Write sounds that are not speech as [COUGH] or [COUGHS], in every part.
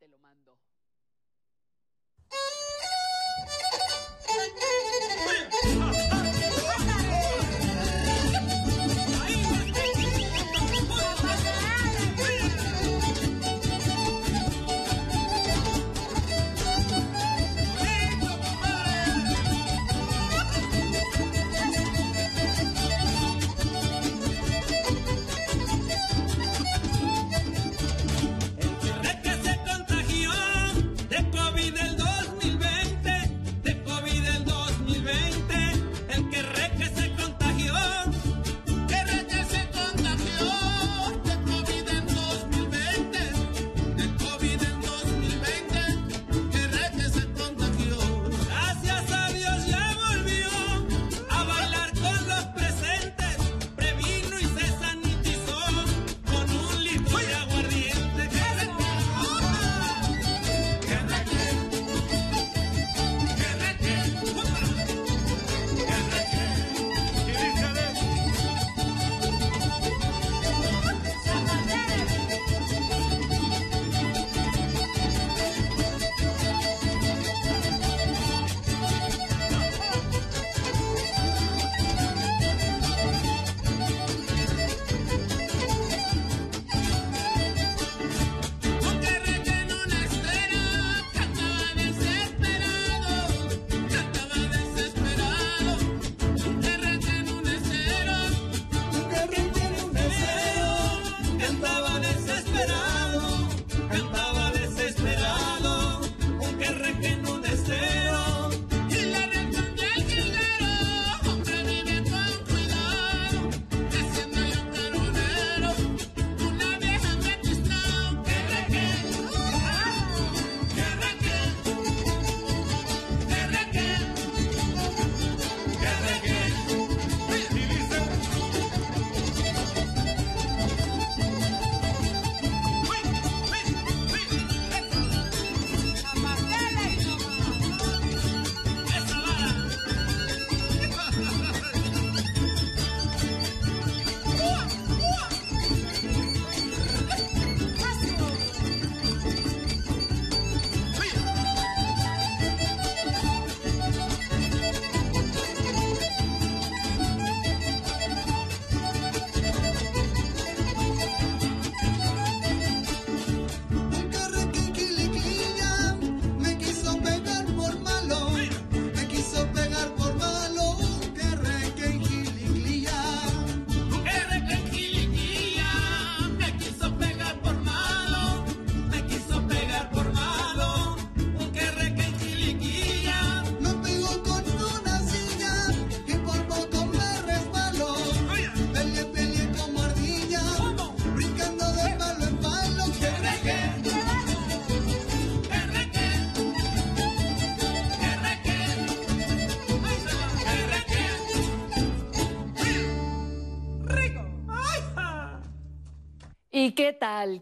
te lo mando.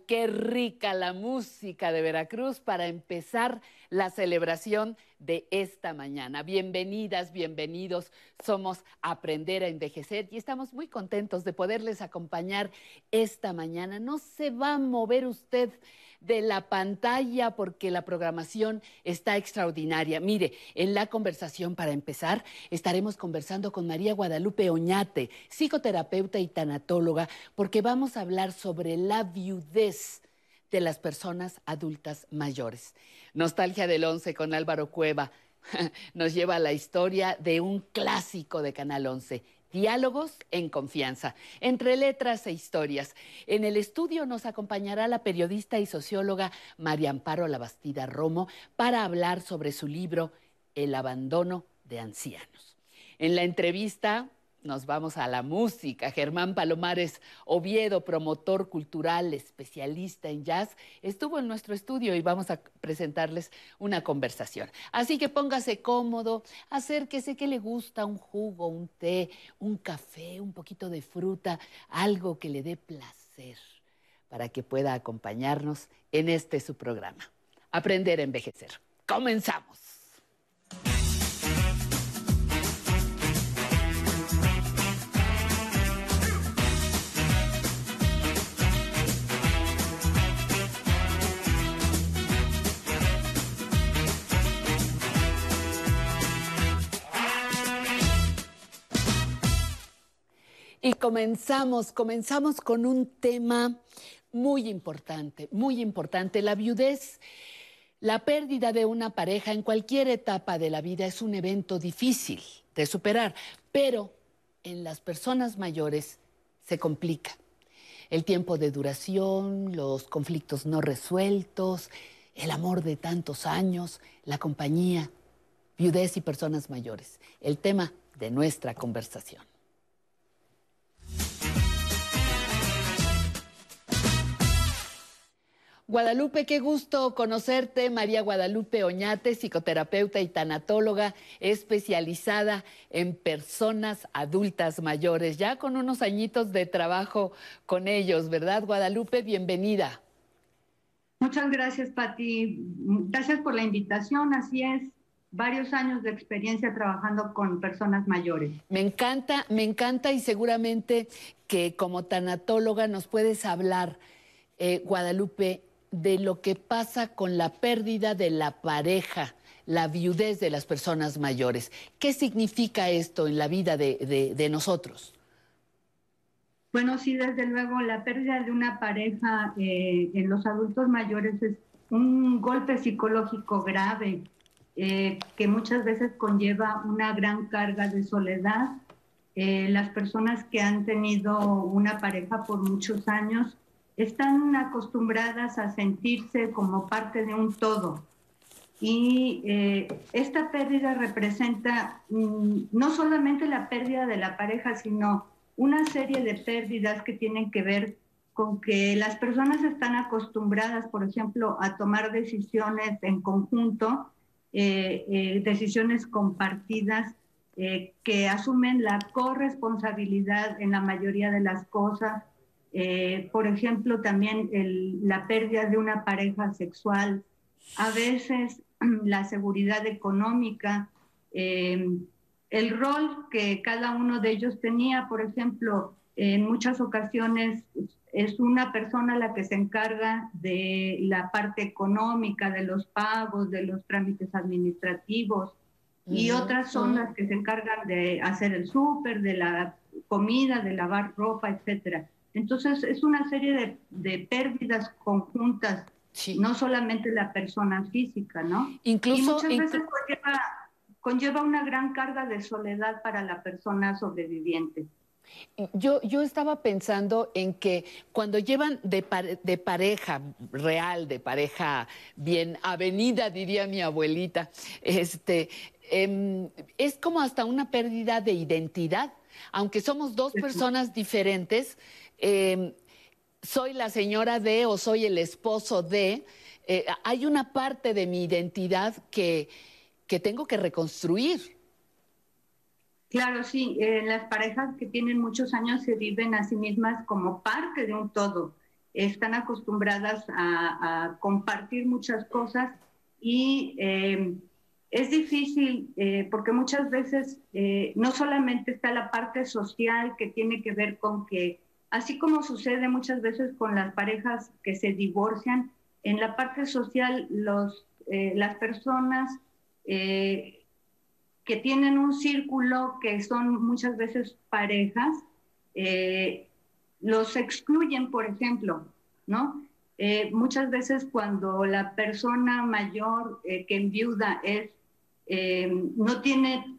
Qué rica la música de Veracruz para empezar la celebración de esta mañana. Bienvenidas, bienvenidos. Somos Aprender a Envejecer y estamos muy contentos de poderles acompañar esta mañana. No se va a mover usted de la pantalla porque la programación está extraordinaria. Mire, en la conversación para empezar estaremos conversando con María Guadalupe Oñate, psicoterapeuta y tanatóloga, porque vamos a hablar sobre la viudez de las personas adultas mayores. Nostalgia del Once con Álvaro Cueva [LAUGHS] nos lleva a la historia de un clásico de Canal Once, Diálogos en confianza, entre letras e historias. En el estudio nos acompañará la periodista y socióloga María Amparo Labastida Romo para hablar sobre su libro El abandono de ancianos. En la entrevista nos vamos a la música. Germán Palomares Oviedo, promotor cultural, especialista en jazz, estuvo en nuestro estudio y vamos a presentarles una conversación. Así que póngase cómodo, acérquese que le gusta un jugo, un té, un café, un poquito de fruta, algo que le dé placer para que pueda acompañarnos en este su programa. Aprender a envejecer. Comenzamos. Y comenzamos, comenzamos con un tema muy importante, muy importante. La viudez, la pérdida de una pareja en cualquier etapa de la vida es un evento difícil de superar, pero en las personas mayores se complica. El tiempo de duración, los conflictos no resueltos, el amor de tantos años, la compañía, viudez y personas mayores. El tema de nuestra conversación. Guadalupe, qué gusto conocerte. María Guadalupe Oñate, psicoterapeuta y tanatóloga especializada en personas adultas mayores, ya con unos añitos de trabajo con ellos, ¿verdad? Guadalupe, bienvenida. Muchas gracias, Pati. Gracias por la invitación. Así es, varios años de experiencia trabajando con personas mayores. Me encanta, me encanta y seguramente que como tanatóloga nos puedes hablar, eh, Guadalupe, de lo que pasa con la pérdida de la pareja, la viudez de las personas mayores. ¿Qué significa esto en la vida de, nosotros? Bueno, sí, desde luego, la pérdida de una pareja eh, en los adultos mayores es un golpe psicológico grave eh, que muchas veces conlleva una gran carga de soledad. Eh, las personas que han tenido una pareja por muchos años están acostumbradas a sentirse como parte de un todo. Y eh, esta pérdida representa mm, no solamente la pérdida de la pareja, sino una serie de pérdidas que tienen que ver con que las personas están acostumbradas, por ejemplo, a tomar decisiones en conjunto, eh, eh, decisiones compartidas, que asumen la corresponsabilidad en la mayoría de las cosas, eh, por ejemplo, también la pérdida de una pareja sexual, a veces [CLEARS THROAT] la seguridad económica, eh, el rol que cada uno de ellos tenía, por ejemplo, en muchas ocasiones es una persona la que se encarga de la parte económica, de los pagos, de los trámites administrativos, y otras son las que se encargan de hacer el súper, de la comida, de lavar ropa, etcétera. Entonces, es una serie de, pérdidas conjuntas, no solamente la persona física, ¿no? Incluso, y muchas veces conlleva, una gran carga de soledad para la persona sobreviviente. Yo, yo estaba pensando en que cuando llevan de, de, pareja real, de pareja bien avenida, diría mi abuelita, este, em, es como hasta una pérdida de identidad. Aunque somos dos personas diferentes, Em, soy la señora de o soy el esposo de, eh, hay una parte de mi identidad que, que tengo que reconstruir. Claro, sí, eh, las parejas que tienen muchos años se viven a sí mismas como parte de un todo. Están acostumbradas a, compartir muchas cosas y em, es difícil eh, porque muchas veces no solamente está la parte social que tiene que ver con que Así como sucede muchas veces con las parejas que se divorcian, en la parte social los, eh, las personas eh, que tienen un círculo que son muchas veces parejas, eh, los excluyen, por ejemplo, ¿no? muchas veces cuando la persona mayor que enviuda es, no tiene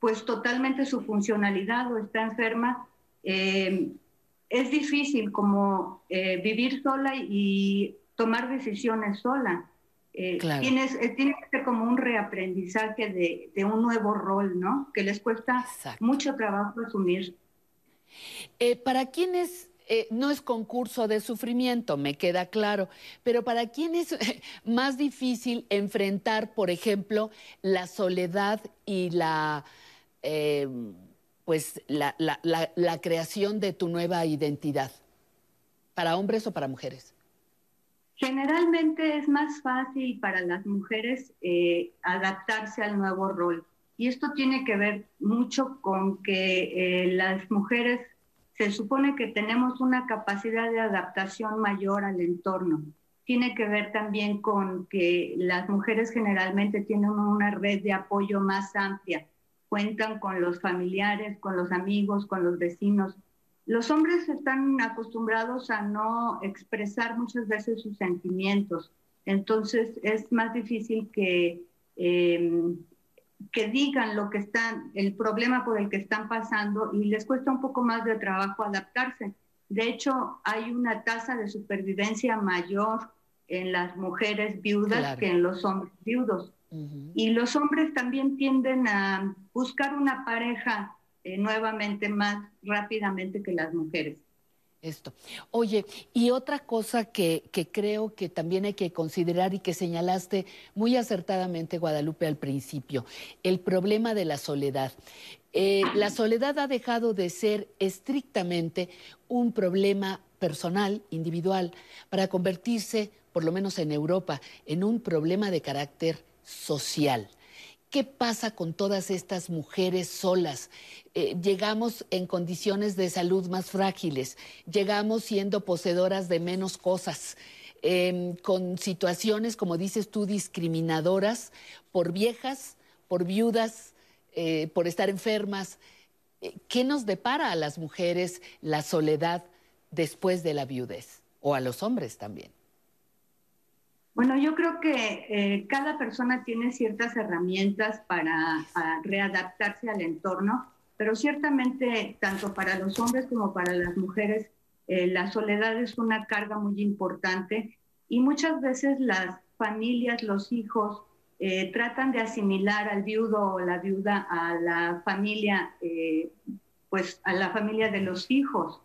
pues totalmente su funcionalidad o está enferma, es difícil como eh, vivir sola y tomar decisiones sola. Eh, tienes, eh, tiene que ser como un reaprendizaje de, un nuevo rol, ¿no? Que les cuesta mucho trabajo asumir. para quienes no es concurso de sufrimiento, me queda claro, pero para quién es [LAUGHS] más difícil enfrentar, por ejemplo, la soledad y la pues la, la, creación de tu nueva identidad? ¿Para hombres o para mujeres? Generalmente es más fácil para las mujeres eh, adaptarse al nuevo rol. Y esto tiene que ver mucho con que eh, las mujeres se supone que tenemos una capacidad de adaptación mayor al entorno. Tiene que ver también con que las mujeres generalmente tienen una red de apoyo más amplia cuentan con los familiares, con los amigos, con los vecinos. Los hombres están acostumbrados a no expresar muchas veces sus sentimientos, entonces es más difícil que, em, que digan lo que están, el problema por el que están pasando y les cuesta un poco más de trabajo adaptarse. De hecho, hay una tasa de supervivencia mayor en las mujeres viudas que en los hombres viudos. Y los hombres también tienden a buscar una pareja eh, nuevamente más rápidamente que las mujeres. Esto. Oye, y otra cosa que, que, creo que también hay que considerar y que señalaste muy acertadamente, Guadalupe, al principio, el problema de la soledad. Eh, la soledad ha dejado de ser estrictamente un problema personal, individual, para convertirse, por lo menos en Europa, en un problema de carácter social. ¿Qué pasa con todas estas mujeres solas? Eh, llegamos en condiciones de salud más frágiles, llegamos siendo poseedoras de menos cosas, em, con situaciones, como dices tú, discriminadoras por viejas, por viudas, eh, por estar enfermas. Eh, ¿Qué nos depara a las mujeres la soledad después de la viudez? O a los hombres también. Bueno, yo creo que eh, cada persona tiene ciertas herramientas para, readaptarse al entorno, pero ciertamente tanto para los hombres como para las mujeres eh, la soledad es una carga muy importante y muchas veces las familias, los hijos, eh, tratan de asimilar al viudo o la viuda a la familia, pues a la familia de los hijos.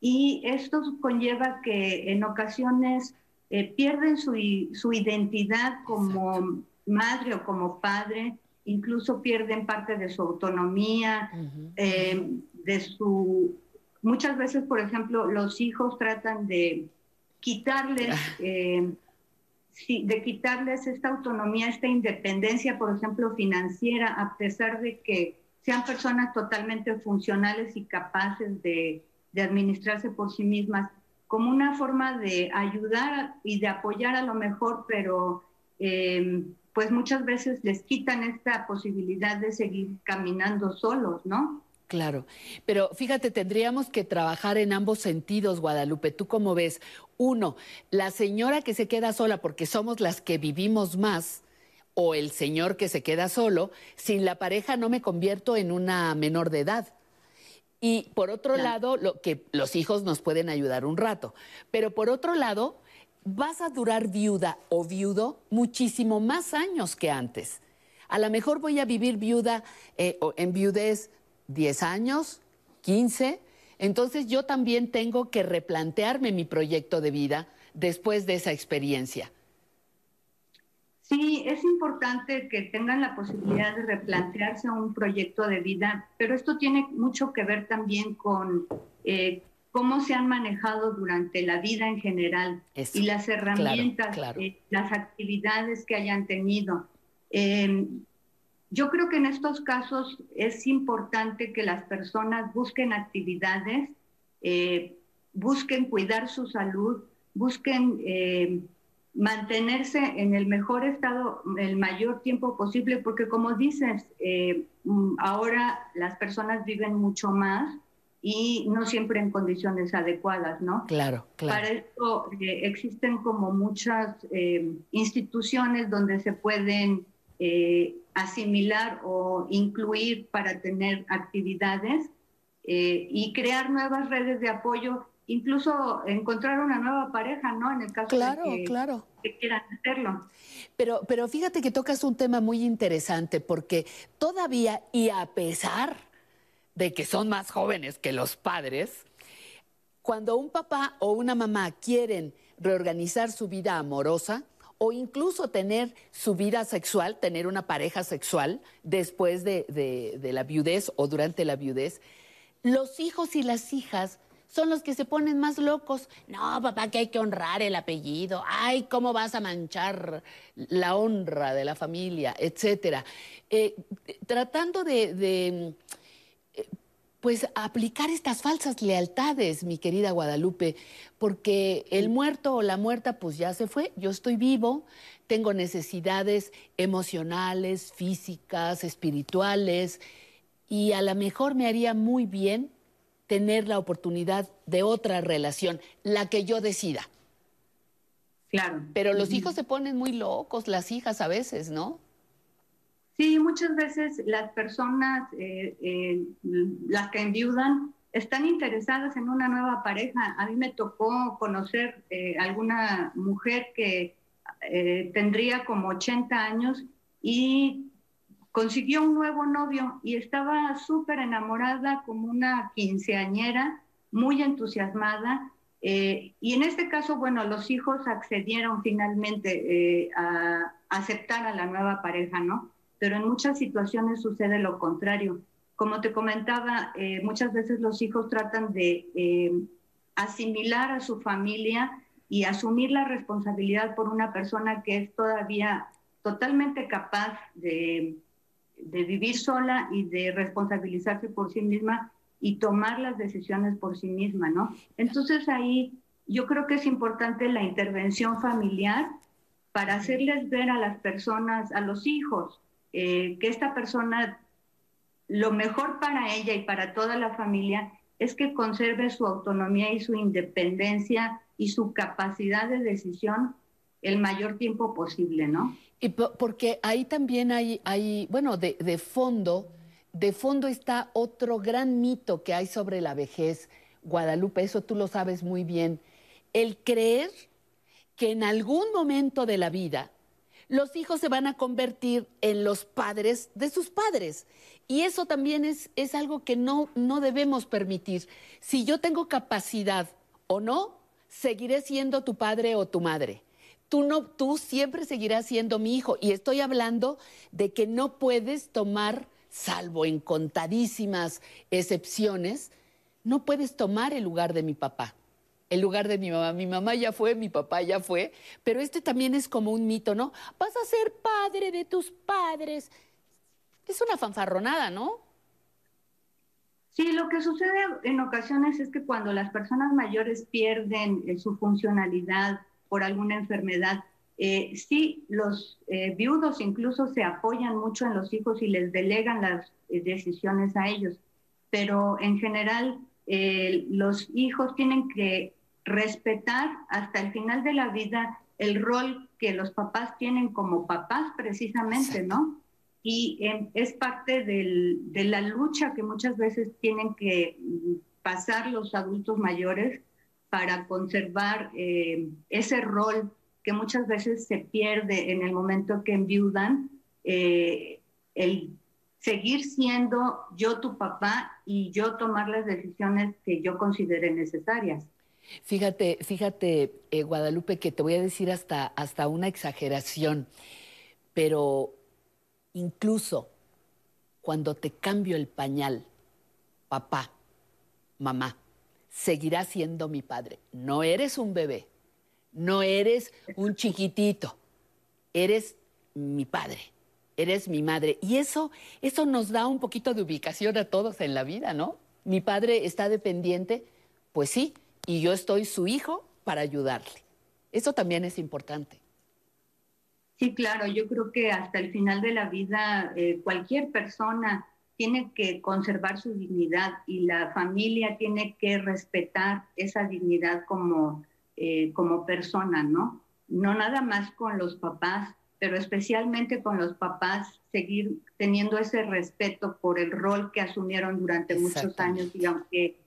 Y esto conlleva que en ocasiones eh, pierden su, su, identidad como madre o como padre, incluso pierden parte de su autonomía, eh, de su... Muchas veces, por ejemplo, los hijos tratan de quitarles, ah. eh, de quitarles esta autonomía, esta independencia, por ejemplo, financiera, a pesar de que sean personas totalmente funcionales y capaces de, de administrarse por sí mismas como una forma de ayudar y de apoyar a lo mejor, pero eh, pues muchas veces les quitan esta posibilidad de seguir caminando solos, ¿no? Claro, pero fíjate, tendríamos que trabajar en ambos sentidos, Guadalupe. ¿Tú cómo ves? Uno, la señora que se queda sola porque somos las que vivimos más, o el señor que se queda solo, sin la pareja no me convierto en una menor de edad. Y por otro lado, lo, que los hijos nos pueden ayudar un rato. Pero por otro lado, vas a durar viuda o viudo muchísimo más años que antes. A lo mejor voy a vivir viuda eh, en viudez 10 años, 15. Entonces yo también tengo que replantearme mi proyecto de vida después de esa experiencia. Sí, es importante que tengan la posibilidad de replantearse un proyecto de vida, pero esto tiene mucho que ver también con eh, cómo se han manejado durante la vida en general y las herramientas, eh, las actividades que hayan tenido. Em, yo creo que en estos casos es importante que las personas busquen actividades, eh, busquen cuidar su salud, busquen mantenerse en el mejor estado el mayor tiempo posible, porque como dices, eh, mm, ahora las personas viven mucho más y no siempre en condiciones adecuadas, ¿no? Claro, claro. Para esto eh, existen como muchas eh, instituciones donde se pueden asimilar o incluir para tener actividades y crear nuevas redes de apoyo incluso encontrar una nueva pareja, ¿no? En el caso de que, claro. quieran hacerlo. Pero, pero fíjate que tocas un tema muy interesante porque todavía y a pesar de que son más jóvenes que los padres, cuando un papá o una mamá quieren reorganizar su vida amorosa o incluso tener su vida sexual, tener una pareja sexual después de, de la viudez o durante la viudez, los hijos y las hijas son los que se ponen más locos. No, papá, que hay que honrar el apellido. Ay, ¿cómo vas a manchar la honra de la familia? Etcétera. Eh, tratando de, eh, pues aplicar estas falsas lealtades, mi querida Guadalupe, porque el muerto o la muerta pues ya se fue, yo estoy vivo, tengo necesidades emocionales, físicas, espirituales, y a lo mejor me haría muy bien tener la oportunidad de otra relación, la que yo decida. Claro. Pero los hijos se ponen muy locos, las hijas a veces, ¿no? Sí, muchas veces las personas, eh, eh, las que enviudan, están interesadas en una nueva pareja. A mí me tocó conocer eh, alguna mujer que tendría como 80 años y consiguió un nuevo novio y estaba súper enamorada como una quinceañera, muy entusiasmada. Eh, y en este caso, bueno, los hijos accedieron finalmente eh, a aceptar a la nueva pareja, ¿no? Pero en muchas situaciones sucede lo contrario. Como te comentaba, eh, muchas veces los hijos tratan de asimilar a su familia y asumir la responsabilidad por una persona que es todavía totalmente capaz de de vivir sola y de responsabilizarse por sí misma y tomar las decisiones por sí misma, ¿no? Entonces ahí yo creo que es importante la intervención familiar para hacerles ver a las personas, a los hijos, eh, que esta persona, lo mejor para ella y para toda la familia es que conserve su autonomía y su independencia y su capacidad de decisión el mayor tiempo posible, ¿no? Y porque ahí también hay, hay bueno, de, de, fondo, de fondo está otro gran mito que hay sobre la vejez, Guadalupe, eso tú lo sabes muy bien, el creer que en algún momento de la vida los hijos se van a convertir en los padres de sus padres. Y eso también es, es algo que no, no debemos permitir. Si yo tengo capacidad o no, seguiré siendo tu padre o tu madre tú no, tú siempre seguirás siendo mi hijo. Y estoy hablando de que no puedes tomar, salvo en contadísimas excepciones, no puedes tomar el lugar de mi papá, el lugar de mi mamá. Mi mamá ya fue, mi papá ya fue, pero este también es como un mito, ¿no? Vas a ser padre de tus padres. Es una fanfarronada, ¿no? Sí, lo que sucede en ocasiones es que cuando las personas mayores pierden eh, su funcionalidad, por alguna enfermedad. Eh, sí, los eh, viudos incluso se apoyan mucho en los hijos y les delegan las eh, decisiones a ellos, pero en general los hijos tienen que respetar hasta el final de la vida el rol que los papás tienen como papás precisamente, ¿no? Y es parte de la lucha que muchas veces tienen que mm, pasar los adultos mayores para conservar eh, ese rol que muchas veces se pierde en el momento que enviudan, eh, el seguir siendo yo tu papá y yo tomar las decisiones que yo considere necesarias. Fíjate, fíjate, eh, Guadalupe, que te voy a decir hasta, hasta una exageración, pero incluso cuando te cambio el pañal, papá, mamá, seguirá siendo mi padre. No eres un bebé, no eres un chiquitito, eres mi padre, eres mi madre. Y eso, eso nos da un poquito de ubicación a todos en la vida, ¿no? Mi padre está dependiente, pues sí, y yo estoy su hijo para ayudarle. Eso también es importante. Sí, claro, yo creo que hasta el final de la vida eh, cualquier persona tiene que conservar su dignidad y la familia tiene que respetar esa dignidad como, eh, como persona, ¿no? No nada más con los papás, pero especialmente con los papás, seguir teniendo ese respeto por el rol que asumieron durante muchos años y aunque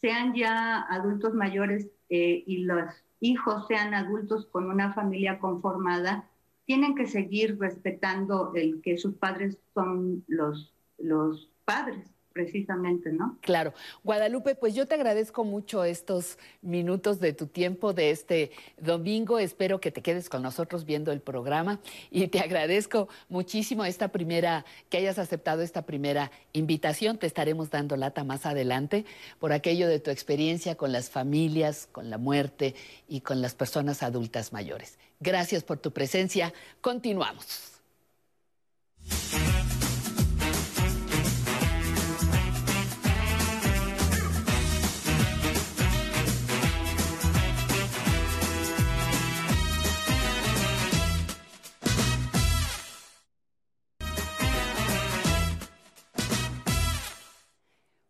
sean ya adultos mayores eh, y los hijos sean adultos con una familia conformada, tienen que seguir respetando el que sus padres son los los padres precisamente, ¿no? Claro. Guadalupe, pues yo te agradezco mucho estos minutos de tu tiempo de este domingo. Espero que te quedes con nosotros viendo el programa y te agradezco muchísimo esta primera, que hayas aceptado esta primera invitación. Te estaremos dando lata más adelante por aquello de tu experiencia con las familias, con la muerte y con las personas adultas mayores. Gracias por tu presencia. Continuamos.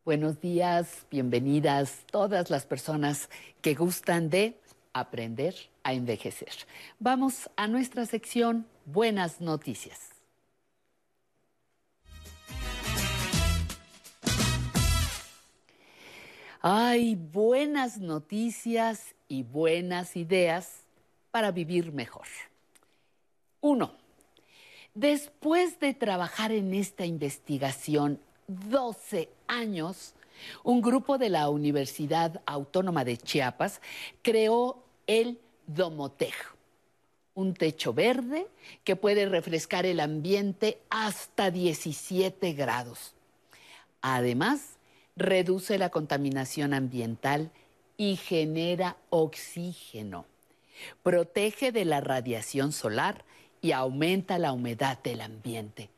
Buenos días, bienvenidas todas las personas que gustan de aprender a envejecer. Vamos a nuestra sección Buenas Noticias. Hay buenas noticias y buenas ideas para vivir mejor. Uno, después de trabajar en esta investigación 12 años, un grupo de la Universidad Autónoma de Chiapas creó el Domotej, un techo verde que puede refrescar el ambiente hasta 17 grados. Además, reduce la contaminación ambiental y genera oxígeno. Protege de la radiación solar y aumenta la humedad del ambiente.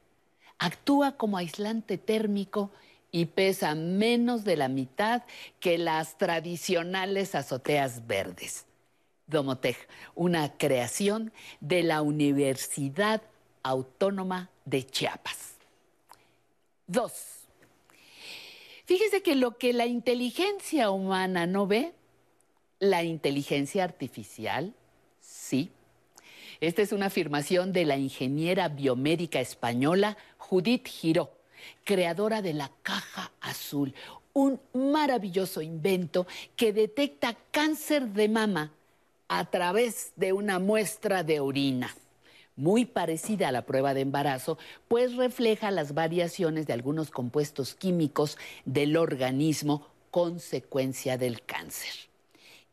Actúa como aislante térmico y pesa menos de la mitad que las tradicionales azoteas verdes. Domotech, una creación de la Universidad Autónoma de Chiapas. Dos. Fíjese que lo que la inteligencia humana no ve, la inteligencia artificial sí. Esta es una afirmación de la ingeniera biomédica española Judith Giró creadora de la caja azul, un maravilloso invento que detecta cáncer de mama a través de una muestra de orina. Muy parecida a la prueba de embarazo, pues refleja las variaciones de algunos compuestos químicos del organismo consecuencia del cáncer.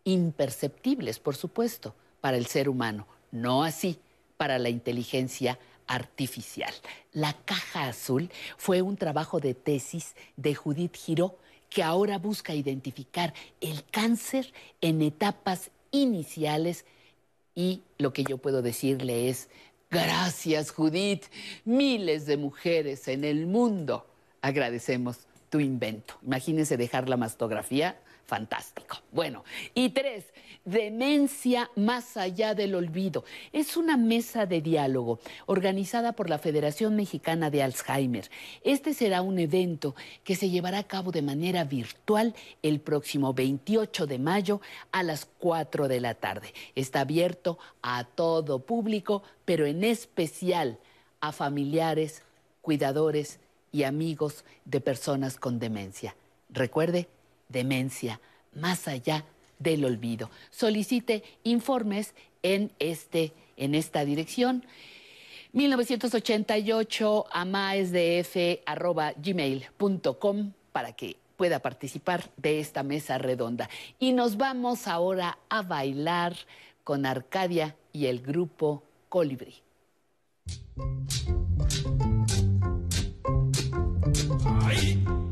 Imperceptibles, por supuesto, para el ser humano, no así para la inteligencia artificial. La caja azul fue un trabajo de tesis de Judith Giró que ahora busca identificar el cáncer en etapas iniciales y lo que yo puedo decirle es, gracias Judith, miles de mujeres en el mundo agradecemos tu invento. Imagínense dejar la mastografía fantástico. Bueno, y tres, Demencia más allá del olvido. Es una mesa de diálogo organizada por la Federación Mexicana de Alzheimer. Este será un evento que se llevará a cabo de manera virtual el próximo 28 de mayo a las 4 de la tarde. Está abierto a todo público, pero en especial a familiares, cuidadores y amigos de personas con demencia. Recuerde, demencia, más allá del olvido. Solicite informes en, este, en esta dirección. 1988 amaesdf.gmail.com para que pueda participar de esta mesa redonda. Y nos vamos ahora a bailar con Arcadia y el grupo Colibrí. Salte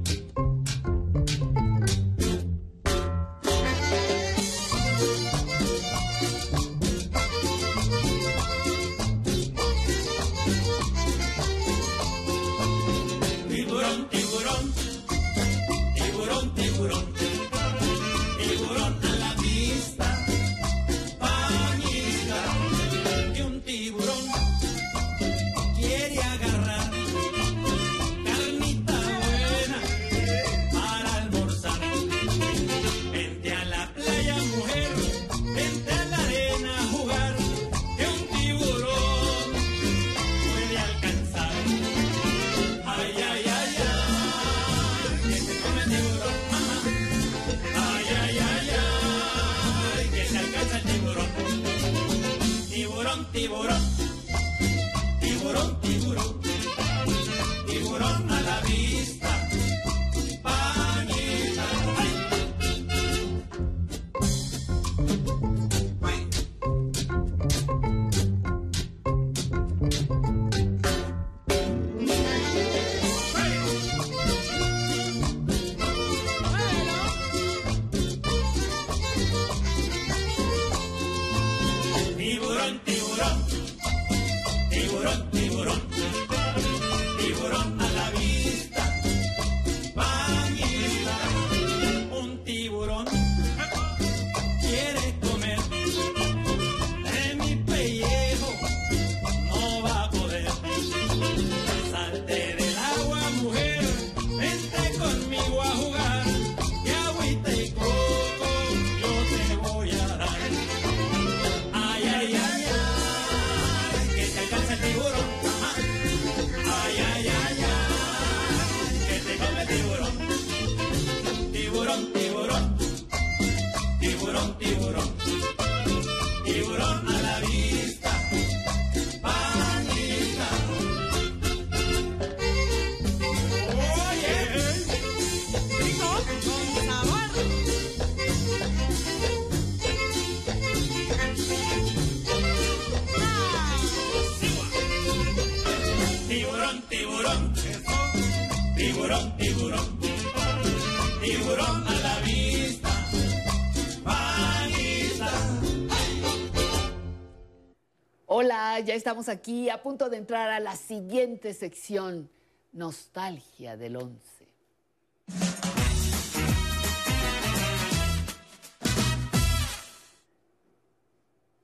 Hola, ya estamos aquí a punto de entrar a la siguiente sección, Nostalgia del Once.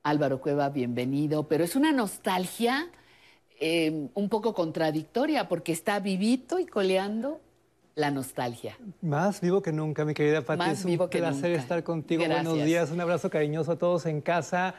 Álvaro Cueva, bienvenido, pero es una nostalgia eh, un poco contradictoria porque está vivito y coleando la nostalgia. Más vivo que nunca, mi querida Pati. es un placer estar contigo. Buenos días, un abrazo cariñoso a todos en casa.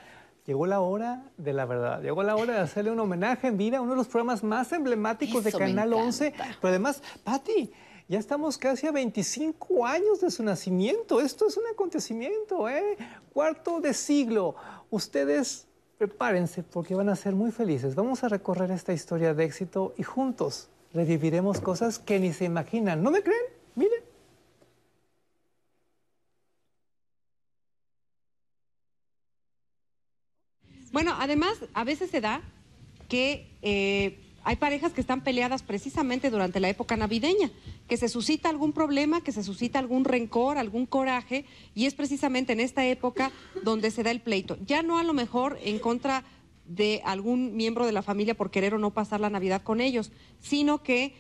Llegó la hora de la verdad, llegó la hora de hacerle un homenaje en vida a uno de los programas más emblemáticos de Canal 11. Pero además, Pati, ya estamos casi a 25 años de su nacimiento. Esto es un acontecimiento, ¿eh? Cuarto de siglo. Ustedes prepárense porque van a ser muy felices. Vamos a recorrer esta historia de éxito y juntos reviviremos cosas que ni se imaginan. ¿No me creen? Bueno, además, a veces se da que eh, hay parejas que están peleadas precisamente durante la época navideña, que se suscita algún problema, que se suscita algún rencor, algún coraje, y es precisamente en esta época donde se da el pleito. Ya no a lo mejor en contra de algún miembro de la familia por querer o no pasar la Navidad con ellos, sino que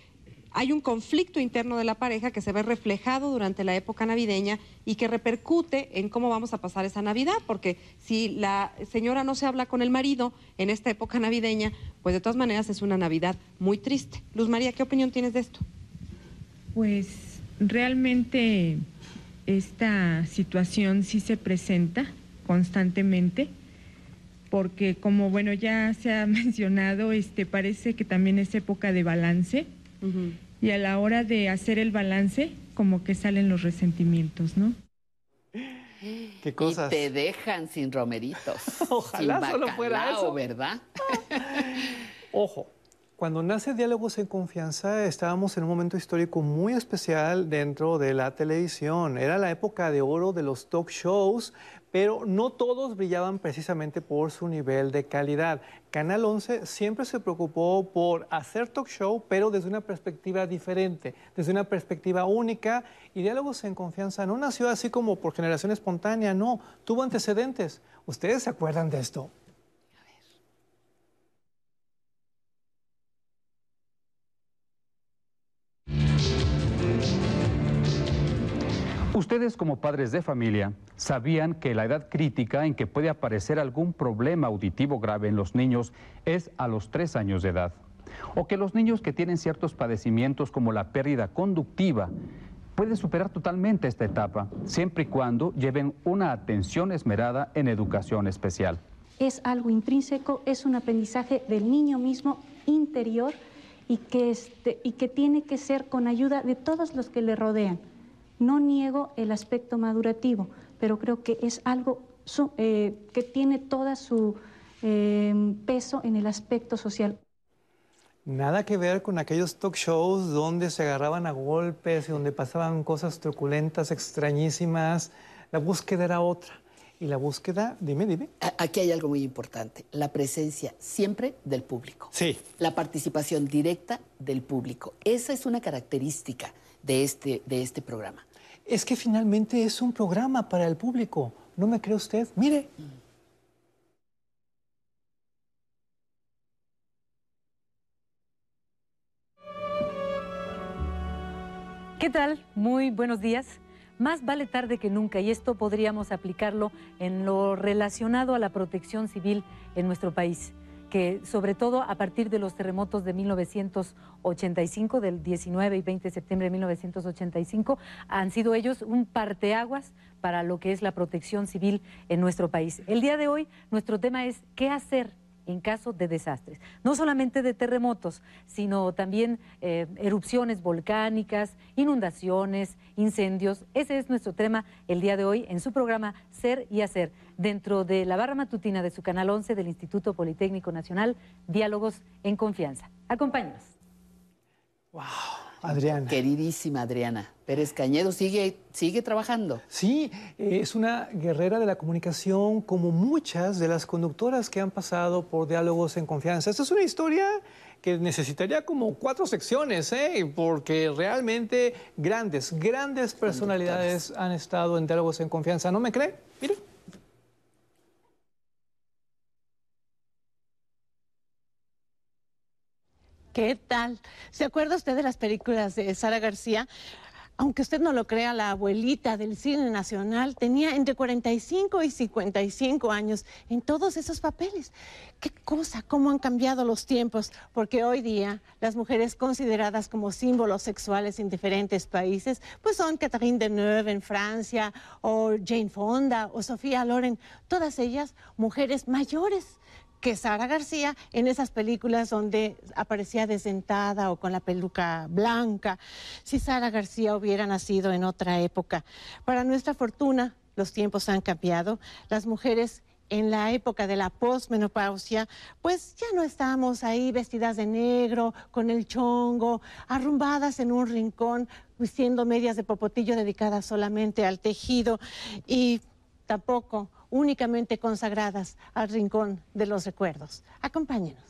hay un conflicto interno de la pareja que se ve reflejado durante la época navideña y que repercute en cómo vamos a pasar esa Navidad, porque si la señora no se habla con el marido en esta época navideña, pues de todas maneras es una Navidad muy triste. Luz María, ¿qué opinión tienes de esto? Pues realmente esta situación sí se presenta constantemente porque como bueno ya se ha [LAUGHS] mencionado, este parece que también es época de balance y a la hora de hacer el balance, como que salen los resentimientos, ¿no? ¿Qué cosas? Y te dejan sin romeritos. [LAUGHS] Ojalá solo fuera eso. ¿verdad? [LAUGHS] Ojo, cuando nace Diálogos en Confianza estábamos en un momento histórico muy especial dentro de la televisión. Era la época de oro de los talk shows, pero no todos brillaban precisamente por su nivel de calidad. Canal 11 siempre se preocupó por hacer talk show, pero desde una perspectiva diferente, desde una perspectiva única. Y Diálogos en Confianza no nació así como por generación espontánea, no, tuvo antecedentes. ¿Ustedes se acuerdan de esto? Ustedes como padres de familia sabían que la edad crítica en que puede aparecer algún problema auditivo grave en los niños es a los tres años de edad. O que los niños que tienen ciertos padecimientos como la pérdida conductiva pueden superar totalmente esta etapa, siempre y cuando lleven una atención esmerada en educación especial. Es algo intrínseco, es un aprendizaje del niño mismo interior y que, este, tiene que ser con ayuda de todos los que le rodean. No niego el aspecto madurativo, pero creo que es algo eh, que tiene todo su eh, peso en el aspecto social. Nada que ver con aquellos talk shows donde se agarraban a golpes y donde pasaban cosas truculentas, extrañísimas. La búsqueda era otra. Y la búsqueda, dime, dime. Aquí hay algo muy importante, la presencia siempre del público. Sí. La participación directa del público. Esa es una característica de este, de este programa es que finalmente es un programa para el público. ¿No me cree usted? Mire. ¿Qué tal? Muy buenos días. Más vale tarde que nunca y esto podríamos aplicarlo en lo relacionado a la protección civil en nuestro país que sobre todo a partir de los terremotos de 1985, del 19 y 20 de septiembre de 1985, han sido ellos un parteaguas para lo que es la protección civil en nuestro país. El día de hoy nuestro tema es qué hacer en caso de desastres, no solamente de terremotos, sino también eh, erupciones volcánicas, inundaciones, incendios. Ese es nuestro tema el día de hoy en su programa Ser y Hacer, dentro de la barra matutina de su canal 11 del Instituto Politécnico Nacional, Diálogos en Confianza. Acompáñenos. Wow. Adriana. Queridísima Adriana Pérez Cañedo, sigue, sigue trabajando. Sí, es una guerrera de la comunicación como muchas de las conductoras que han pasado por diálogos en confianza. Esta es una historia que necesitaría como cuatro secciones, ¿eh? porque realmente grandes, grandes personalidades han estado en diálogos en confianza. ¿No me cree? ¿Qué tal? ¿Se acuerda usted de las películas de Sara García? Aunque usted no lo crea, la abuelita del cine nacional tenía entre 45 y 55 años en todos esos papeles. Qué cosa, cómo han cambiado los tiempos, porque hoy día las mujeres consideradas como símbolos sexuales en diferentes países, pues son Catherine Deneuve en Francia, o Jane Fonda, o Sofía Loren, todas ellas mujeres mayores que Sara García en esas películas donde aparecía desentada o con la peluca blanca. Si Sara García hubiera nacido en otra época. Para nuestra fortuna, los tiempos han cambiado. Las mujeres en la época de la posmenopausia, pues ya no estamos ahí vestidas de negro, con el chongo, arrumbadas en un rincón, vistiendo medias de popotillo dedicadas solamente al tejido y tampoco únicamente consagradas al rincón de los recuerdos. Acompáñenos.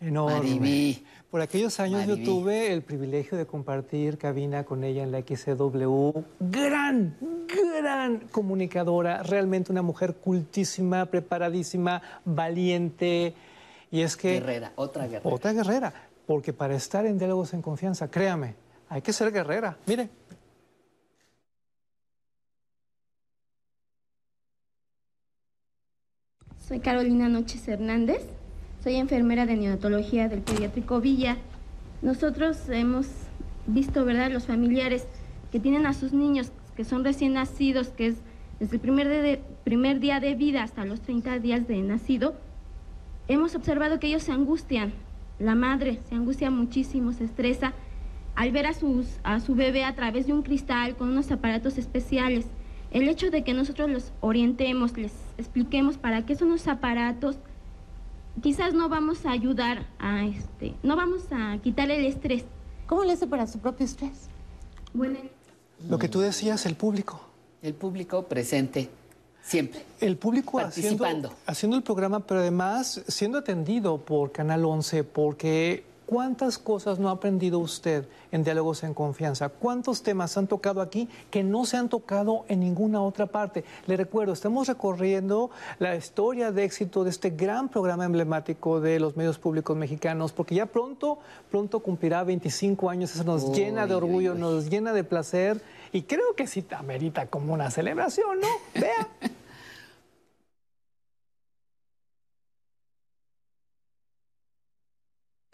Enorme. Por aquellos años yo tuve el privilegio de compartir cabina con ella en la XCW. Gran, gran comunicadora, realmente una mujer cultísima, preparadísima, valiente. Y es que... Guerrera, otra guerrera. Otra guerrera, porque para estar en diálogos en confianza, créame, hay que ser guerrera. Mire, Soy Carolina Noches Hernández, soy enfermera de neonatología del pediátrico Villa. Nosotros hemos visto, ¿verdad?, los familiares que tienen a sus niños que son recién nacidos, que es desde el primer, primer día de vida hasta los 30 días de nacido, hemos observado que ellos se angustian. La madre se angustia muchísimo, se estresa al ver a, a su bebé a través de un cristal con unos aparatos especiales. El hecho de que nosotros los orientemos, les expliquemos para qué son los aparatos, quizás no vamos a ayudar a este, no vamos a quitar el estrés. ¿Cómo le hace para su propio estrés? Bueno, lo que tú decías, el público. El público presente siempre. El público haciendo, haciendo el programa, pero además siendo atendido por Canal 11, porque ¿Cuántas cosas no ha aprendido usted en Diálogos en Confianza? ¿Cuántos temas han tocado aquí que no se han tocado en ninguna otra parte? Le recuerdo, estamos recorriendo la historia de éxito de este gran programa emblemático de los medios públicos mexicanos, porque ya pronto, pronto cumplirá 25 años, eso nos llena de orgullo, nos llena de placer y creo que sí amerita como una celebración, ¿no? Vea. [LAUGHS]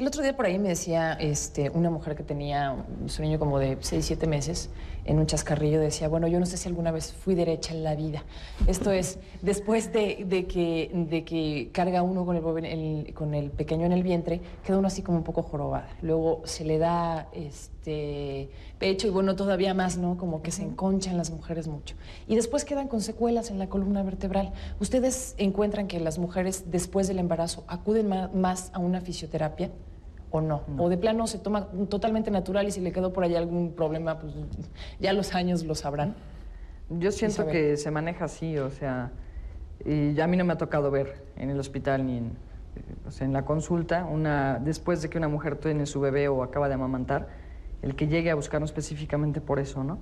El otro día por ahí me decía este, una mujer que tenía un sueño como de 6, 7 meses en un chascarrillo, decía, bueno, yo no sé si alguna vez fui derecha en la vida. Esto es, después de, que, de que carga uno con el, con el pequeño en el vientre, queda uno así como un poco jorobada. Luego se le da este, pecho y bueno, todavía más, ¿no? Como que se enconchan las mujeres mucho. Y después quedan con secuelas en la columna vertebral. ¿Ustedes encuentran que las mujeres después del embarazo acuden más a una fisioterapia? O no. O de plano se toma totalmente natural y si le quedó por ahí algún problema, pues ya los años lo sabrán. Yo siento que se maneja así, o sea, y a mí no me ha tocado ver en el hospital ni en, en la consulta, una, después de que una mujer tiene su bebé o acaba de amamantar, el que llegue a buscarnos específicamente por eso, ¿no?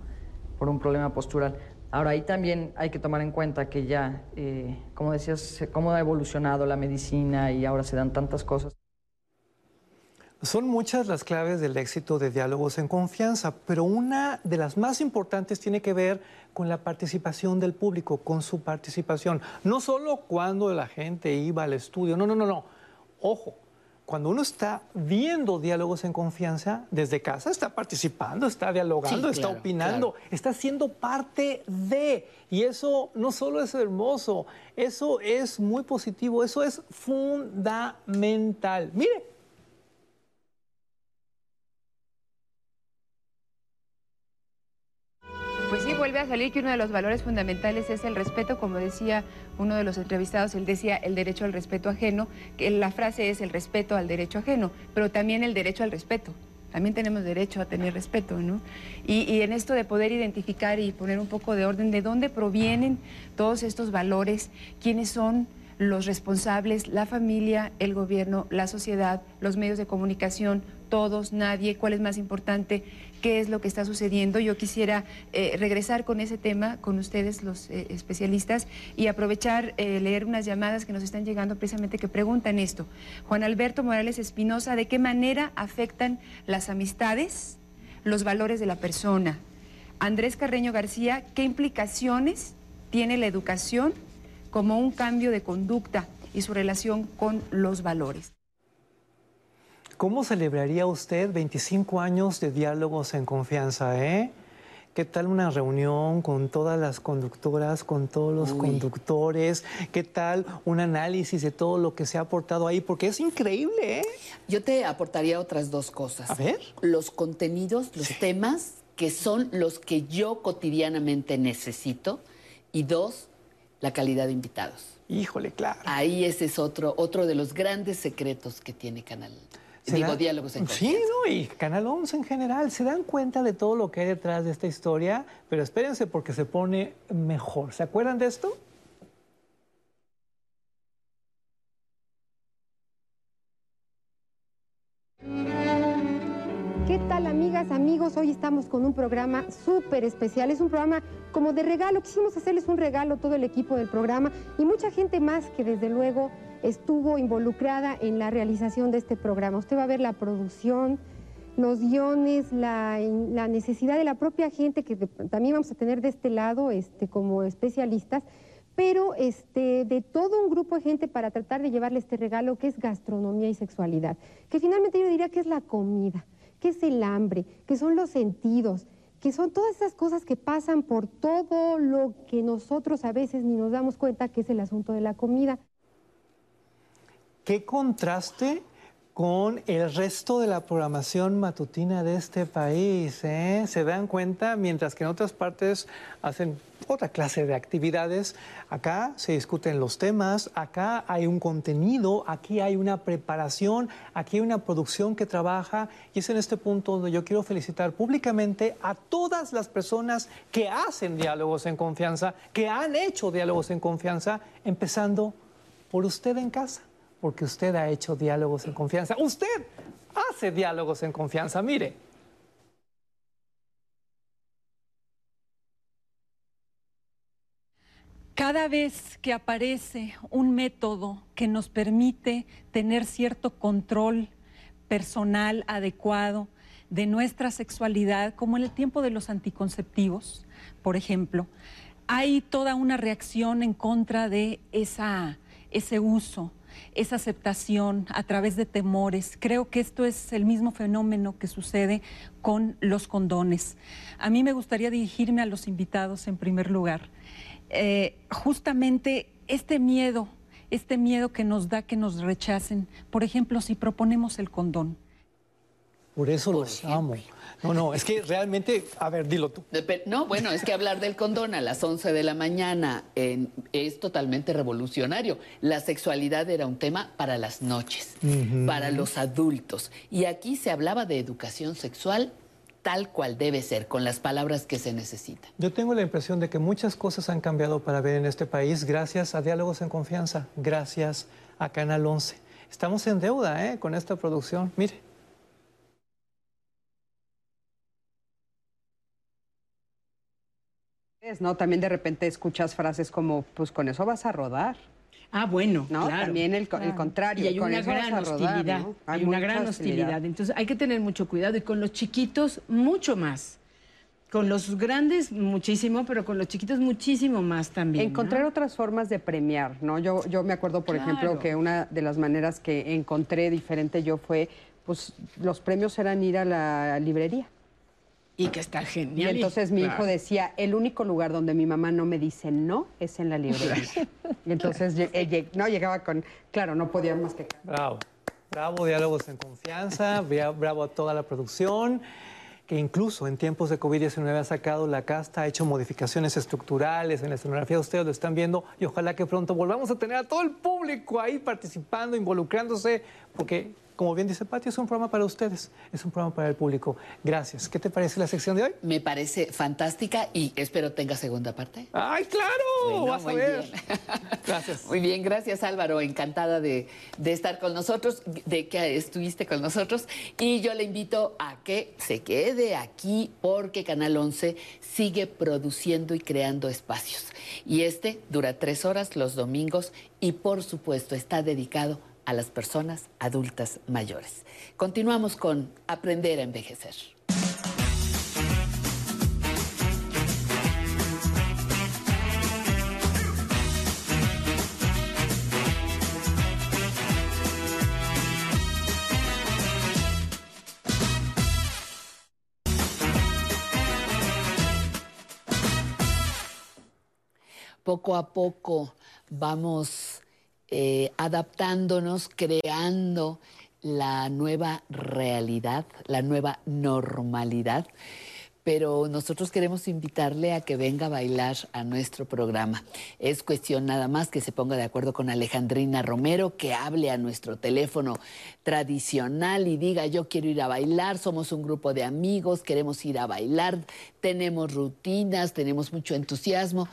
Por un problema postural. Ahora, ahí también hay que tomar en cuenta que ya, eh, como decías, cómo ha evolucionado la medicina y ahora se dan tantas cosas. Son muchas las claves del éxito de diálogos en confianza, pero una de las más importantes tiene que ver con la participación del público, con su participación. No solo cuando la gente iba al estudio, no, no, no, no. Ojo, cuando uno está viendo diálogos en confianza desde casa, está participando, está dialogando, está opinando, está siendo parte de. Y eso no solo es hermoso, eso es muy positivo, eso es fundamental. Mire, vuelve a salir que uno de los valores fundamentales es el respeto, como decía uno de los entrevistados, él decía el derecho al respeto ajeno, que la frase es el respeto al derecho ajeno, pero también el derecho al respeto. También tenemos derecho a tener respeto, ¿no? Y, en esto de poder identificar y poner un poco de orden de dónde provienen todos estos valores, quiénes son los responsables, la familia, el gobierno, la sociedad, los medios de comunicación, todos, nadie, cuál es más importante, qué es lo que está sucediendo. Yo quisiera eh, regresar con ese tema con ustedes, los eh, especialistas, y aprovechar, eh, leer unas llamadas que nos están llegando precisamente que preguntan esto. Juan Alberto Morales Espinosa, ¿de qué manera afectan las amistades los valores de la persona? Andrés Carreño García, ¿qué implicaciones tiene la educación como un cambio de conducta y su relación con los valores? ¿Cómo celebraría usted 25 años de diálogos en confianza, eh? ¿Qué tal una reunión con todas las conductoras, con todos los conductores? ¿Qué tal un análisis de todo lo que se ha aportado ahí? Porque es increíble, ¿eh? Yo te aportaría otras dos cosas. A ver. Los contenidos, los temas que son los que yo cotidianamente necesito. Y dos, la calidad de invitados. Híjole, claro. Ahí ese es otro, otro de los grandes secretos que tiene Canal Digo, diálogos en Sí, no, y Canal 11 en general. Se dan cuenta de todo lo que hay detrás de esta historia, pero espérense porque se pone mejor. ¿Se acuerdan de esto? ¿Qué tal amigas, amigos? Hoy estamos con un programa súper especial. Es un programa como de regalo. Quisimos hacerles un regalo todo el equipo del programa y mucha gente más que desde luego estuvo involucrada en la realización de este programa. Usted va a ver la producción, los guiones, la, necesidad de la propia gente que también vamos a tener de este lado este, como especialistas, pero este, de todo un grupo de gente para tratar de llevarle este regalo que es gastronomía y sexualidad, que finalmente yo diría que es la comida, que es el hambre, que son los sentidos, que son todas esas cosas que pasan por todo lo que nosotros a veces ni nos damos cuenta que es el asunto de la comida qué contraste con el resto de la programación matutina de este país. ¿eh? Se dan cuenta, mientras que en otras partes hacen otra clase de actividades, acá se discuten los temas, acá hay un contenido, aquí hay una preparación, aquí hay una producción que trabaja y es en este punto donde yo quiero felicitar públicamente a todas las personas que hacen diálogos en confianza, que han hecho diálogos en confianza, empezando por usted en casa porque usted ha hecho diálogos en confianza. Usted hace diálogos en confianza, mire. Cada vez que aparece un método que nos permite tener cierto control personal adecuado de nuestra sexualidad, como en el tiempo de los anticonceptivos, por ejemplo, hay toda una reacción en contra de esa, ese uso esa aceptación a través de temores. Creo que esto es el mismo fenómeno que sucede con los condones. A mí me gustaría dirigirme a los invitados en primer lugar. Eh, justamente este miedo, este miedo que nos da que nos rechacen, por ejemplo, si proponemos el condón. Por eso los amo. No, no, es que realmente, a ver, dilo tú. No, bueno, es que hablar del condón a las 11 de la mañana es totalmente revolucionario. La sexualidad era un tema para las noches, para los adultos. Y aquí se hablaba de educación sexual tal cual debe ser, con las palabras que se necesitan. Yo tengo la impresión de que muchas cosas han cambiado para ver en este país gracias a Diálogos en Confianza, gracias a Canal 11. Estamos en deuda ¿eh? con esta producción. Mire. ¿No? También de repente escuchas frases como, pues con eso vas a rodar. Ah, bueno, ¿no? También el, contrario. Y hay una gran hostilidad. Hay, una gran hostilidad. Entonces hay que tener mucho cuidado y con los chiquitos mucho más. Con los grandes muchísimo, pero con los chiquitos muchísimo más también. Encontrar otras formas de premiar, ¿no? Yo, yo me acuerdo, por ejemplo, que una de las maneras que encontré diferente yo fue, pues los premios eran ir a la librería. Y que está genial. Y entonces mi hijo decía, el único lugar donde mi mamá no me dice no es en la librería. [LAUGHS] y entonces no llegaba con, claro, no podía más que... Bravo, bravo, diálogos en confianza, bravo a toda la producción que incluso en tiempos de COVID-19 ha sacado la casta, ha hecho modificaciones estructurales en la escenografía, ustedes lo están viendo y ojalá que pronto volvamos a tener a todo el público ahí participando, involucrándose, porque como bien dice Pati, es un programa para ustedes, es un programa para el público. Gracias. ¿Qué te parece la sección de hoy? Me parece fantástica y espero tenga segunda parte. ¡Ay, claro! Vas a ver. [LAUGHS] gracias. Muy bien, gracias Álvaro. Encantada de, de estar con nosotros, de que estuviste con nosotros. Y yo le invito a que se quede aquí porque Canal 11 sigue produciendo y creando espacios. Y este dura tres horas los domingos y por supuesto está dedicado a las personas adultas mayores. Continuamos con Aprender a envejecer. poco a poco vamos eh, adaptándonos, creando la nueva realidad, la nueva normalidad. Pero nosotros queremos invitarle a que venga a bailar a nuestro programa. Es cuestión nada más que se ponga de acuerdo con Alejandrina Romero, que hable a nuestro teléfono tradicional y diga yo quiero ir a bailar, somos un grupo de amigos, queremos ir a bailar, tenemos rutinas, tenemos mucho entusiasmo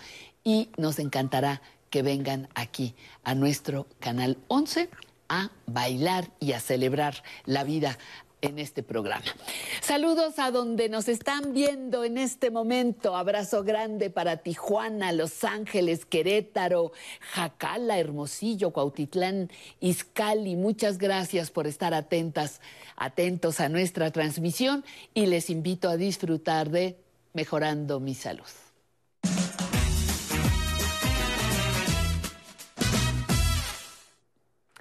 y nos encantará que vengan aquí a nuestro canal 11 a bailar y a celebrar la vida en este programa. Saludos a donde nos están viendo en este momento. Abrazo grande para Tijuana, Los Ángeles, Querétaro, Jacala, Hermosillo, Cuautitlán, Izcali. Muchas gracias por estar atentas, atentos a nuestra transmisión y les invito a disfrutar de Mejorando mi Salud.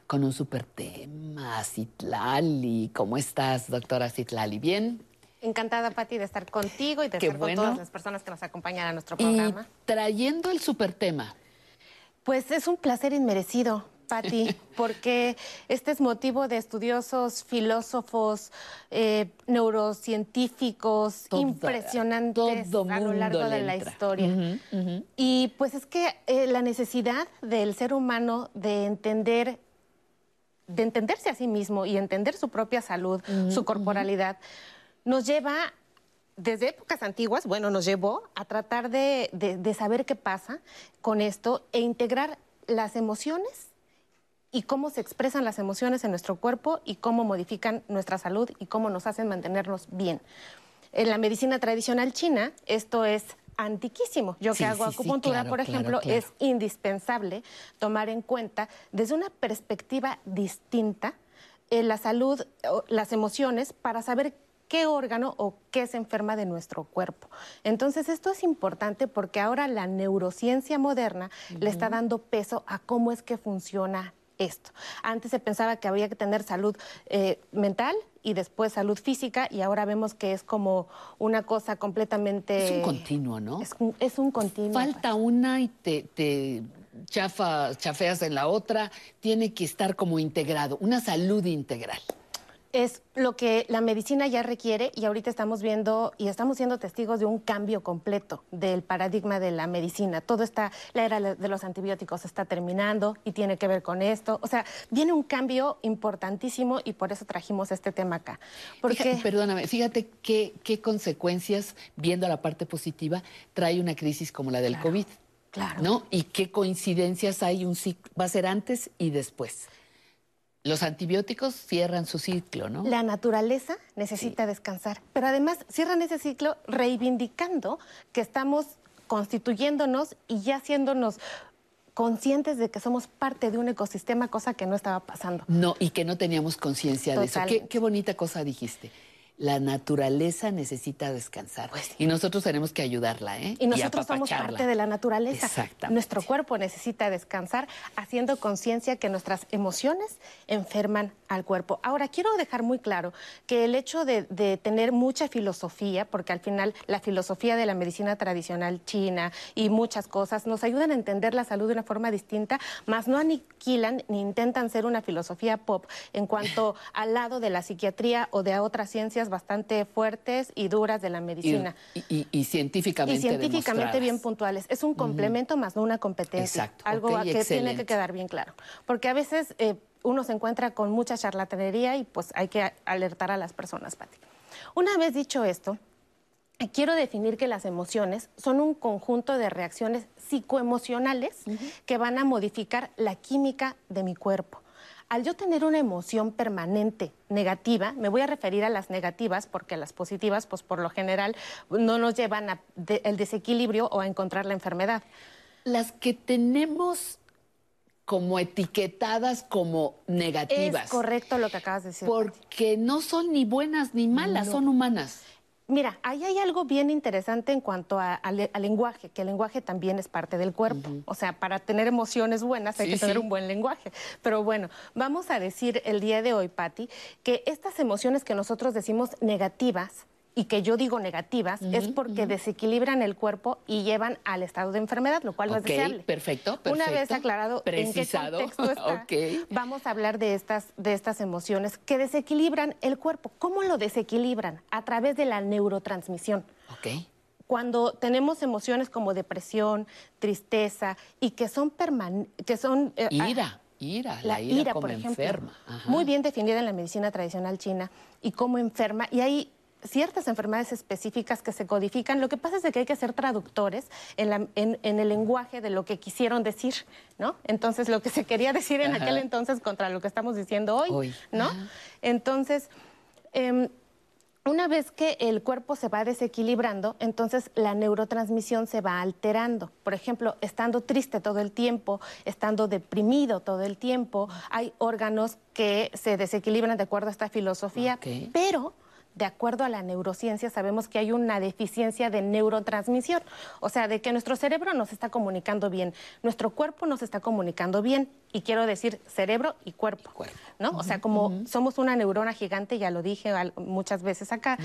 Con un super tema, Citlali. ¿Cómo estás, doctora Citlali? ¿Bien? Encantada, Patti, de estar contigo y de estar con todas las personas que nos acompañan a nuestro programa. Y trayendo el super tema. Pues es un placer inmerecido, Patti, [LAUGHS] porque este es motivo de estudiosos, filósofos, eh, neurocientíficos impresionantes a lo largo de la historia. Y pues es que eh, la necesidad del ser humano de entender de entenderse a sí mismo y entender su propia salud, su corporalidad, nos lleva desde épocas antiguas, bueno, nos llevó a tratar de, saber qué pasa con esto e integrar las emociones y cómo se expresan las emociones en nuestro cuerpo y cómo modifican nuestra salud y cómo nos hacen mantenernos bien. En la medicina tradicional china, esto es antiquísimo. Yo que hago acupuntura, por ejemplo, es indispensable tomar en cuenta desde una perspectiva distinta eh, la salud, las emociones, para saber qué órgano o qué se enferma de nuestro cuerpo. Entonces, esto es importante porque ahora la neurociencia moderna le está dando peso a cómo es que funciona esto. Antes se pensaba que había que tener salud eh, mental y después salud física y ahora vemos que es como una cosa completamente... Es un continuo, ¿no? Es un, continuo. Falta una y te, te chafa, chafeas en la otra, tiene que estar como integrado, una salud integral es lo que la medicina ya requiere y ahorita estamos viendo y estamos siendo testigos de un cambio completo del paradigma de la medicina. Todo está, la era de los antibióticos está terminando y tiene que ver con esto. O sea, viene un cambio importantísimo y por eso trajimos este tema acá. Porque... perdóname, fíjate qué, qué consecuencias, viendo la parte positiva, trae una crisis como la del COVID. Claro. ¿No? Y qué coincidencias hay, un va a ser antes y después. Los antibióticos cierran su ciclo, ¿no? La naturaleza necesita descansar, pero además cierran ese ciclo reivindicando que estamos constituyéndonos y ya haciéndonos conscientes de que somos parte de un ecosistema, cosa que no estaba pasando. No, y que no teníamos conciencia de eso. Qué, qué bonita cosa dijiste la naturaleza necesita descansar. Pues y nosotros tenemos que ayudarla, ¿eh? Y nosotros somos parte de la naturaleza. Exactamente. Nuestro cuerpo necesita descansar, haciendo conciencia que nuestras emociones enferman al cuerpo. Ahora, quiero dejar muy claro que el hecho de, tener mucha filosofía, porque al final la filosofía de la medicina tradicional china y muchas cosas nos ayudan a entender la salud de una forma distinta, más no aniquilan ni intentan ser una filosofía pop en cuanto [LAUGHS] al lado de la psiquiatría o de otras ciencias bastante fuertes y duras de la medicina. Y, científicamente Y científicamente bien puntuales. Es un complemento más no una competencia. Exacto. Algo que tiene que quedar bien claro. Porque a veces... Eh, uno se encuentra con mucha charlatanería y pues hay que alertar a las personas, Pati. Una vez dicho esto, quiero definir que las emociones son un conjunto de reacciones psicoemocionales que van a modificar la química de mi cuerpo. Al yo tener una emoción permanente negativa, me voy a referir a las negativas porque las positivas, pues por lo general, no nos llevan al desequilibrio o a encontrar la enfermedad. Las que tenemos como etiquetadas como negativas. Es correcto lo que acabas de decir. Porque no son ni buenas ni malas, son humanas. Mira, ahí hay algo bien interesante en cuanto al lenguaje, que el lenguaje también es parte del cuerpo. O sea, para tener emociones buenas hay que tener un buen lenguaje. Pero bueno, vamos a decir el día de hoy, Patti, que estas emociones que nosotros decimos negativas, y que yo digo negativas es porque desequilibran el cuerpo y llevan al estado de enfermedad, lo cual no es deseable. Perfecto, perfecto. Una vez aclarado en qué contexto está, vamos a hablar de estas, de estas emociones que desequilibran el cuerpo. ¿Cómo lo desequilibran? A través de la neurotransmisión. Okay. Cuando tenemos emociones como depresión, tristeza y que son permanentes, que son... Eh, ira. Ira, la, ira, como por ejemplo, enferma. Muy bien definida en la medicina tradicional china y como enferma. Y hay ciertas enfermedades específicas que se codifican. Lo que pasa es que hay que ser traductores en, el lenguaje de lo que quisieron decir, ¿no? Entonces, lo que se quería decir en aquel entonces contra lo que estamos diciendo hoy, ¿no? Entonces, em, una vez que el cuerpo se va desequilibrando, entonces la neurotransmisión se va alterando. Por ejemplo, estando triste todo el tiempo, estando deprimido todo el tiempo, hay órganos que se desequilibran de acuerdo a esta filosofía, pero de acuerdo a la neurociencia, sabemos que hay una deficiencia de neurotransmisión, o sea, de que nuestro cerebro nos está comunicando bien, nuestro cuerpo nos está comunicando bien, y quiero decir cerebro y cuerpo, ¿no? O sea, como somos una neurona gigante, ya lo dije muchas veces acá,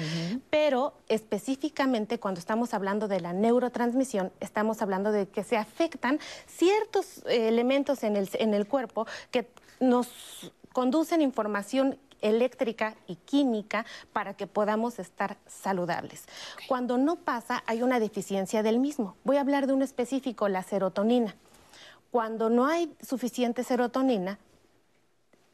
pero específicamente cuando estamos hablando de la neurotransmisión, estamos hablando de que se afectan ciertos eh, elementos en el, en el cuerpo que nos conducen información eléctrica y química para que podamos estar saludables. Cuando no pasa, hay una deficiencia del mismo. Voy a hablar de un específico, la serotonina. Cuando no hay suficiente serotonina,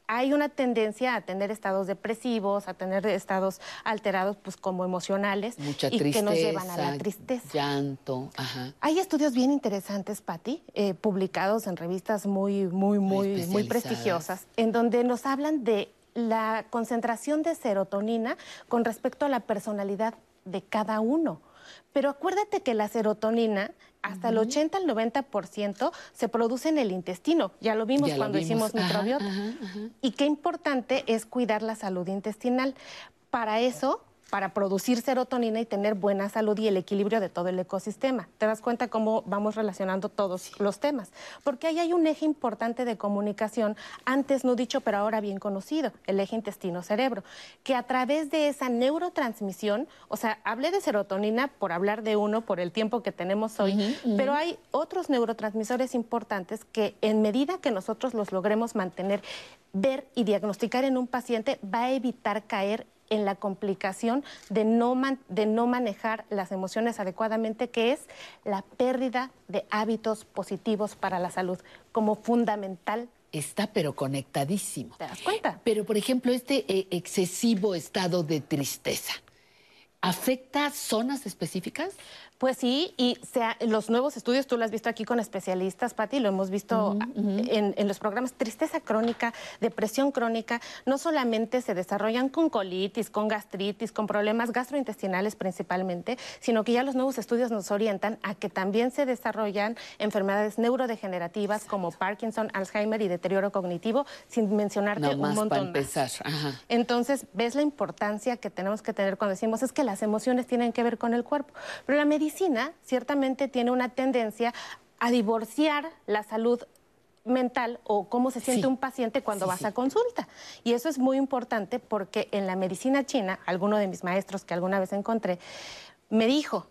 hay una tendencia a tener estados depresivos, a tener estados alterados, pues como emocionales, y que nos llevan a la tristeza. Llanto, ajá. Hay estudios bien interesantes, Patti, eh, publicados en revistas muy, muy, muy, muy prestigiosas, en donde nos hablan de la concentración de serotonina con respecto a la personalidad de cada uno. Pero acuérdate que la serotonina, hasta el 80 al 90% se produce en el intestino. Ya lo vimos cuando hicimos microbiota. Y qué importante es cuidar la salud intestinal. Para eso para producir serotonina y tener buena salud y el equilibrio de todo el ecosistema. ¿Te das cuenta cómo vamos relacionando todos los temas? Porque ahí hay un eje importante de comunicación, antes no dicho, pero ahora bien conocido, el eje intestino-cerebro, que a través de esa neurotransmisión, o sea, hablé de serotonina por hablar de uno, por el tiempo que tenemos hoy, pero hay otros neurotransmisores importantes que en medida que nosotros los logremos mantener, ver y diagnosticar en un paciente, va a evitar caer en la complicación de no, de no manejar las emociones adecuadamente, que es la pérdida de hábitos positivos para la salud, como fundamental está pero conectadísimo. ¿Te das cuenta? Pero, por ejemplo, este eh, excesivo estado de tristeza, ¿afecta zonas específicas? Pues sí, y sea, los nuevos estudios, tú lo has visto aquí con especialistas, Pati, lo hemos visto En, los programas, tristeza crónica, depresión crónica, no solamente se desarrollan con colitis, con gastritis, con problemas gastrointestinales principalmente, sino que ya los nuevos estudios nos orientan a que también se desarrollan enfermedades neurodegenerativas como Parkinson, Alzheimer y deterioro cognitivo, sin mencionarte un montón empezar. Entonces, ves la importancia que tenemos que tener cuando decimos es que las emociones tienen que ver con el cuerpo, pero la medicina medicina ciertamente tiene una tendencia a divorciar la salud mental o cómo se siente un paciente cuando vas a consulta. Y eso es muy importante porque en la medicina china, alguno de mis maestros que alguna vez encontré, me dijo,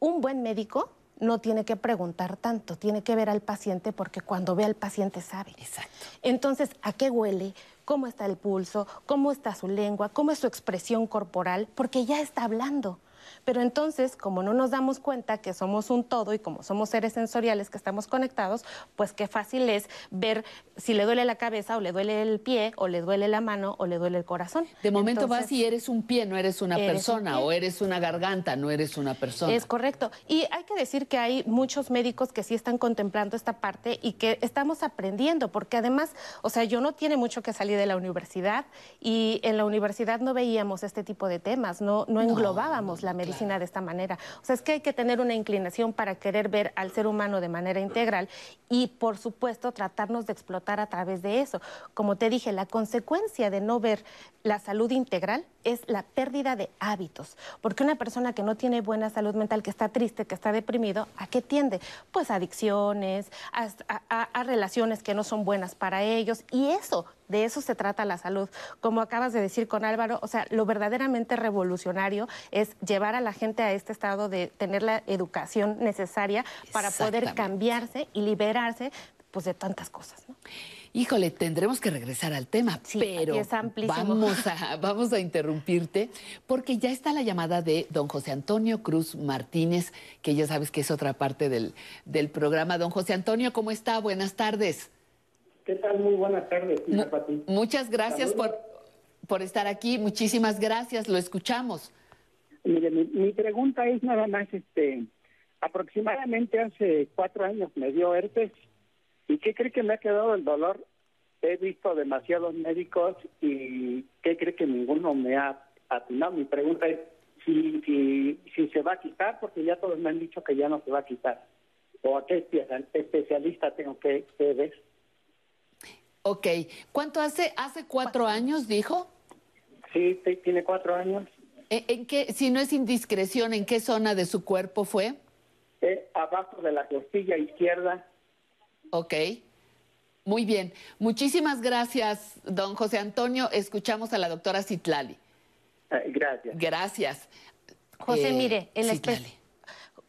un buen médico no tiene que preguntar tanto, tiene que ver al paciente porque cuando ve al paciente sabe. Exacto. Entonces, ¿a qué huele? ¿Cómo está el pulso? ¿Cómo está su lengua? ¿Cómo es su expresión corporal? Porque ya está hablando. Pero entonces, como no nos damos cuenta que somos un todo y como somos seres sensoriales que estamos conectados, pues qué fácil es ver si le duele la cabeza o le duele el pie o le duele la mano o le duele el corazón. De momento vas y eres un pie, no eres una persona, o eres una garganta, no eres una persona. Es correcto. Y hay que decir que hay muchos médicos que sí están contemplando esta parte y que estamos aprendiendo, porque además, o sea, yo no tiene mucho que salir de la universidad y en la universidad no veíamos este tipo de temas, no, no englobábamos la medicina de esta manera. O sea, es que hay que tener una inclinación para querer ver al ser humano de manera integral y, por supuesto, tratarnos de explotar a través de eso. Como te dije, la consecuencia de no ver la salud integral es la pérdida de hábitos, porque una persona que no tiene buena salud mental, que está triste, que está deprimido, ¿a qué tiende? Pues a adicciones, a, relaciones que no son buenas para ellos, y eso, de eso se trata la salud. Como acabas de decir con Álvaro, o sea, lo verdaderamente revolucionario es llevar a la gente a este estado de tener la educación necesaria para poder cambiarse y liberarse pues, de tantas cosas. ¿no? Híjole, tendremos que regresar al tema, pero vamos [LAUGHS] a, vamos a interrumpirte porque ya está la llamada de don José Antonio Cruz Martínez, que ya sabes que es otra parte del, del programa. Don José Antonio, ¿cómo está? Buenas tardes. ¿Qué tal? Muy buenas tardes. Muchas gracias por, por estar aquí. Muchísimas gracias. Lo escuchamos. Mire, mi, mi, pregunta es nada más, este, aproximadamente hace cuatro años me dio herpes ¿Y qué cree que me ha quedado el dolor? He visto demasiados médicos y ¿qué cree que ninguno me ha atinado? Mi pregunta es si, si, si se va a quitar, porque ya todos me han dicho que ya no se va a quitar. ¿O a qué especialista tengo que, ver? Ok. ¿Cuánto hace? ¿Hace cuatro años, dijo? Sí, tiene cuatro años. ¿En, qué, si no es indiscreción, en qué zona de su cuerpo fue? Eh, abajo de la costilla izquierda. Ok. Muy bien. Muchísimas gracias, don José Antonio. Escuchamos a la doctora Citlali. Eh, gracias. Gracias. José, eh, mire, el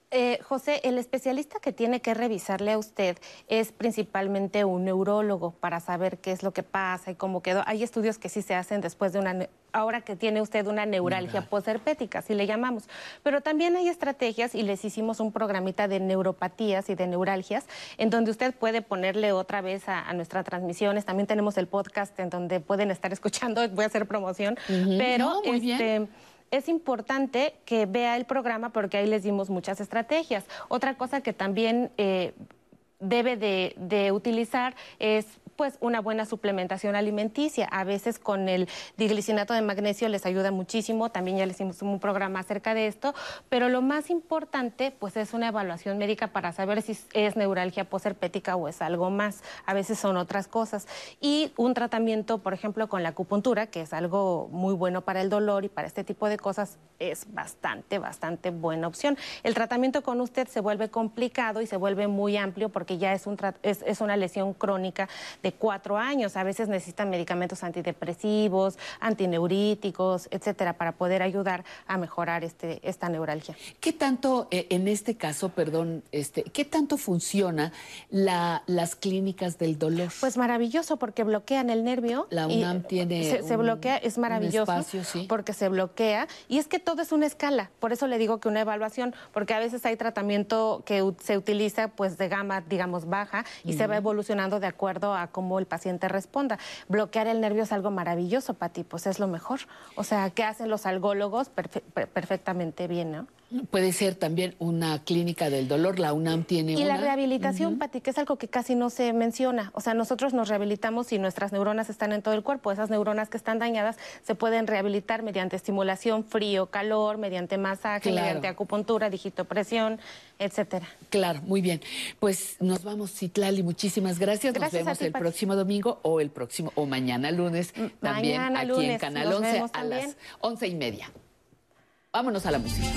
eh, José, el especialista que tiene que revisarle a usted es principalmente un neurólogo para saber qué es lo que pasa y cómo quedó. Hay estudios que sí se hacen después de una, ahora que tiene usted una neuralgia posherpética, así le llamamos. Pero también hay estrategias y les hicimos un programita de neuropatías y de neuralgias en donde usted puede ponerle otra vez a, nuestras transmisiones. También tenemos el podcast en donde pueden estar [LAUGHS] escuchando, voy a hacer promoción, pero este es importante que vea el programa porque ahí les dimos muchas estrategias. Otra cosa que también eh, debe de, utilizar es pues una buena suplementación alimenticia. A veces con el diglicinato de magnesio les ayuda muchísimo, también ya les hicimos un programa acerca de esto, pero lo más importante pues es una evaluación médica para saber si es neuralgia posherpética o es algo más. A veces son otras cosas. Y un tratamiento, por ejemplo, con la acupuntura, que es algo muy bueno para el dolor y para este tipo de cosas, es bastante, bastante buena opción. El tratamiento con usted se vuelve complicado y se vuelve muy amplio porque ya es, un es, es una lesión crónica cuatro años. A veces necesitan medicamentos antidepresivos, antineuríticos, etcétera, para poder ayudar a mejorar este, esta neuralgia. ¿Qué tanto, eh, en este caso, perdón, este, qué tanto funciona la, las clínicas del dolor? Pues maravilloso, porque bloquean el nervio. La UNAM tiene. Se, bloquea, es maravilloso. Porque se bloquea. Y es que todo es una escala. Por eso le digo que una evaluación, porque a veces hay tratamiento que se utiliza pues de gama, digamos, baja y se va evolucionando de acuerdo a cómo el paciente responda. Bloquear el nervio es algo maravilloso, Pati, pues es lo mejor. O sea, ¿qué hacen los algólogos? perfectamente bien, ¿no? Puede ser también una clínica del dolor, la UNAM tiene y una. Y la rehabilitación, Pati, que es algo que casi no se menciona. O sea, nosotros nos rehabilitamos y nuestras neuronas están en todo el cuerpo. Esas neuronas que están dañadas se pueden rehabilitar mediante estimulación frío, calor, mediante masaje, mediante acupuntura, digitopresión, etcétera. Claro, muy bien. Pues nos vamos, Citlali, muchísimas gracias. gracias nos vemos el próximo domingo o el próximo, o mañana lunes, también aquí en Canal 11 a las once y media. Vámonos a la música.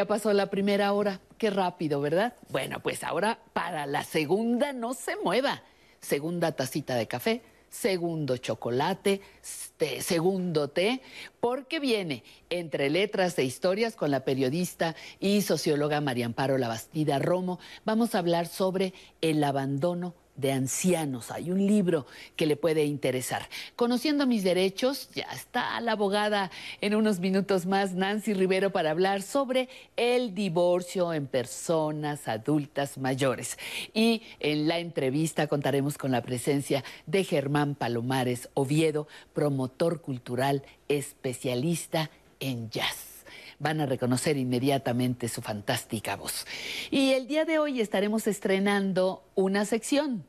Ya pasó la primera hora. Qué rápido, ¿verdad? Bueno, pues ahora para la segunda no se mueva. Segunda tacita de café, segundo chocolate, este, segundo té, porque viene entre letras e historias con la periodista y socióloga María Amparo Labastida Romo. Vamos a hablar sobre el abandono de ancianos. Hay un libro que le puede interesar. Conociendo mis derechos, ya está la abogada en unos minutos más, Nancy Rivero, para hablar sobre el divorcio en personas adultas mayores. Y en la entrevista contaremos con la presencia de Germán Palomares Oviedo, promotor cultural, especialista en jazz van a reconocer inmediatamente su fantástica voz. Y el día de hoy estaremos estrenando una sección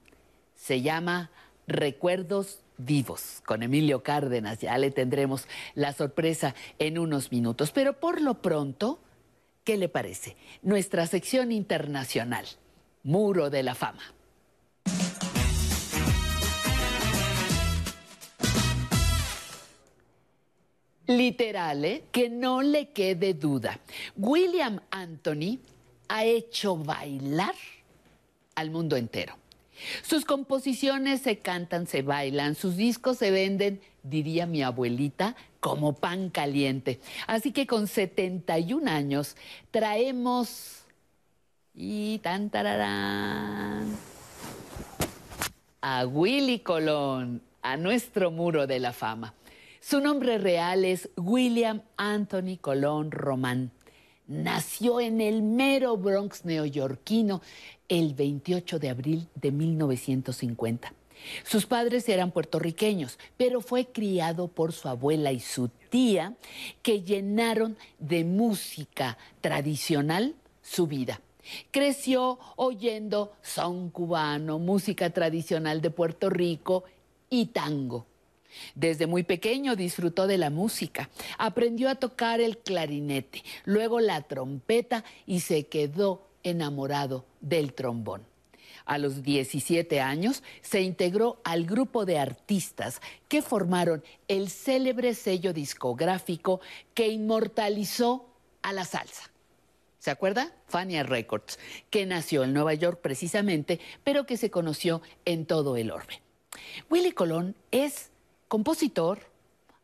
se llama Recuerdos vivos con Emilio Cárdenas. Ya le tendremos la sorpresa en unos minutos. Pero por lo pronto, ¿qué le parece? Nuestra sección internacional, Muro de la Fama. Literal, ¿eh? que no le quede duda. William Anthony ha hecho bailar al mundo entero. Sus composiciones se cantan, se bailan, sus discos se venden, diría mi abuelita, como pan caliente. Así que con 71 años traemos y tan tararán a Willy Colón, a nuestro muro de la fama. Su nombre real es William Anthony Colón Román. Nació en el mero Bronx neoyorquino el 28 de abril de 1950. Sus padres eran puertorriqueños, pero fue criado por su abuela y su tía, que llenaron de música tradicional su vida. Creció oyendo son cubano, música tradicional de Puerto Rico y tango. Desde muy pequeño disfrutó de la música, aprendió a tocar el clarinete, luego la trompeta y se quedó enamorado del trombón. A los 17 años se integró al grupo de artistas que formaron el célebre sello discográfico que inmortalizó a la salsa. ¿Se acuerda? Fania Records, que nació en Nueva York precisamente, pero que se conoció en todo el orbe. Willy Colón es compositor,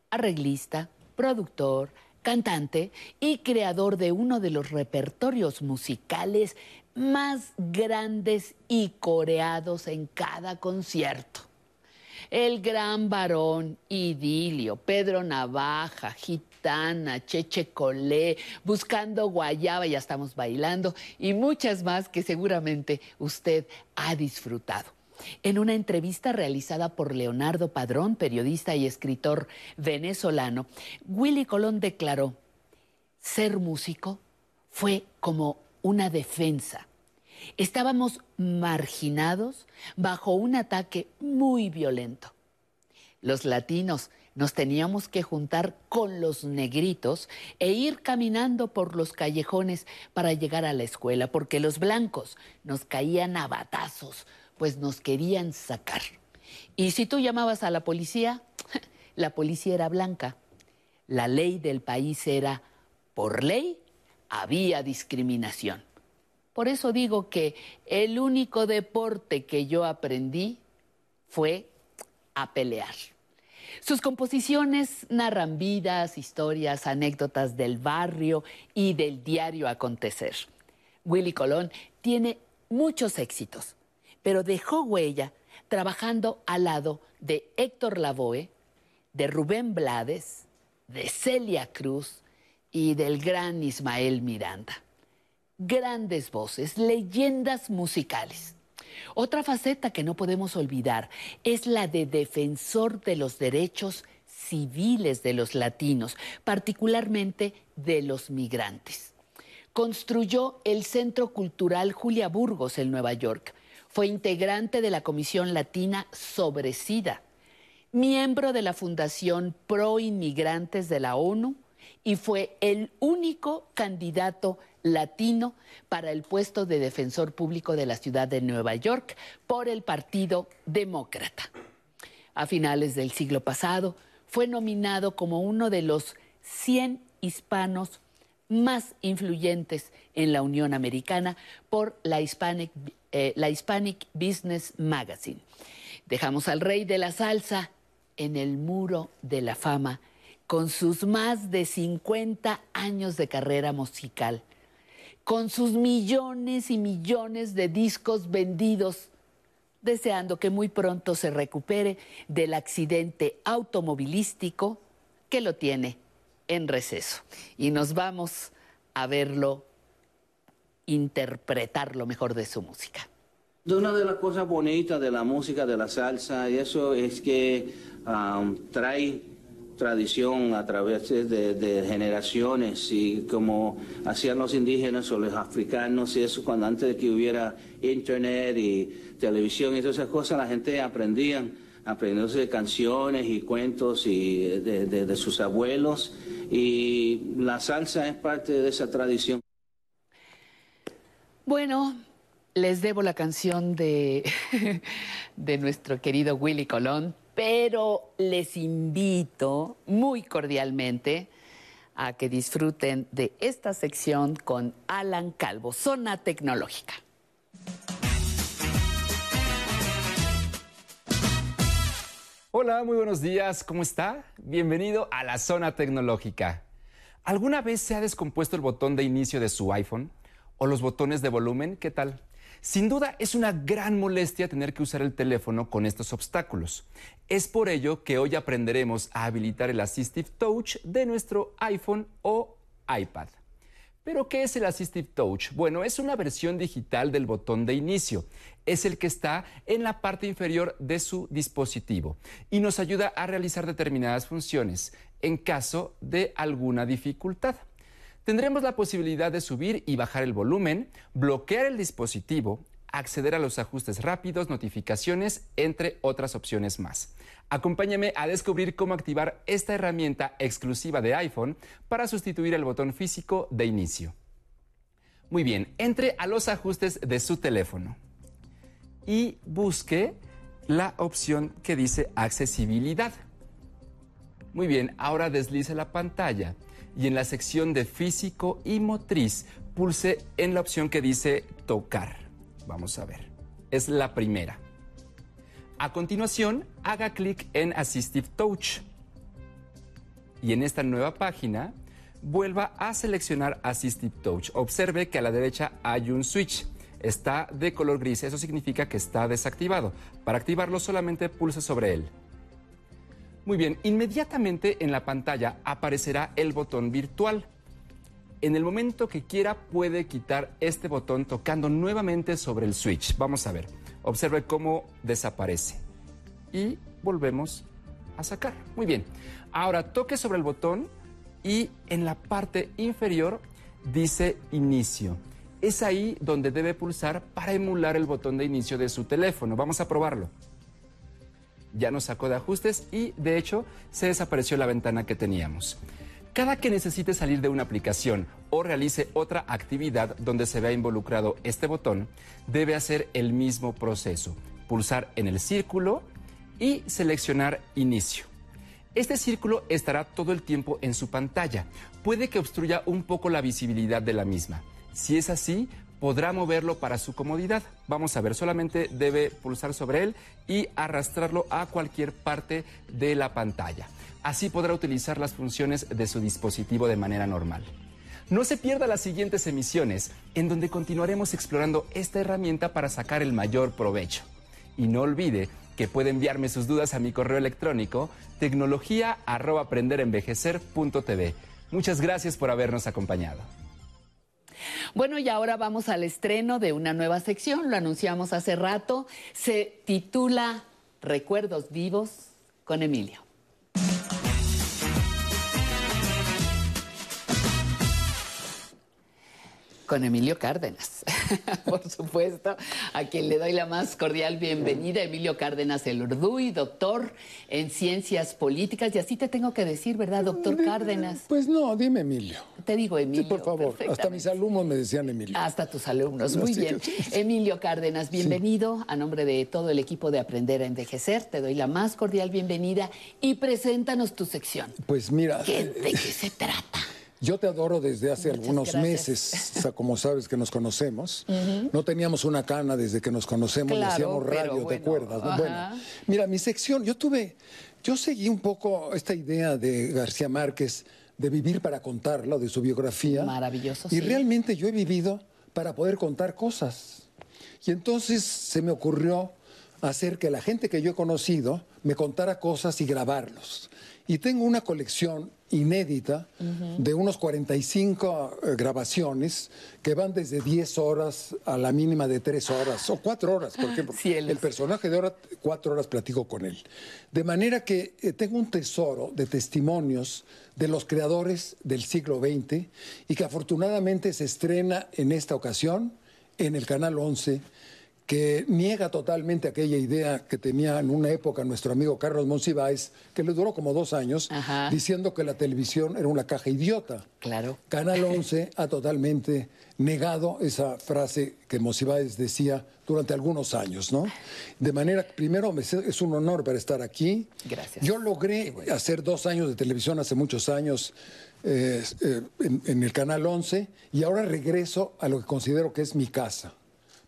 arreglista, productor, cantante y creador de uno de los repertorios musicales más grandes y coreados en cada concierto. El gran varón, Idilio, Pedro Navaja, Gitana, Cheche Colé, Buscando Guayaba, ya estamos bailando, y muchas más que seguramente usted ha disfrutado. En una entrevista realizada por Leonardo Padrón, periodista y escritor venezolano, Willy Colón declaró, ser músico fue como una defensa. Estábamos marginados bajo un ataque muy violento. Los latinos nos teníamos que juntar con los negritos e ir caminando por los callejones para llegar a la escuela, porque los blancos nos caían a batazos, pues nos querían sacar. Y si tú llamabas a la policía, [LAUGHS] la policía era blanca. La ley del país era, por ley, había discriminación. Por eso digo que el único deporte que yo aprendí fue a pelear. Sus composiciones narran vidas, historias, anécdotas del barrio y del diario acontecer. Willy Colón tiene muchos éxitos pero dejó huella trabajando al lado de Héctor Lavoe, de Rubén Blades, de Celia Cruz y del gran Ismael Miranda. Grandes voces, leyendas musicales. Otra faceta que no podemos olvidar es la de defensor de los derechos civiles de los latinos, particularmente de los migrantes. Construyó el Centro Cultural Julia Burgos en Nueva York, fue integrante de la Comisión Latina sobre SIDA, miembro de la Fundación Pro Inmigrantes de la ONU y fue el único candidato latino para el puesto de defensor público de la ciudad de Nueva York por el Partido Demócrata. A finales del siglo pasado fue nominado como uno de los 100 hispanos más influyentes en la Unión Americana por la Hispanic, eh, la Hispanic Business Magazine. Dejamos al rey de la salsa en el muro de la fama con sus más de 50 años de carrera musical, con sus millones y millones de discos vendidos, deseando que muy pronto se recupere del accidente automovilístico que lo tiene en receso. Y nos vamos a verlo interpretar lo mejor de su música. Una de las cosas bonitas de la música, de la salsa, y eso es que um, trae tradición a través de, generaciones y como hacían los indígenas o los africanos y eso cuando antes de que hubiera internet y televisión y todas esas cosas la gente aprendían aprendiéndose canciones y cuentos y de sus abuelos y la salsa es parte de esa tradición. Bueno, les debo la canción de, [LAUGHS] de nuestro querido Willy Colón, pero les invito muy cordialmente a que disfruten de esta sección con Alan Calvo, Zona Tecnológica. Hola, muy buenos días, ¿cómo está? Bienvenido a la Zona Tecnológica. ¿Alguna vez se ha descompuesto el botón de inicio de su iPhone? ¿O los botones de volumen? ¿Qué tal? Sin duda es una gran molestia tener que usar el teléfono con estos obstáculos. Es por ello que hoy aprenderemos a habilitar el Assistive Touch de nuestro iPhone o iPad. Pero, ¿qué es el Assistive Touch? Bueno, es una versión digital del botón de inicio. Es el que está en la parte inferior de su dispositivo y nos ayuda a realizar determinadas funciones en caso de alguna dificultad tendremos la posibilidad de subir y bajar el volumen, bloquear el dispositivo, acceder a los ajustes rápidos, notificaciones, entre otras opciones más. Acompáñame a descubrir cómo activar esta herramienta exclusiva de iPhone para sustituir el botón físico de inicio. Muy bien, entre a los ajustes de su teléfono y busque la opción que dice accesibilidad. Muy bien, ahora deslice la pantalla y en la sección de físico y motriz pulse en la opción que dice tocar. Vamos a ver. Es la primera. A continuación, haga clic en Assistive Touch. Y en esta nueva página, vuelva a seleccionar Assistive Touch. Observe que a la derecha hay un switch. Está de color gris, eso significa que está desactivado. Para activarlo solamente pulse sobre él. Muy bien, inmediatamente en la pantalla aparecerá el botón virtual. En el momento que quiera puede quitar este botón tocando nuevamente sobre el switch. Vamos a ver. Observe cómo desaparece. Y volvemos a sacar. Muy bien. Ahora toque sobre el botón y en la parte inferior dice inicio. Es ahí donde debe pulsar para emular el botón de inicio de su teléfono. Vamos a probarlo ya nos sacó de ajustes y de hecho se desapareció la ventana que teníamos. Cada que necesite salir de una aplicación o realice otra actividad donde se vea involucrado este botón, debe hacer el mismo proceso. Pulsar en el círculo y seleccionar inicio. Este círculo estará todo el tiempo en su pantalla. Puede que obstruya un poco la visibilidad de la misma. Si es así, podrá moverlo para su comodidad. Vamos a ver, solamente debe pulsar sobre él y arrastrarlo a cualquier parte de la pantalla. Así podrá utilizar las funciones de su dispositivo de manera normal. No se pierda las siguientes emisiones, en donde continuaremos explorando esta herramienta para sacar el mayor provecho. Y no olvide que puede enviarme sus dudas a mi correo electrónico tecnología@aprenderenvejecer.tv. Muchas gracias por habernos acompañado. Bueno, y ahora vamos al estreno de una nueva sección, lo anunciamos hace rato, se titula Recuerdos vivos con Emilio. Con Emilio Cárdenas, [LAUGHS] por supuesto, a quien le doy la más cordial bienvenida. Emilio Cárdenas, el Urduy, doctor en ciencias políticas. Y así te tengo que decir, ¿verdad, doctor Cárdenas? Pues no, dime Emilio. Te digo Emilio. Sí, por favor. Hasta mis alumnos me decían Emilio. Hasta tus alumnos. Muy bien. Emilio Cárdenas, bienvenido. A nombre de todo el equipo de Aprender a Envejecer, te doy la más cordial bienvenida y preséntanos tu sección. Pues mira. ¿De qué se trata? Yo te adoro desde hace algunos meses, o sea, como sabes que nos conocemos. [LAUGHS] No teníamos una cana desde que nos conocemos y hacíamos radio, ¿te acuerdas? Bueno, mira, mi sección, yo tuve, yo seguí un poco esta idea de García Márquez de vivir para contarlo, de su biografía. Maravilloso. Y realmente yo he vivido para poder contar cosas. Y entonces se me ocurrió hacer que la gente que yo he conocido me contara cosas y grabarlos. Y tengo una colección inédita de unos 45 eh, grabaciones que van desde 10 horas a la mínima de 3 horas o 4 horas, por ejemplo. [LAUGHS] el personaje de ahora, 4 horas platico con él. De manera que eh, tengo un tesoro de testimonios de los creadores del siglo XX y que afortunadamente se estrena en esta ocasión en el Canal 11 que niega totalmente aquella idea que tenía en una época nuestro amigo Carlos Monsiváis, que le duró como dos años, diciendo que la televisión era una caja idiota. Claro. Canal [LAUGHS] 11 ha totalmente negado esa frase que Monsiváis decía durante algunos años, ¿no? De manera, primero, es un honor para estar aquí. Gracias. Yo logré hacer dos años de televisión hace muchos años eh, eh, en el Canal 11 y ahora regreso a lo que considero que es mi casa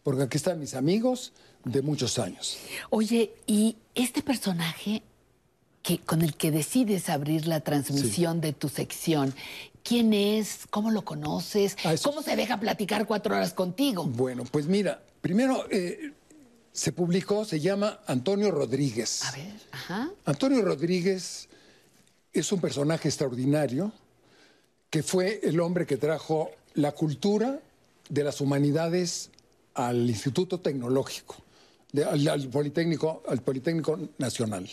porque aquí están mis amigos de muchos años. Oye, y este personaje que, con el que decides abrir la transmisión de tu sección, ¿quién es? ¿Cómo lo conoces? ¿Cómo se deja platicar cuatro horas contigo? Bueno, pues mira, primero eh, se publicó, se llama Antonio Rodríguez. A ver, ajá. Antonio Rodríguez es un personaje extraordinario que fue el hombre que trajo la cultura de las humanidades al Instituto Tecnológico, al, Politécnico, al Politécnico Nacional.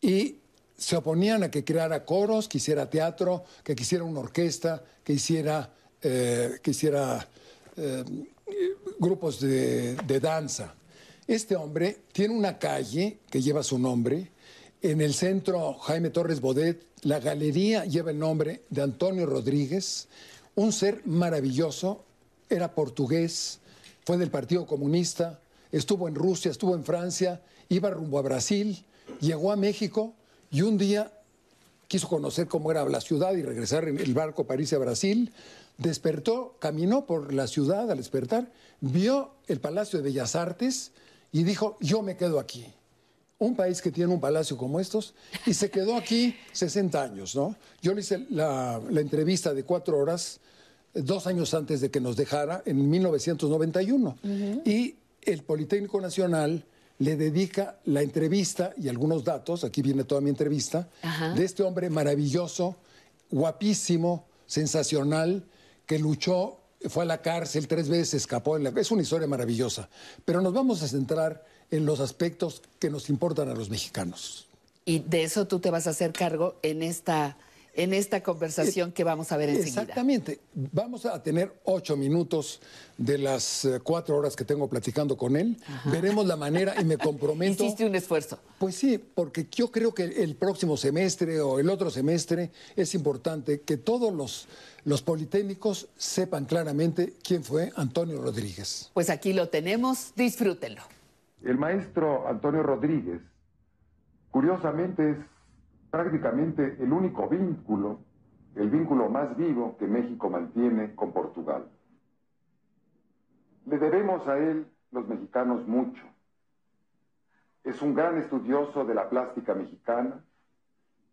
Y se oponían a que creara coros, que hiciera teatro, que quisiera una orquesta, que hiciera, eh, que hiciera eh, grupos de, de, danza. Este hombre tiene una calle que lleva su nombre. En el centro Jaime Torres Bodet, la galería lleva el nombre de Antonio Rodríguez, un ser maravilloso, era portugués, fue del Partido Comunista, estuvo en Rusia, estuvo en Francia, iba rumbo a Brasil, llegó a México y un día quiso conocer cómo era la ciudad y regresar en el barco París a Brasil. Despertó, caminó por la ciudad al despertar, vio el Palacio de Bellas Artes y dijo, yo me quedo aquí. Un país que tiene un palacio como estos y se quedó aquí 60 años, ¿no? Yo le hice la, la entrevista de cuatro horas dos años antes de que nos dejara, en 1991. Y el Politécnico Nacional le dedica la entrevista y algunos datos, aquí viene toda mi entrevista, de este hombre maravilloso, guapísimo, sensacional, que luchó, fue a la cárcel tres veces, escapó. En la... Es una historia maravillosa. Pero nos vamos a centrar en los aspectos que nos importan a los mexicanos. Y de eso tú te vas a hacer cargo en esta en esta conversación que vamos a ver enseguida. Exactamente. Vamos a tener ocho minutos de las eh, cuatro horas que tengo platicando con él. Veremos la manera y me [LAUGHS] comprometo. Hiciste un esfuerzo. Pues sí, porque yo creo que el próximo semestre o el otro semestre es importante que todos los, los politécnicos sepan claramente quién fue Antonio Rodríguez. Pues aquí lo tenemos, disfrútenlo. El maestro Antonio Rodríguez, curiosamente, es prácticamente el único vínculo, el vínculo más vivo que México mantiene con Portugal. Le debemos a él, los mexicanos, mucho. Es un gran estudioso de la plástica mexicana,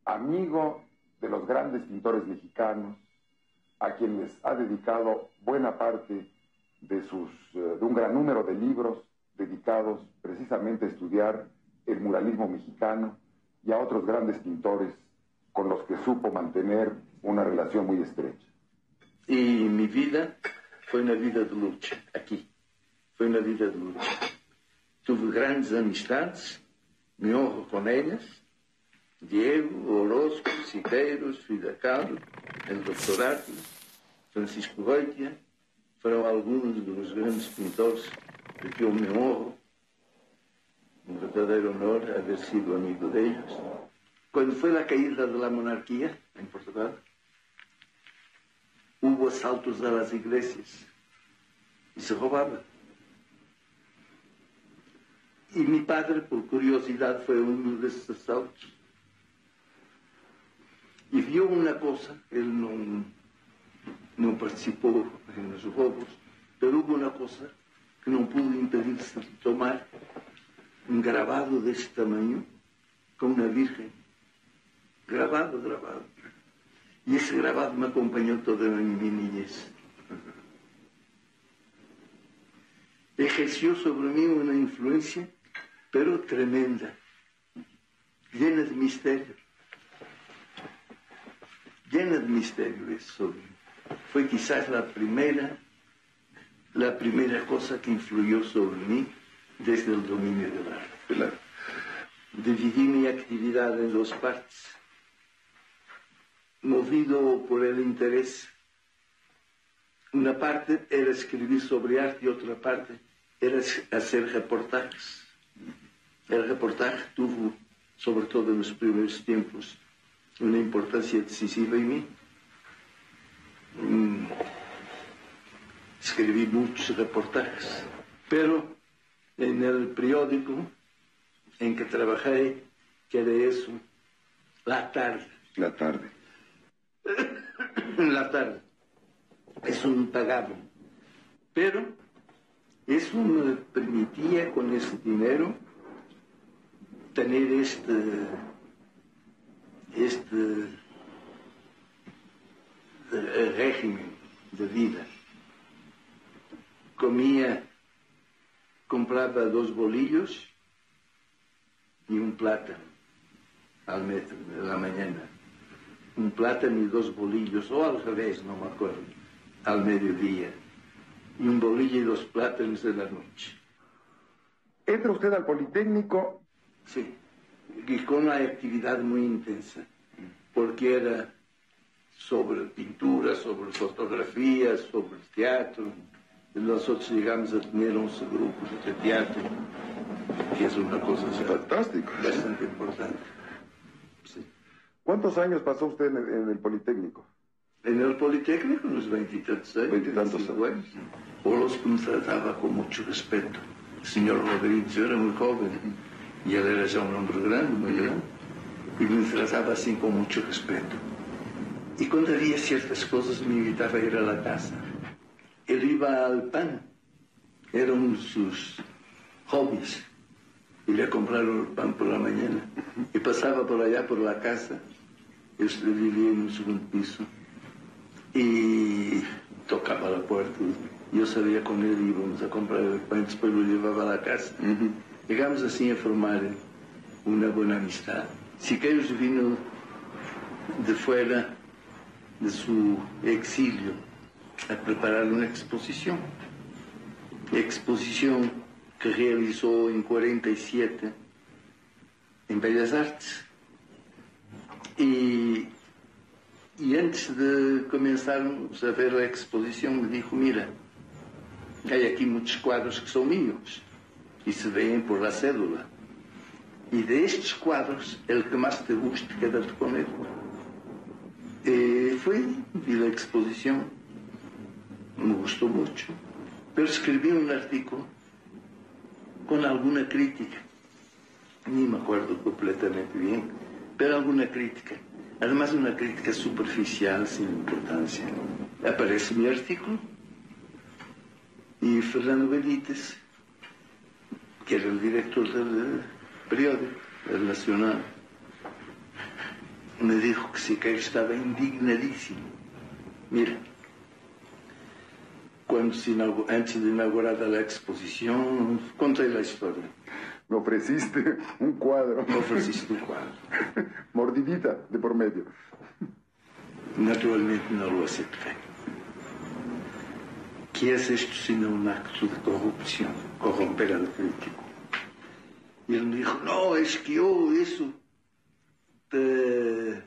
amigo de los grandes pintores mexicanos, a quienes ha dedicado buena parte de, sus, eh, de un gran número de libros dedicados precisamente a estudiar el muralismo mexicano y a otros grandes pintores con los que supo mantener una relación muy estrecha. Y mi vida fue una vida de lucha, aquí. Fue una vida de lucha. Tuve grandes amistades, me honro con ellas. Diego, Orozco, Siqueiros, Frida Kahlo, el doctor Atlas, Francisco Goitia, fueron algunos de los grandes pintores de que yo me honro un verdadero honor haber sido amigo de ellos. Cuando fue la caída de la monarquía en Portugal, hubo asaltos a las iglesias y se robaba. Y mi padre, por curiosidad, fue uno de esos asaltos. Y vio una cosa, él no, não participou nos roubos, mas houve uma coisa que não pude impedir-se de tomar um gravado deste tamanho com uma virgem. Gravado, gravado. E esse gravado me acompanhou toda minha niñez. Ejerció sobre mim uma influência, pero tremenda, llena de mistério. Llena de mistério isso sobre mim. Foi quizás a primeira, a primeira coisa que influiu sobre mim desde o domínio do arte. Dividí minha atividade em duas partes movido por el interés. Una parte era escribir sobre arte y otra parte era hacer reportajes. El reportaje tuvo, sobre todo en los primeros tiempos, una importancia decisiva en mí. Mm, escribí muchos reportajes, pero en el periódico en que trabajé, que era eso, la tarde. La tarde [COUGHS] la tarde. Eso no pagaba. Pero eso me permitía con ese dinero tener este, este eh, régimen de vida. Comía, compraba dos bolillos y un plátano al metro de la mañana um plátano e dois bolilhos, ou ao revés, não me acordo, ao meio-dia. E um bolillo e dois plátanos na noite. Entra usted al Politécnico? Sí, y con una actividad muy intensa, porque era sobre pintura, sobre fotografía, sobre teatro. Nosotros llegamos a tener 11 grupos de teatro, que es una cosa fantástica, bastante importante. ¿Cuántos años pasó usted en el, Politécnico? En el Politécnico, unos veintitantos años. Veintitantos años. O los me trataba con mucho respeto. El señor Rodríguez, era muy joven y él era ya un hombre grande, muy grande, y me trataba así con mucho respeto. Y cuando había ciertas cosas me invitaba a ir a la casa. Él iba al pan, era uno de sus hobbies. Y le compraron el pan por la mañana. Y pasaba por allá, por la casa, eu vivia no segundo piso e tocava a porta e eu sabia com ele íamos a comprar o pão depois o levava à casa. Uhum. Chegamos assim a formar uma boa amistade. Siqueiros vindo de fora de seu exílio a preparar uma exposição. Exposição que realizou em 47 em Bellas Artes e, e antes de começarmos a ver a exposição, me dijo: Mira, há aqui muitos quadros que são meus e se veem por la cédula. E destes quadros, o que mais te gusta, queda-te com ele. E foi, vi a exposição, me gostou muito. Pero escrevi um artículo com alguma crítica. Nem me acordo completamente bem pero alguna crítica. Además, una crítica superficial, sin importancia. Aparece mi artículo y Fernando Benítez, que era el director del periódico, del Nacional, me dijo que sí que estaba indignadísimo. Mira, cuando se antes de inaugurar la exposición, conté la historia. Me ofreciste un cuadro. Me ofreciste un cuadro. [LAUGHS] Mordidita de por medio. Naturalmente no lo acepté. ¿Qué es esto sino un acto de corrupción? Corromper al crítico. Y él me dijo, no, es que yo eso te,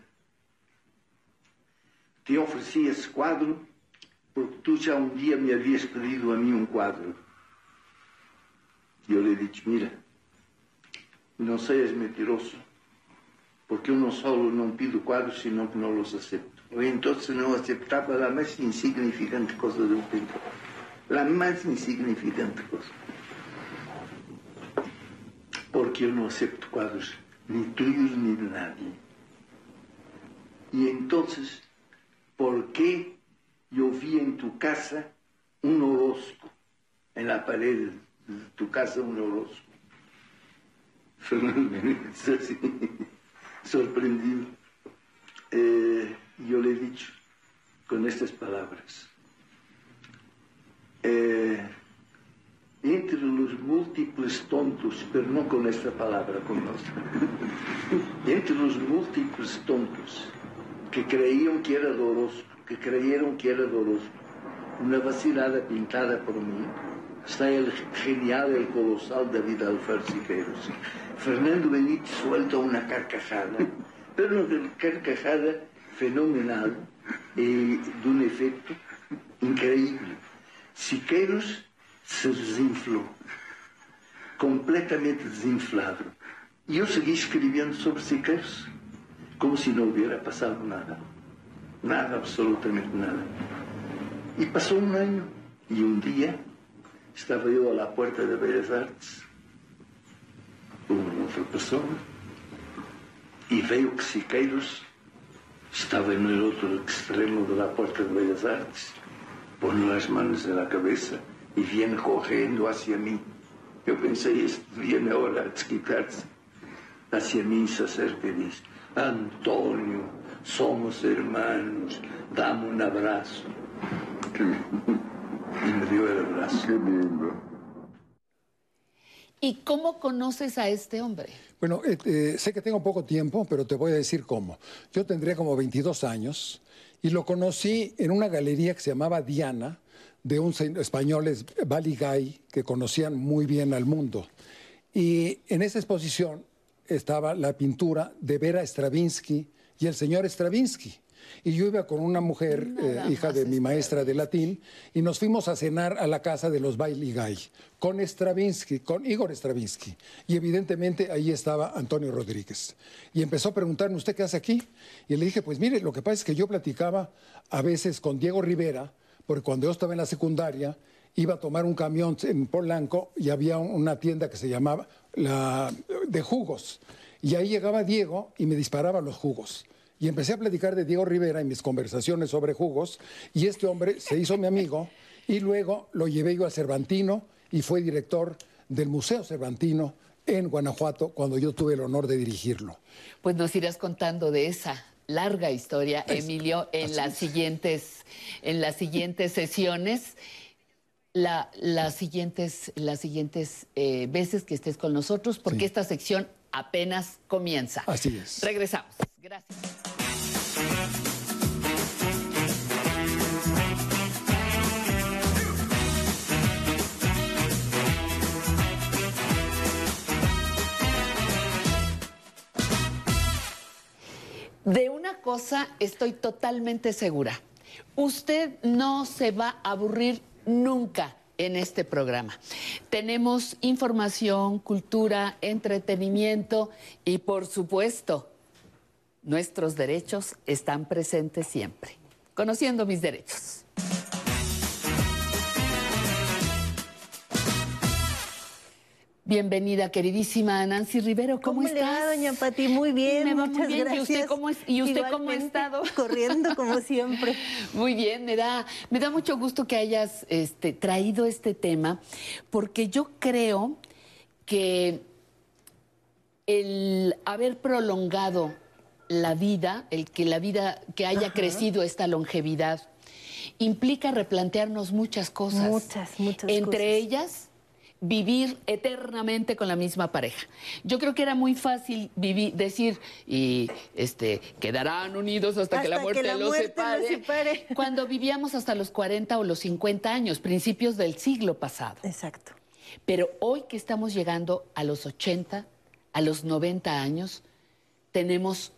te ofrecí ese cuadro porque tú ya un día me habías pedido a mí un cuadro. Yo le he dicho, mira, não seas mentiroso, porque eu não só não pido quadros, senão que não os acepto. Ou então não aceptava a mais insignificante coisa de um pintor. A mais insignificante coisa. Porque eu não acepto quadros nem tuyos nem de nadie. E então, ¿por que yo vi en tu casa un horóscopo, en la pared de tu casa un horóscopo. Fernando Benítez, así, sorprendido. Eh, yo le he dicho con estas palabras, eh, entre los múltiples tontos, pero no con esta palabra, con otra, [LAUGHS] entre los múltiples tontos que creían que era doloroso, que creyeron que era doloroso, una vacilada pintada por mí, está el genial, el colosal David Alfaro Siqueiros. Fernando Benítez suelta una carcajada, [LAUGHS] pero una carcajada fenomenal y de un efecto increíble. Siqueiros se desinflou, completamente desinflado. E eu segui escrevendo sobre Siqueiros, como se não houvera passado nada. Nada, absolutamente nada. E passou um ano, e um dia estava eu à porta da Belas Artes, uma outra pessoa, e veio que Siqueiros estava no outro extremo da porta da Belas Artes, pondo as mãos na cabeça e viene correndo hacia mim. Eu pensei, este viene agora a desquitar-se. Hacia mim se acerca e diz, Antônio, somos hermanos, dame um abraço. Y me dio el abrazo. Qué lindo. ¿Y cómo conoces a este hombre? Bueno, eh, eh, sé que tengo poco tiempo, pero te voy a decir cómo. Yo tendría como 22 años y lo conocí en una galería que se llamaba Diana, de un españoles, Baligay, que conocían muy bien al mundo. Y en esa exposición estaba la pintura de Vera Stravinsky y el señor Stravinsky. Y yo iba con una mujer, eh, hija de mi maestra de latín, y nos fuimos a cenar a la casa de los Bailigay, con Stravinsky, con Igor Stravinsky. Y evidentemente ahí estaba Antonio Rodríguez. Y empezó a preguntarme, ¿usted qué hace aquí? Y le dije, pues mire, lo que pasa es que yo platicaba a veces con Diego Rivera, porque cuando yo estaba en la secundaria, iba a tomar un camión en Polanco y había una tienda que se llamaba la, de jugos. Y ahí llegaba Diego y me disparaba los jugos. Y empecé a platicar de Diego Rivera en mis conversaciones sobre jugos. Y este hombre se hizo mi amigo y luego lo llevé yo al Cervantino y fue director del Museo Cervantino en Guanajuato cuando yo tuve el honor de dirigirlo. Pues nos irás contando de esa larga historia, Emilio, en las, siguientes, en las siguientes sesiones. las siguientes, las siguientes eh, veces que estés con nosotros, porque esta sección apenas comienza. Así es. Regresamos. Gracias. De una cosa estoy totalmente segura. Usted no se va a aburrir nunca en este programa. Tenemos información, cultura, entretenimiento y, por supuesto, nuestros derechos están presentes siempre. Conociendo mis derechos. Bienvenida, queridísima Nancy Rivero. ¿Cómo, ¿Cómo estás? Le va, doña Pati? Muy bien, me va muchas muy bien. gracias. ¿Y usted cómo, es, y usted cómo ha estado? [LAUGHS] Corriendo como siempre. [LAUGHS] Muy bien, me da, me da mucho gusto que hayas este, traído este tema, porque yo creo que el haber prolongado la vida, el que la vida, que haya Ajá. crecido esta longevidad, implica replantearnos muchas cosas. Muchas, muchas Entre cosas. ellas, vivir eternamente con la misma pareja. Yo creo que era muy fácil vivir, decir, y este, quedarán unidos hasta, que la muerte, que la los, muerte separe, los separe. [LAUGHS] Cuando vivíamos hasta los 40 o los 50 años, principios del siglo pasado. Exacto. Pero hoy que estamos llegando a los 80, a los 90 años, tenemos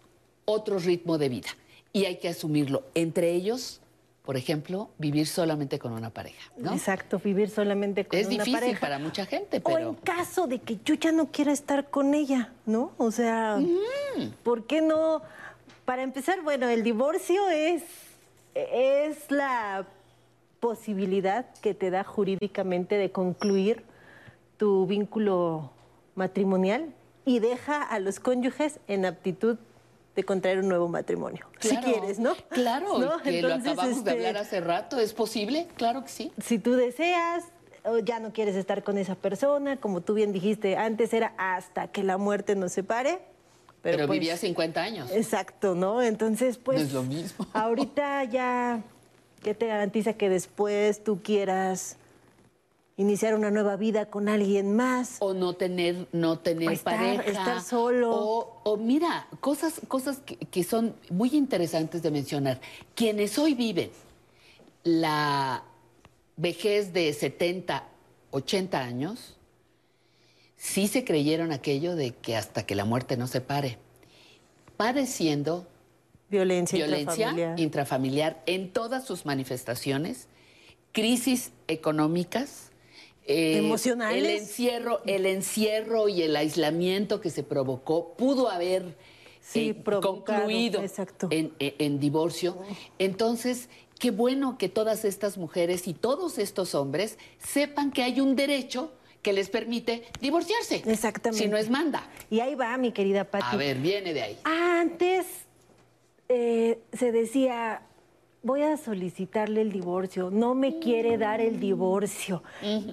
otro ritmo de vida y hay que asumirlo. Entre ellos, por ejemplo, vivir solamente con una pareja. ¿no? Exacto, vivir solamente con Es una difícil pareja. para mucha gente, O en pero caso de que yo ya no quiera estar con ella, ¿no? O sea, ¿por qué no? Para empezar, bueno, el divorcio es, es la posibilidad que te da jurídicamente de concluir tu vínculo matrimonial y deja a los cónyuges en aptitud de contraer un nuevo matrimonio, si quieres, ¿no? Claro, que lo acabamos de hablar este, hace rato, ¿es posible? Claro que sí. Si tú deseas, o ya no quieres estar con esa persona, como tú bien dijiste, antes era hasta que la muerte nos separe. Pero, pero pues, vivía 50 años. Exacto, ¿no? Entonces, pues... No es lo mismo. Ahorita ya, ¿qué te garantiza que después tú quieras iniciar una nueva vida con alguien más. O no tener, no tener estar, pareja. Estar solo. O, mira, cosas, cosas que, son muy interesantes de mencionar. Quienes hoy viven la vejez de 70, 80 años, sí se creyeron aquello de que hasta que la muerte no se pare. Padeciendo violencia, violencia intrafamiliar en todas sus manifestaciones, crisis económicas, eh, emocionales. El encierro, el encierro y el aislamiento que se provocó pudo haber eh, concluido En, divorcio. Entonces, qué bueno que todas estas mujeres y todos estos hombres sepan que hay un derecho que les permite divorciarse. Exactamente. Si no es manda. Y ahí va, mi querida Pati. A ver, viene de ahí. Antes eh, se decía, voy a solicitarle el divorcio, no me quiere dar el divorcio.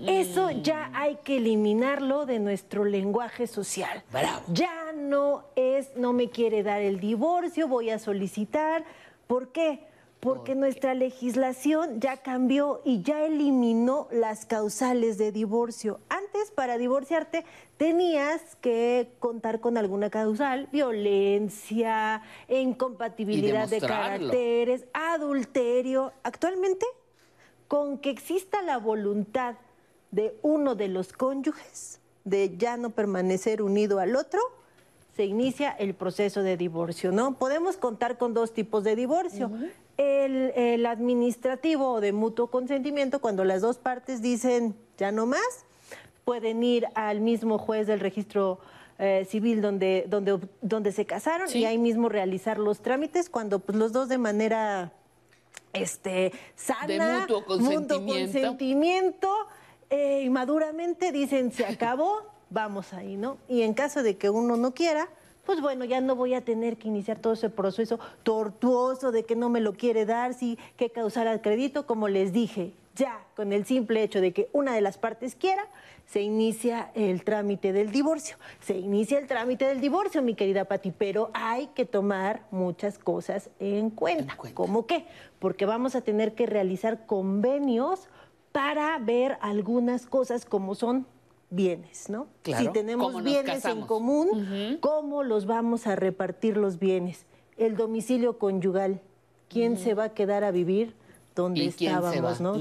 Eso ya hay que eliminarlo de nuestro lenguaje social. Ya no es, no me quiere dar el divorcio, voy a solicitar. ¿Por qué? Porque nuestra legislación ya cambió y ya eliminó las causales de divorcio. Antes, para divorciarte, tenías que contar con alguna causal, violencia, incompatibilidad de caracteres, adulterio. Actualmente, con que exista la voluntad de uno de los cónyuges de ya no permanecer unido al otro, se inicia el proceso de divorcio, ¿no? Podemos contar con dos tipos de divorcio el, administrativo de mutuo consentimiento, cuando las dos partes dicen ya no más, pueden ir al mismo juez del registro eh, civil donde, donde, donde se casaron y ahí mismo realizar los trámites cuando pues, los dos de manera este, sana, de mutuo consentimiento, eh, y maduramente dicen se acabó, vamos ahí, ¿no? Y en caso de que uno no quiera, pues bueno, ya no voy a tener que iniciar todo ese proceso tortuoso de que no me lo quiere dar, sí, que causar al crédito, como les dije, ya con el simple hecho de que una de las partes quiera, se inicia el trámite del divorcio. Se inicia el trámite del divorcio, mi querida Pati, pero hay que tomar muchas cosas en cuenta. ¿Cómo qué? Porque vamos a tener que realizar convenios para ver algunas cosas como son bienes, ¿no? Claro. Si tenemos bienes en común, ¿cómo los vamos a repartir los bienes? El domicilio conyugal, ¿quién se va a quedar a vivir? donde estábamos, ¿no?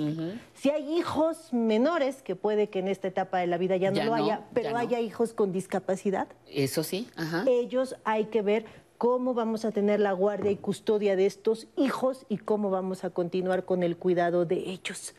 Si hay hijos menores, que puede que en esta etapa de la vida ya no lo haya, pero haya hijos con discapacidad. Eso sí, Ellos hay que ver cómo vamos a tener la guardia y custodia de estos hijos y cómo vamos a continuar con el cuidado de ellos.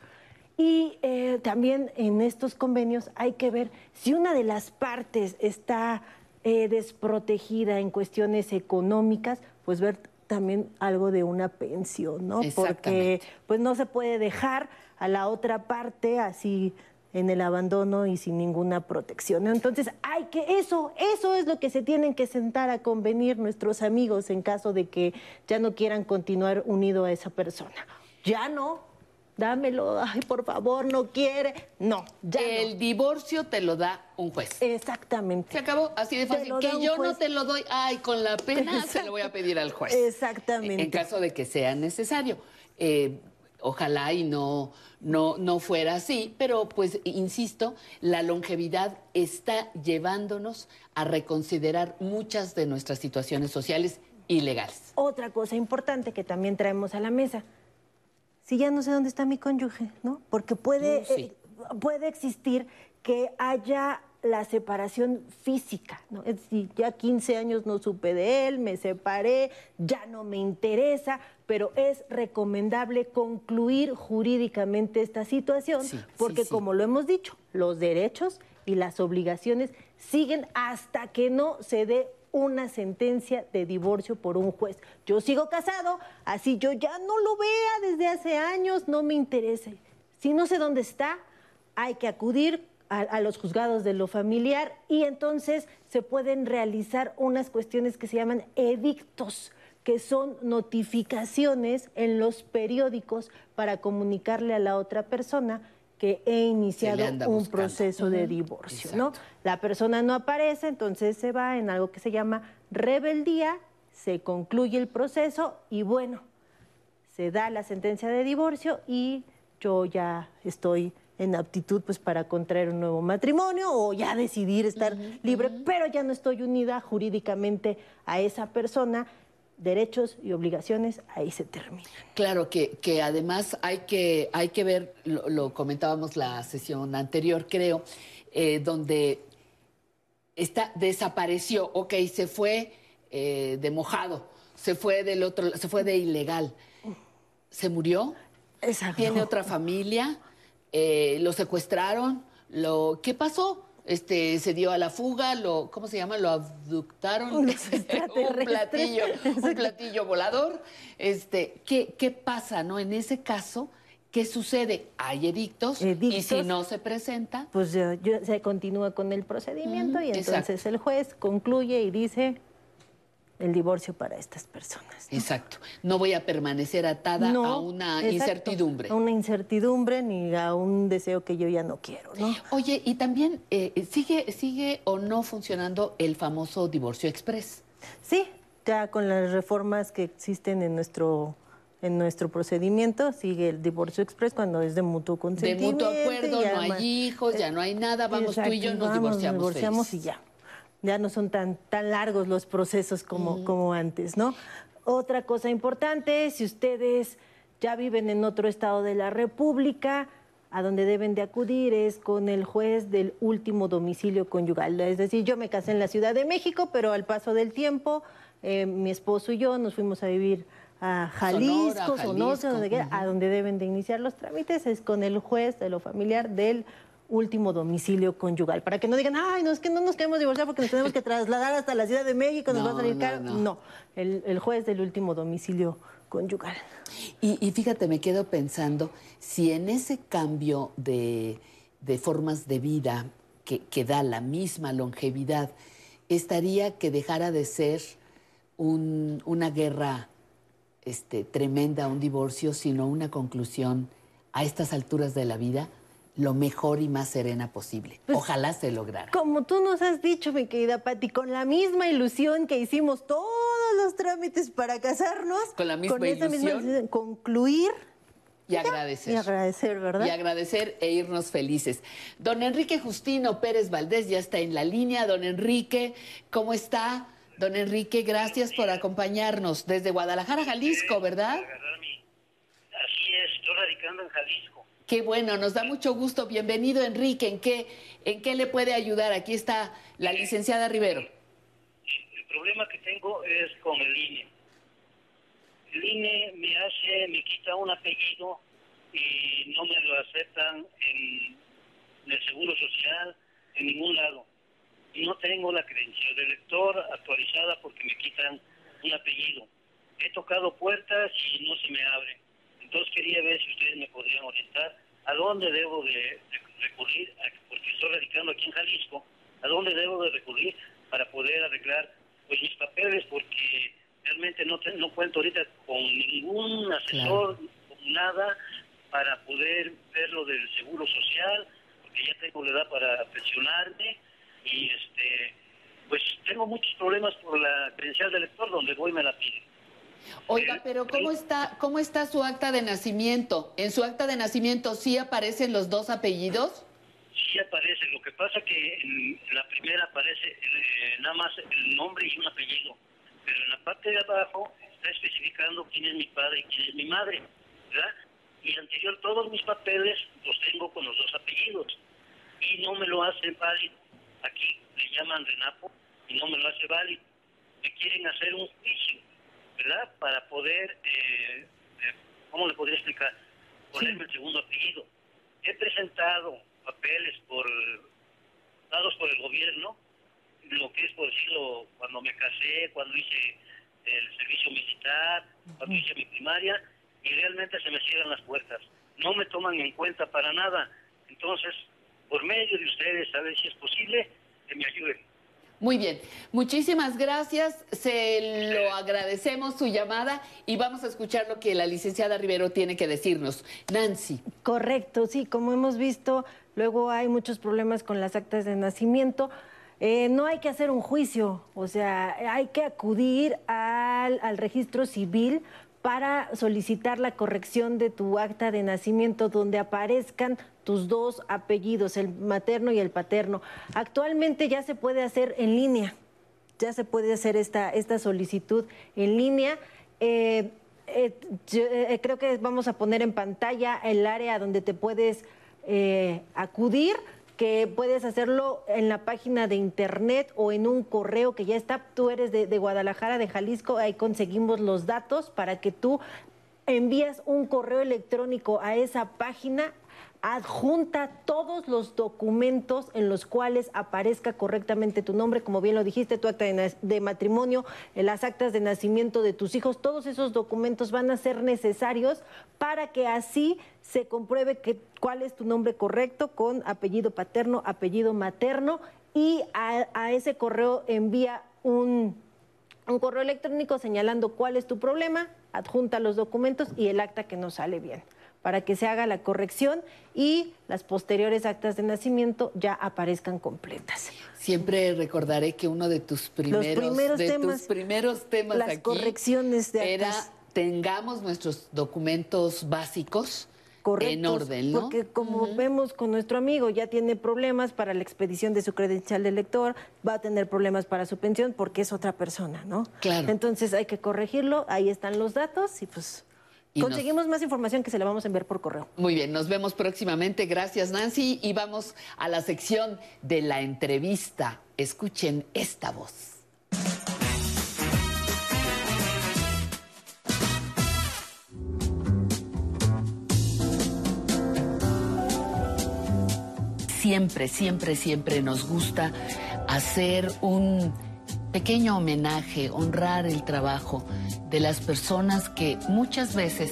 Y eh, también en estos convenios hay que ver si una de las partes está eh, desprotegida en cuestiones económicas, pues ver también algo de una pensión, ¿no? Porque pues no se puede dejar a la otra parte así en el abandono y sin ninguna protección. Entonces, hay que eso, eso es lo que se tienen que sentar a convenir nuestros amigos en caso de que ya no quieran continuar unido a esa persona. Ya no, dámelo, ay, por favor, no quiere. No, ya El divorcio te lo da un juez. Exactamente. Se acabó, así de fácil. Que yo no te lo doy, ay, con la pena se lo voy a pedir al juez. Exactamente. En caso de que sea necesario. Eh, ojalá y no, no, no fuera así, pero pues insisto, la longevidad está llevándonos a reconsiderar muchas de nuestras situaciones sociales y legales. Otra cosa importante que también traemos a la mesa, si ya no sé dónde está mi cónyuge, ¿no? Porque puede, mm, eh, puede existir que haya la separación física, ¿no? Es decir, ya 15 años no supe de él, me separé, ya no me interesa, pero es recomendable concluir jurídicamente esta situación porque como lo hemos dicho, los derechos y las obligaciones siguen hasta que no se dé una sentencia de divorcio por un juez. Yo sigo casado, así yo ya no lo vea desde hace años, no me interese. Si no sé dónde está, hay que acudir a, los juzgados de lo familiar y entonces se pueden realizar unas cuestiones que se llaman edictos que son notificaciones en los periódicos para comunicarle a la otra persona que he iniciado un proceso de divorcio, ¿no? La persona no aparece, entonces se va en algo que se llama rebeldía, se concluye el proceso y bueno, se da la sentencia de divorcio y yo ya estoy en aptitud pues para contraer un nuevo matrimonio o ya decidir estar libre, pero ya no estoy unida jurídicamente a esa persona derechos y obligaciones ahí se terminan. Claro que, que además hay que, hay que ver, lo, comentábamos la sesión anterior, creo, eh, donde está, desapareció, ok, se fue eh, de mojado, se fue del otro, se fue de ilegal, se murió, Exacto. tiene otra familia, eh, lo secuestraron, lo, ¿qué pasó? Este, se dio a la fuga, lo, ¿cómo se llama? Lo abductaron. un [LAUGHS] platillo, un [LAUGHS] platillo volador. Este, ¿qué, ¿Qué pasa, no? En ese caso, ¿qué sucede? Hay edictos, y si no se presenta. Pues se continúa con el procedimiento y entonces el juez concluye y dice el divorcio para estas personas. Exacto. No voy a permanecer atada a una incertidumbre. A una incertidumbre ni a un deseo que yo ya no quiero, ¿no? Oye, y también, eh, ¿sigue, ¿sigue o no funcionando el famoso divorcio express? Sí, ya con las reformas que existen en nuestro en nuestro procedimiento sigue el divorcio express cuando es de mutuo consentimiento. De mutuo acuerdo, no hay hijos, ya no hay nada, vamos tú y yo nos divorciamos. Nos divorciamos y ya ya no son tan, tan largos los procesos como, como antes, ¿no? Otra cosa importante, si ustedes ya viven en otro estado de la República, a donde deben de acudir es con el juez del último domicilio conyugal. Es decir, yo me casé en la Ciudad de México, pero al paso del tiempo, eh, mi esposo y yo nos fuimos a vivir a Jalisco, Sonora, a donde deben de iniciar los trámites es con el juez de lo familiar del último domicilio conyugal. Para que no digan, ay, no, es que no nos queremos divorciar porque nos tenemos que trasladar hasta la Ciudad de México, nos va a salir caro. No, el, juez del último domicilio conyugal. Y, fíjate, me quedo pensando, si en ese cambio de, formas de vida que, que, da la misma longevidad, estaría que dejara de ser una guerra este, tremenda, un divorcio, sino una conclusión a estas alturas de la vida lo mejor y más serena posible. Pues, Ojalá se lograra. Como tú nos has dicho, mi querida Patti, con la misma ilusión que hicimos todos los trámites para casarnos, con la misma, ilusión, concluir y agradecer. Y agradecer, ¿verdad? Y agradecer e irnos felices. Don Enrique Justino Pérez Valdés ya está en la línea. Don Enrique, ¿cómo está? Don Enrique, gracias por acompañarnos desde Guadalajara, Jalisco, ¿verdad? Así es, estoy radicando en Jalisco. Qué bueno, nos da mucho gusto. Bienvenido, Enrique. ¿En qué, ¿En qué le puede ayudar? Aquí está la licenciada Rivero. El problema que tengo es con el INE. El INE me hace, me quita un apellido y no me lo aceptan en, el Seguro Social, en ningún lado. Y no tengo la credencial de lector actualizada porque me quitan un apellido. He tocado puertas y no se me abren entonces quería ver si ustedes me podrían orientar a dónde debo de, recurrir, porque estoy radicando aquí en Jalisco, a dónde debo de recurrir para poder arreglar pues mis papeles, porque realmente no, no cuento ahorita con ningún asesor, con nada, para poder ver lo del seguro social, porque ya tengo la edad para pensionarme y este pues tengo muchos problemas por la credencial de lector, donde voy me la piden. Oiga, pero ¿cómo está, ¿cómo está su acta de nacimiento? ¿En su acta de nacimiento sí aparecen los dos apellidos? Sí aparece, lo que pasa que en la primera aparece eh, nada más el nombre y un apellido, pero en la parte de abajo está especificando quién es mi padre y quién es mi madre, ¿verdad? Y anterior todos mis papeles los tengo con los dos apellidos y no me lo hacen válido. Aquí le llaman Renapo y no me lo hace válido. Me quieren hacer un juicio ¿verdad? Para poder, eh, eh, ¿cómo le podría explicar? Ponerme el segundo apellido. He presentado papeles por dados por el gobierno, lo que es por decirlo, cuando me casé, cuando hice el servicio militar, cuando hice mi primaria, y realmente se me cierran las puertas. No me toman en cuenta para nada. Entonces, por medio de ustedes, a ver si es posible, que me ayuden. Muy bien, muchísimas gracias, se lo agradecemos su llamada y vamos a escuchar lo que la licenciada Rivero tiene que decirnos. Nancy. Correcto, sí, como hemos visto, luego hay muchos problemas con las actas de nacimiento. Eh, no hay que hacer un juicio, o sea, hay que acudir al, al registro civil para solicitar la corrección de tu acta de nacimiento donde aparezcan tus dos apellidos, el materno y el paterno. Actualmente ya se puede hacer en línea, ya se puede hacer esta, esta solicitud en línea. Eh, eh, eh, creo que vamos a poner en pantalla el área donde te puedes acudir que puedes hacerlo en la página de internet o en un correo que ya está. Tú eres de, Guadalajara, de Jalisco, ahí conseguimos los datos para que tú envías un correo electrónico a esa página adjunta todos los documentos en los cuales aparezca correctamente tu nombre, como bien lo dijiste, tu acta de, matrimonio, las actas de nacimiento de tus hijos, todos esos documentos van a ser necesarios para que así se compruebe cuál es tu nombre correcto con apellido paterno, apellido materno y a, ese correo envía un, un correo electrónico señalando cuál es tu problema, adjunta los documentos y el acta que no sale bien para que se haga la corrección y las posteriores actas de nacimiento ya aparezcan completas. Siempre recordaré que uno de tus primeros, de temas, tus primeros temas las correcciones de era tengamos nuestros documentos básicos en orden, ¿no? Porque como vemos con nuestro amigo, ya tiene problemas para la expedición de su credencial de lector, va a tener problemas para su pensión porque es otra persona, ¿no? Claro. Entonces hay que corregirlo, ahí están los datos y pues Conseguimos más información que se la vamos a enviar por correo. Muy bien, nos vemos próximamente. Gracias, Nancy. Y vamos a la sección de la entrevista. Escuchen esta voz. Siempre, siempre, siempre nos gusta hacer un pequeño homenaje, honrar el trabajo de las personas que muchas veces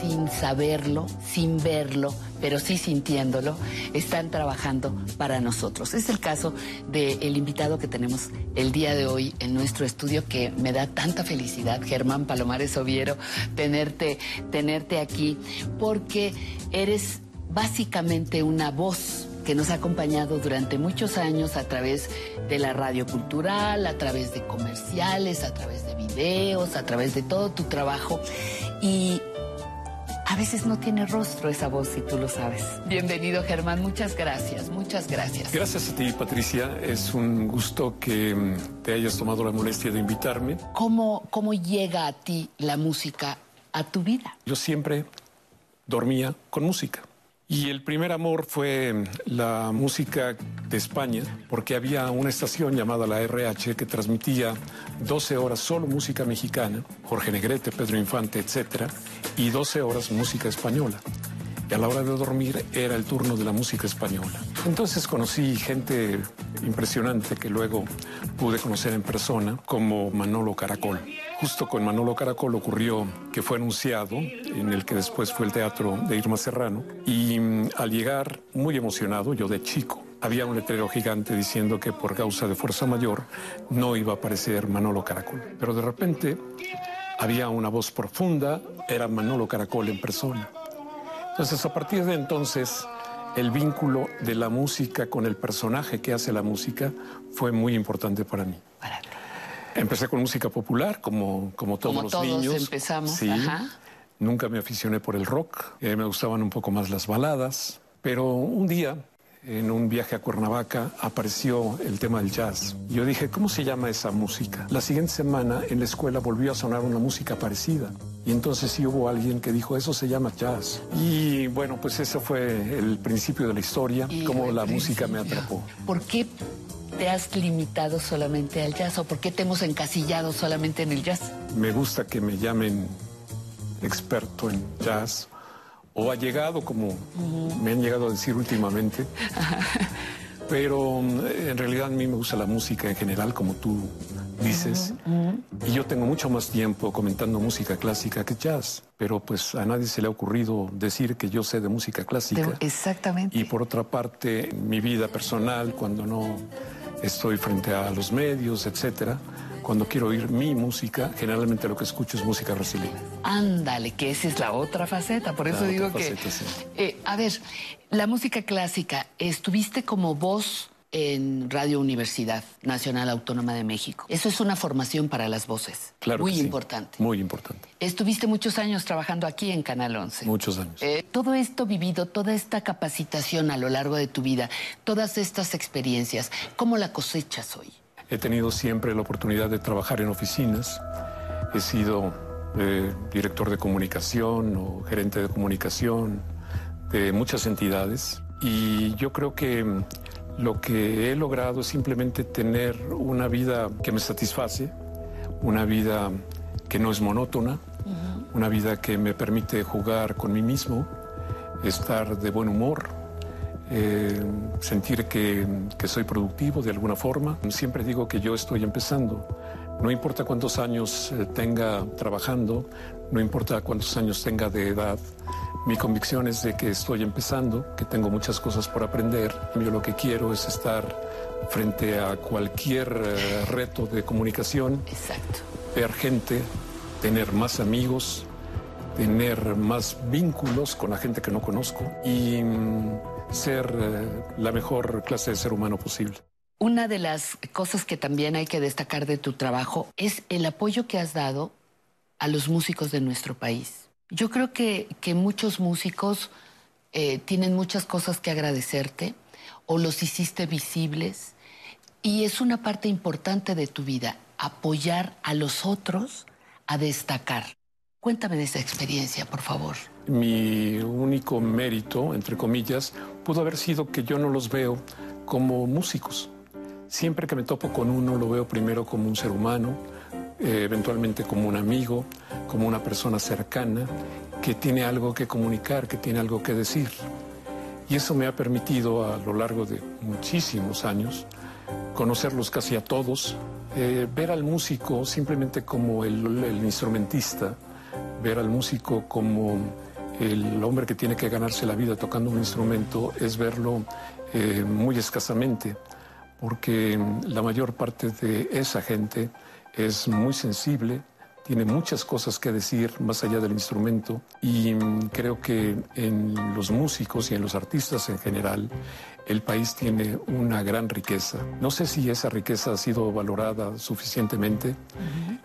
sin saberlo, sin verlo, pero sí sintiéndolo, están trabajando para nosotros. Es el caso del invitado que tenemos el día de hoy en nuestro estudio que me da tanta felicidad, Germán Palomares Oviero, tenerte, tenerte aquí, porque eres básicamente una voz que nos ha acompañado durante muchos años a través de la radio cultural, a través de comerciales, a través de videos, a través de todo tu trabajo. Y a veces no tiene rostro esa voz, si tú lo sabes. Bienvenido, Germán. Muchas gracias, muchas gracias. Gracias a ti, Patricia. Es un gusto que mm, te hayas tomado la molestia de invitarme. ¿Cómo, cómo llega a ti la música a tu vida? Yo siempre dormía con música. Y el primer amor fue la música de España, porque había una estación llamada la RH que transmitía 12 horas solo música mexicana, Jorge Negrete, Pedro Infante, etc., y 12 horas música española y a la hora de dormir era el turno de la música española. Entonces conocí gente impresionante que luego pude conocer en persona, como Manolo Caracol. Justo con Manolo Caracol ocurrió que fue anunciado en el que después fue el teatro de Irma Serrano y mm, al llegar muy emocionado, yo de chico, había un letrero gigante diciendo que por causa de fuerza mayor no iba a aparecer Manolo Caracol. Pero de repente había una voz profunda, era Manolo Caracol en persona. Entonces, a partir de entonces, el vínculo de la música con el personaje que hace la música fue muy importante para mí. Empecé con música popular, como, como todos como los todos niños. empezamos. Sí. Nunca me aficioné por el rock. Eh, me gustaban un poco más las baladas. Pero un día en un viaje a Cuernavaca apareció el tema del jazz. Yo dije, ¿cómo se llama esa música? La siguiente semana en la escuela volvió a sonar una música parecida. Y entonces sí hubo alguien que dijo, eso se llama jazz. Y bueno, pues ese fue el principio de la historia, cómo la música me atrapó. ¿Por qué te has limitado solamente al jazz o por qué te hemos encasillado solamente en el jazz? Me gusta que me llamen experto en jazz o ha llegado, como me han llegado a decir últimamente, [LAUGHS] Pero mm, en realidad a mí me gusta la música en general, como tú dices. Y yo tengo mucho más tiempo comentando música clásica que jazz. Pero pues a nadie se le ha ocurrido decir que yo sé de música clásica. exactamente. Y por otra parte, mi vida personal, cuando no estoy frente a los medios, etcétera, cuando quiero oír mi música, generalmente lo que escucho es música brasileña. Ándale, que esa es la otra faceta. Por eso digo que. Eh, a ver, la música clásica, estuviste como voz en Radio Universidad Nacional Autónoma de México. Eso es una formación para las voces. Claro. Muy importante. Muy importante. Estuviste muchos años trabajando aquí en Canal 11. Muchos años. Eh, todo esto vivido, toda esta capacitación a lo largo de tu vida, todas estas experiencias, ¿cómo la cosechas hoy? He tenido siempre la oportunidad de trabajar en oficinas. He sido eh, director de comunicación o gerente de comunicación de muchas entidades. Y yo creo que lo que he logrado es simplemente tener una vida que me satisface, una vida que no es monótona, una vida que me permite jugar con mí mismo, estar de buen humor, eh, sentir que, que, soy productivo de alguna forma. Siempre digo que yo estoy empezando. No importa cuántos años eh, tenga trabajando, no importa cuántos años tenga de edad, mi convicción es de que estoy empezando, que tengo muchas cosas por aprender. Yo lo que quiero es estar frente a cualquier eh, reto de comunicación. Exacto. Ver gente, tener más amigos, tener más vínculos con la gente que no conozco y mm, ser eh, la mejor clase de ser humano posible. Una de las cosas que también hay que destacar de tu trabajo es el apoyo que has dado a los músicos de nuestro país. Yo creo que, muchos músicos eh, tienen muchas cosas que agradecerte o los hiciste visibles y es una parte importante de tu vida, apoyar a los otros a destacar. Cuéntame de esa experiencia, por favor. Mi único mérito, entre comillas, pudo haber sido que yo no los veo como músicos. Siempre que me topo con uno, lo veo primero como un ser humano, eh, eventualmente como un amigo, como una persona cercana que tiene algo que comunicar, que tiene algo que decir. Y eso me ha permitido a lo largo de muchísimos años conocerlos casi a todos, eh, ver al músico simplemente como el, instrumentista, ver al músico como el hombre que tiene que ganarse la vida tocando un instrumento, es verlo eh, muy escasamente, porque la mayor parte de esa gente es muy sensible, tiene muchas cosas que decir más allá del instrumento y creo que en los músicos y en los artistas en general el país tiene una gran riqueza. No sé si esa riqueza ha sido valorada suficientemente,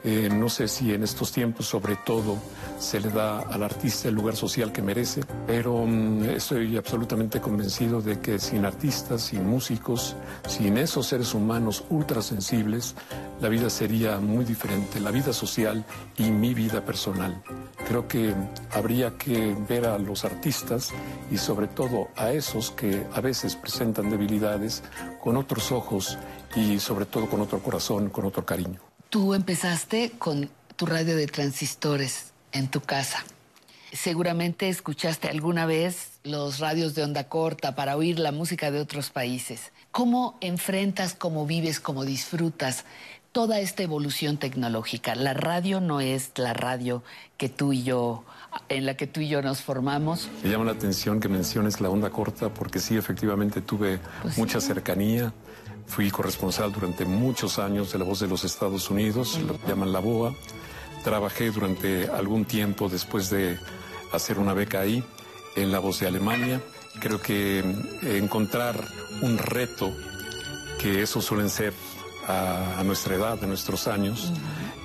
eh, no sé si en estos tiempos sobre todo se le da al artista el lugar social que merece, pero mm, estoy absolutamente convencido de que sin artistas, sin músicos, sin esos seres humanos ultrasensibles, la vida sería muy diferente, la vida social y mi vida personal. Creo que habría que ver a los artistas y sobre todo a esos que a veces presentan debilidades con otros ojos y sobre todo con otro corazón, con otro cariño. Tú empezaste con tu radio de transistores en tu casa. Seguramente escuchaste alguna vez los radios de onda corta para oír la música de otros países. ¿Cómo enfrentas, cómo vives, cómo disfrutas toda esta evolución tecnológica. La radio no es la radio que tú y yo, en la que tú y yo nos formamos. Me llama la atención que menciones la onda corta porque sí, efectivamente tuve pues mucha cercanía. Fui corresponsal durante muchos años de La Voz de los Estados Unidos, lo llaman La BOA. Trabajé durante algún tiempo después de hacer una beca ahí en La Voz de Alemania. Creo que eh, encontrar un reto, que eso suelen ser a, nuestra edad, a nuestros años,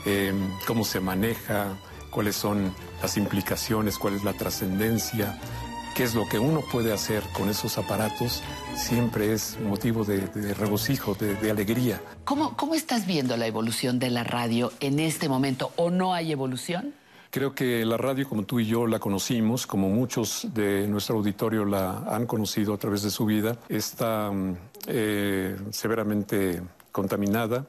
em, cómo se maneja, cuáles son las implicaciones, cuál es la trascendencia, qué es lo que uno puede hacer con esos aparatos, siempre es motivo de, regocijo, de, de, alegría. ¿Cómo, ¿Cómo estás viendo la evolución de la radio en este momento? ¿O no hay evolución? Creo que la radio, como tú y yo la conocimos, como muchos de nuestro auditorio la han conocido a través de su vida, está mm, eh, severamente contaminada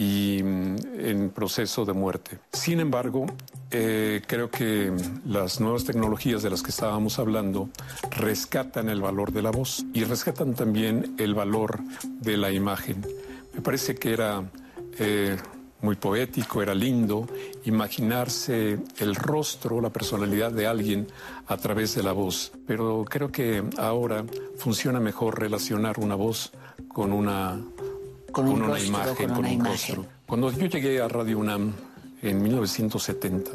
y mm, en proceso de muerte. Sin embargo, eh, creo que las nuevas tecnologías de las que estábamos hablando rescatan el valor de la voz y rescatan también el valor de la imagen. Me parece que era eh, muy poético, era lindo imaginarse el rostro, la personalidad de alguien a través de la voz, pero creo que ahora funciona mejor relacionar una voz con una con, una imagen, con, un rostro. Cuando yo llegué a Radio UNAM en 1970,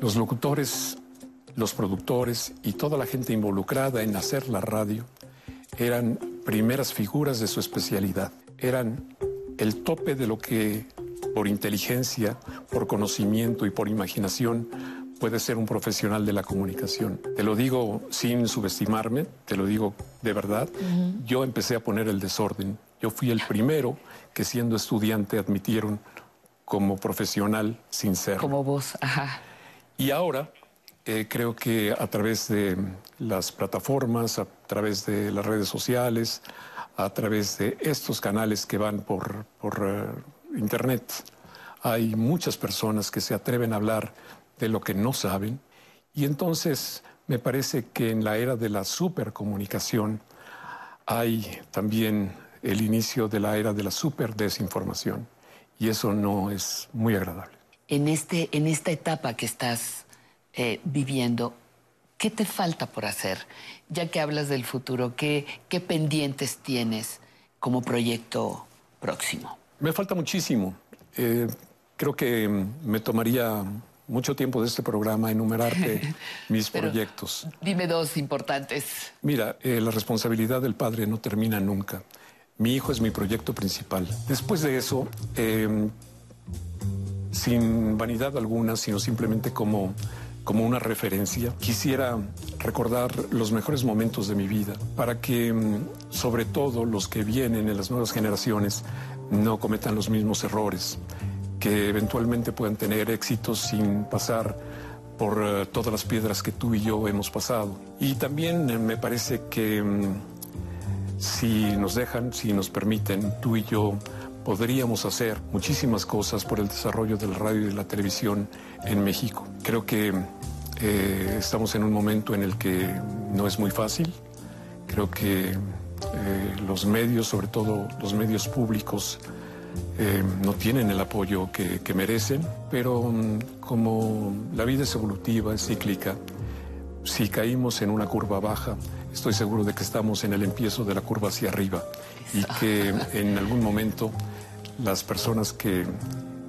los locutores, los productores y toda la gente involucrada en hacer la radio eran primeras figuras de su especialidad. Eran el tope de lo que por inteligencia, por conocimiento y por imaginación puede ser un profesional de la comunicación. Te lo digo sin subestimarme, te lo digo de verdad. Yo empecé a poner el desorden yo fui el primero que siendo estudiante admitieron como profesional sin ser. Como vos, ajá. Y ahora eh, creo que a través de las plataformas, a través de las redes sociales, a través de estos canales que van por, por eh, Internet, hay muchas personas que se atreven a hablar de lo que no saben. Y entonces me parece que en la era de la supercomunicación hay también el inicio de la era de la superdesinformación y eso no es muy agradable. En, este, en esta etapa que estás eh, viviendo, ¿qué te falta por hacer? Ya que hablas del futuro, ¿qué, qué pendientes tienes como proyecto próximo? Me falta muchísimo. Eh, creo que me tomaría mucho tiempo de este programa enumerarte [LAUGHS] mis proyectos. Dime dos importantes. Mira, eh, la responsabilidad del padre no termina nunca. Mi hijo es mi proyecto principal. Después de eso, em, sin vanidad alguna, sino simplemente como, como una referencia, quisiera recordar los mejores momentos de mi vida para que, em, sobre todo, los que vienen en las nuevas generaciones no cometan los mismos errores, que eventualmente puedan tener éxitos sin pasar por eh, todas las piedras que tú y yo hemos pasado. Y también eh, me parece que em, si nos dejan, si nos permiten, tú y yo podríamos hacer muchísimas cosas por el desarrollo de la radio y de la televisión en México. Creo que eh, estamos en un momento en el que no es muy fácil. Creo que eh, los medios, sobre todo los medios públicos, eh, no tienen el apoyo que, que merecen, pero mm, como la vida es evolutiva, es cíclica, si caímos en una curva baja, estoy seguro de que estamos en el empiezo de la curva hacia arriba y que en algún momento las personas que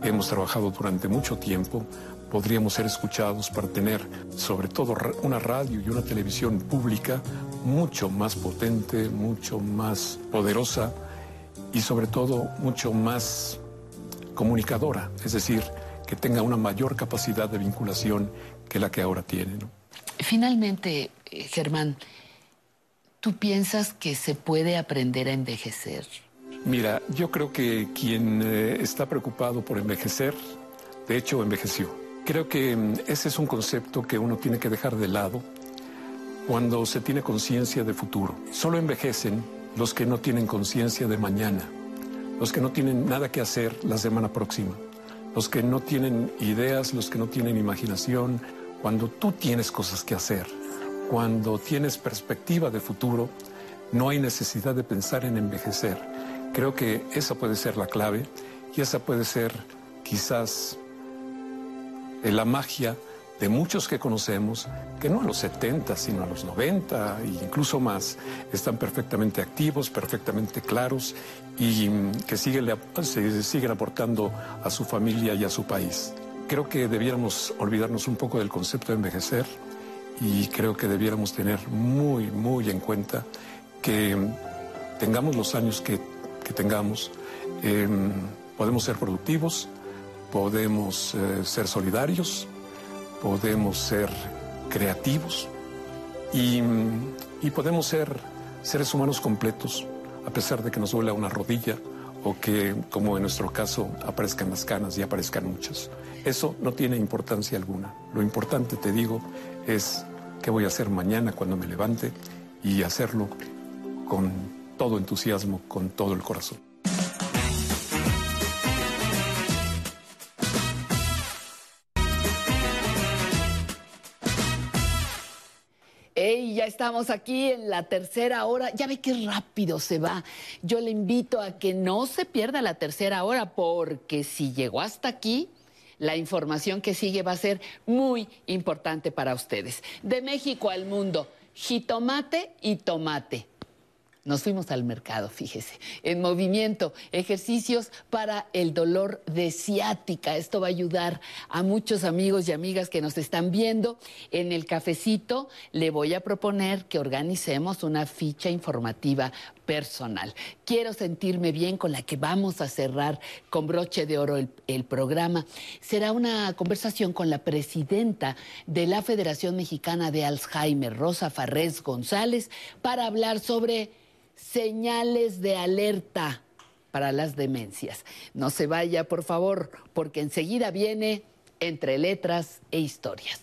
hemos trabajado durante mucho tiempo podríamos ser escuchados para tener sobre todo una radio y una televisión pública mucho más potente, mucho más poderosa y sobre todo mucho más comunicadora, es decir, que tenga una mayor capacidad de vinculación que la que ahora tiene. Finalmente, eh, Germán, ¿Tú piensas que se puede aprender a envejecer? Mira, yo creo que quien eh, está preocupado por envejecer, de hecho envejeció. Creo que mm, ese es un concepto que uno tiene que dejar de lado cuando se tiene conciencia de futuro. Solo envejecen los que no tienen conciencia de mañana, los que no tienen nada que hacer la semana próxima, los que no tienen ideas, los que no tienen imaginación. Cuando tú tienes cosas que hacer, cuando tienes perspectiva de futuro, no hay necesidad de pensar en envejecer. Creo que esa puede ser la clave y esa puede ser quizás eh, la magia de muchos que conocemos, que no a los 70, sino a los 90 e incluso más, están perfectamente activos, perfectamente claros y mm, que siguen, se siguen aportando a su familia y a su país. Creo que debiéramos olvidarnos un poco del concepto de envejecer y creo que debiéramos tener muy, muy en cuenta que tengamos los años que, tengamos, em, podemos ser productivos, podemos eh, ser solidarios, podemos ser creativos y, y, podemos ser seres humanos completos, a pesar de que nos duela una rodilla o que, como en nuestro caso, aparezcan las canas y aparezcan muchas. Eso no tiene importancia alguna. Lo importante, te digo, es qué voy a hacer mañana cuando me levante y hacerlo con todo entusiasmo, con todo el corazón. Hey, ya estamos aquí en la tercera hora. Ya ve qué rápido se va. Yo le invito a que no se pierda la tercera hora porque si llegó hasta aquí, la información que sigue va a ser muy importante para ustedes. De México al mundo, jitomate y tomate. Nos fuimos al mercado, fíjese, en movimiento, ejercicios para el dolor de ciática. Esto va a ayudar a muchos amigos y amigas que nos están viendo. En el cafecito le voy a proponer que organicemos una ficha informativa personal. Quiero sentirme bien con la que vamos a cerrar con broche de oro el, programa. Será una conversación con la presidenta de la Federación Mexicana de Alzheimer, Rosa Farrés González, para hablar sobre señales de alerta para las demencias. No se vaya, por favor, porque enseguida viene entre letras e historias.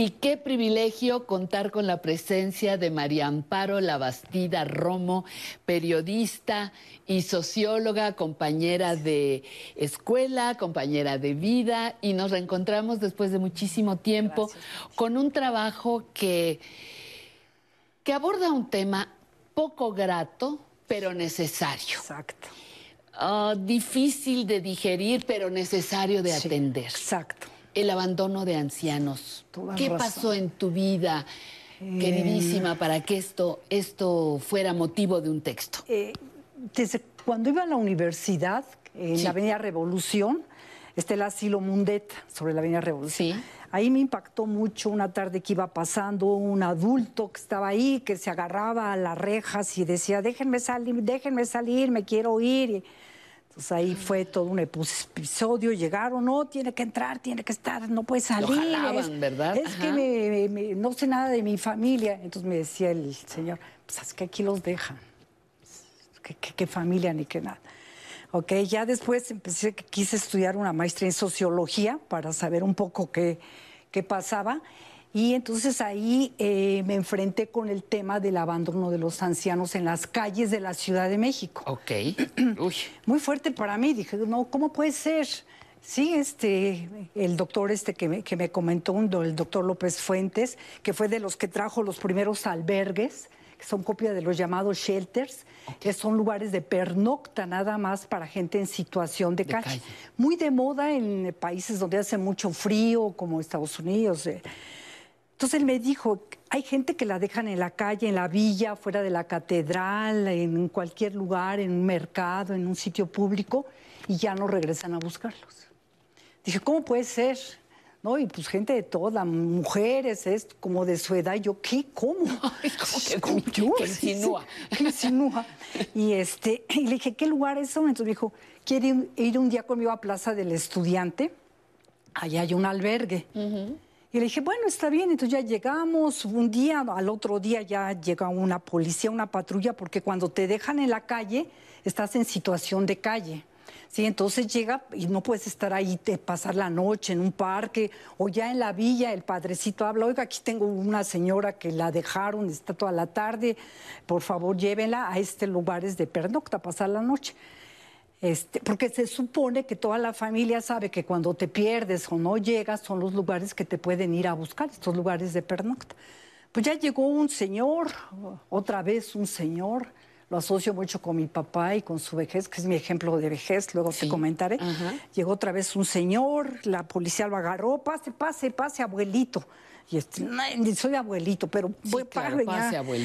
Y qué privilegio contar con la presencia de María Amparo Labastida Romo, periodista y socióloga, compañera de escuela, compañera de vida, y nos reencontramos después de muchísimo tiempo con un trabajo que, que aborda un tema poco grato, pero necesario. Exacto. Ah, difícil de digerir, pero necesario de atender. Exacto el abandono de ancianos. ¿Qué pasó en tu vida, eh, queridísima, para que esto, esto fuera motivo de un texto? Eh, desde cuando iba a la universidad, en la Avenida Revolución, está el asilo Mundet sobre la Avenida Revolución. Ahí me impactó mucho una tarde que iba pasando un adulto que estaba ahí, que se agarraba a las rejas y decía, déjenme salir, déjenme salir, me quiero ir. Pues ahí fue todo un episodio, llegaron, no, tiene que entrar, tiene que estar, no puede salir. es, ¿verdad? Es que no sé nada de mi familia. Entonces me decía el señor, pues es que aquí los dejan. ¿Qué, familia ni qué nada? Ok, ya después empecé, quise estudiar una maestría en sociología para saber un poco qué, qué pasaba. Y entonces ahí eh, me enfrenté con el tema del abandono de los ancianos en las calles de la Ciudad de México. Ok. [CLEARS THROAT] Muy fuerte para mí. Dije, no, ¿cómo puede ser? Sí, este, el doctor este que me, que me comentó, el doctor López Fuentes, que fue de los que trajo los primeros albergues, que son copia de los llamados shelters, que son lugares de pernocta nada más para gente en situación de, calle. Muy de moda en países donde hace mucho frío, como Estados Unidos. Eh. Entonces él me dijo, hay gente que la dejan en la calle, en la villa, fuera de la catedral, en cualquier lugar, en un mercado, en un sitio público, y ya no regresan a buscarlos. Dije, ¿cómo puede ser? ¿no? Y pues gente de toda, mujeres, es como de su edad. Yo, ¿qué? ¿Cómo? [LAUGHS] ¿Cómo que, [LAUGHS] yo? insinúa. [LAUGHS] insinúa. Y, este, y le dije, ¿qué lugar es eso? Entonces me dijo, ¿quiere ir un día conmigo a Plaza del Estudiante? Allá hay un albergue. Y le dije, bueno, está bien. Entonces ya llegamos un día, al otro día ya llega una policía, una patrulla, porque cuando te dejan en la calle, estás en situación de calle. Sí, entonces llega y no puedes estar ahí, te pasar la noche en un parque o ya en la villa, el padrecito habla, oiga, aquí tengo una señora que la dejaron, está toda la tarde, por favor llévenla a este lugares de pernocta, pasar la noche. Este, porque se supone que toda la familia sabe que cuando te pierdes o no llegas son los lugares que te pueden ir a buscar, estos lugares de pernocta. Pues ya llegó un señor, otra vez un señor, lo asocio mucho con mi papá y con su vejez, que es mi ejemplo de vejez, luego te comentaré. Llegó otra vez un señor, la policía lo agarró, pase, pase, pase, abuelito. Y este, soy abuelito, pero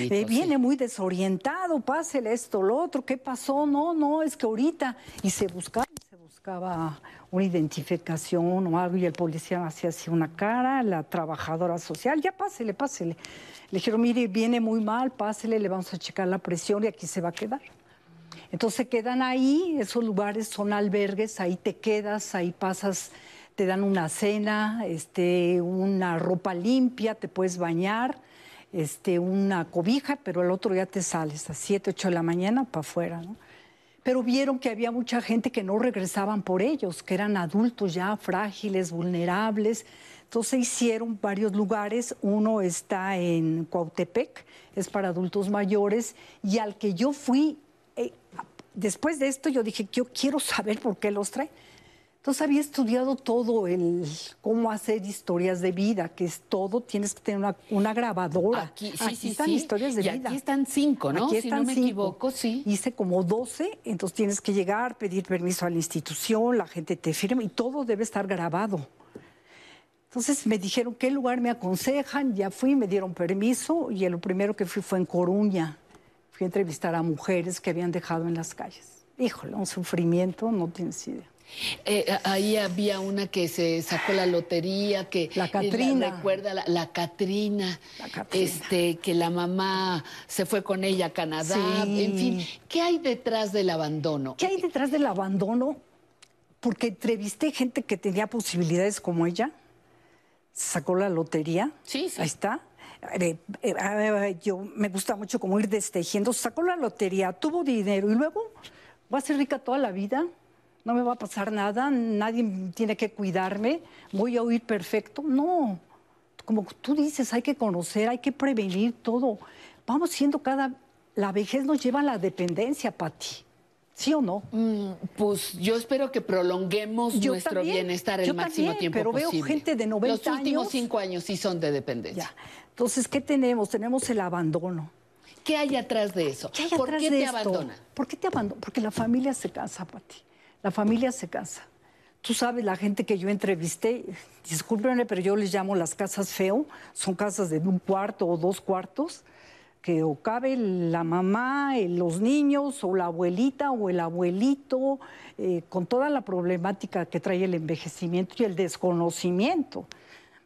eh, viene muy desorientado, pásele esto, lo otro, ¿qué pasó? No, no, es que ahorita. Y se buscaba, se buscaba una identificación o algo, y el policía hacía así una cara, la trabajadora social, ya pásele, pásele. Le dijeron, mire, viene muy mal, pásele, le vamos a checar la presión y aquí se va a quedar. Entonces se quedan ahí, esos lugares son albergues, ahí te quedas, ahí pasas te dan una cena, este, una ropa limpia, te puedes bañar, este, una cobija, pero el otro día te sales a 7, 8 de la mañana para afuera. ¿no? Pero vieron que había mucha gente que no regresaban por ellos, que eran adultos ya frágiles, vulnerables. Entonces hicieron varios lugares. Uno está en Cuautepec, es para adultos mayores, y al que yo fui, eh, después de esto yo dije, yo quiero saber por qué los trae Entonces había estudiado todo el cómo hacer historias de vida, que es todo, tienes que tener una, grabadora. Aquí, sí, están historias de vida. Aquí están cinco, ¿no? Aquí están si no me equivoco, sí. Hice como doce, entonces tienes que llegar, pedir permiso a la institución, la gente te firma y todo debe estar grabado. Entonces me dijeron qué lugar me aconsejan, ya fui, me dieron permiso y lo primero que fui fue en Coruña. Fui a entrevistar a mujeres que habían dejado en las calles. Híjole, un sufrimiento, no tienes idea. Eh, ahí había una que se sacó la lotería, que la Catrina, recuerda la, Catrina, este, que la mamá se fue con ella a Canadá, en fin, ¿qué hay detrás del abandono? ¿Qué hay detrás del abandono? Porque entrevisté gente que tenía posibilidades como ella, sacó la lotería, sí, ahí está. Eh, eh, yo me gusta mucho como ir destejiendo, sacó la lotería, tuvo dinero y luego va a ser rica toda la vida no me va a pasar nada, nadie tiene que cuidarme, voy a oír perfecto. No, como tú dices, hay que conocer, hay que prevenir todo. Vamos siendo cada... La vejez nos lleva a la dependencia, Patti. ¿Sí o no? Mm, pues yo espero que prolonguemos nuestro bienestar el máximo tiempo pero posible. Pero veo gente de 90 años... Los últimos cinco años sí son de dependencia. Entonces, ¿qué tenemos? Tenemos el abandono. ¿Qué hay atrás de eso? ¿Qué hay ¿Por qué te abandona? ¿Por qué te abandona? Porque la familia se cansa, Pati. La familia se casa. Tú sabes, la gente que yo entrevisté, discúlpenme, pero yo les llamo las casas feo, son casas de un cuarto o dos cuartos, que o cabe la mamá, los niños, o la abuelita o el abuelito, eh, con toda la problemática que trae el envejecimiento y el desconocimiento.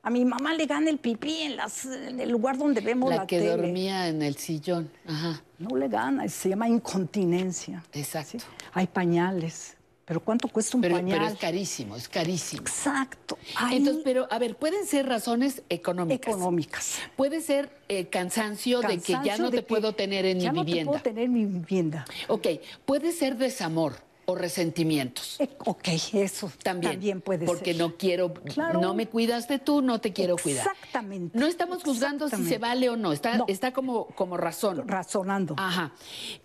A mi mamá le gana el pipí en, el lugar donde vemos la, la que dormía en el sillón. Ajá. No le gana, se llama incontinencia. Exacto. Hay pañales. Pero ¿cuánto cuesta un pañal? Pero es carísimo, es carísimo. Exacto. Entonces, pero a ver, pueden ser razones económicas. Económicas. Puede ser eh, cansancio, de que ya no te puedo tener en mi vivienda. Ya no te puedo tener en mi vivienda. Ok, puede ser desamor o resentimientos. Eh, ok, eso también, también puede porque ser. no quiero, no me cuidaste tú, no te quiero cuidar. Exactamente. No estamos juzgando si se vale o no, está, está como, como razón. Razonando. Ajá.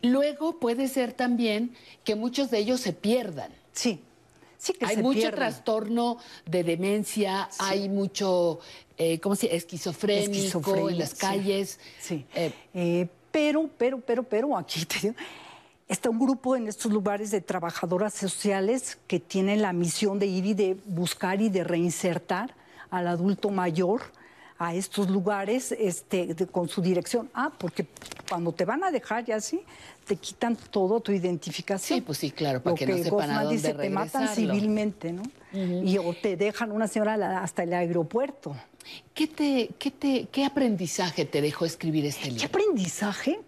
Luego puede ser también que muchos de ellos se pierdan. Sí. Sí que hay mucho trastorno de demencia, hay mucho, eh, ¿cómo se Esquizofrénico en las calles. Sí. Eh, eh, pero, pero, pero, pero, aquí [LAUGHS] te digo, Está un grupo en estos lugares de trabajadoras sociales que tienen la misión de ir y de buscar y de reinsertar al adulto mayor a estos lugares este, con su dirección. Ah, porque cuando te van a dejar ya así, te quitan todo tu identificación. Sí, pues sí, claro, para que, no sepan a dónde dice, te matan civilmente, ¿no? Y o te dejan una señora hasta el aeropuerto. ¿Qué, te, qué, te, ¿Qué aprendizaje te dejó escribir este libro? ¿Qué aprendizaje?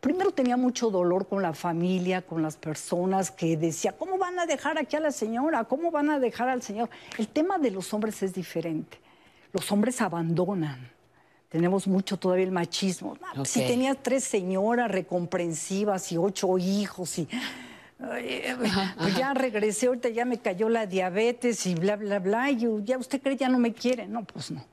Primero tenía mucho dolor con la familia, con las personas que decía, ¿cómo van a dejar aquí a la señora? ¿Cómo van a dejar al señor? El tema de los hombres es diferente. Los hombres abandonan. Tenemos mucho todavía el machismo. Si tenía tres señoras recomprensivas y ocho hijos y... pues ya regresé, ahorita ya me cayó la diabetes y bla, bla, bla, y ya usted cree ya no me quiere. No, pues no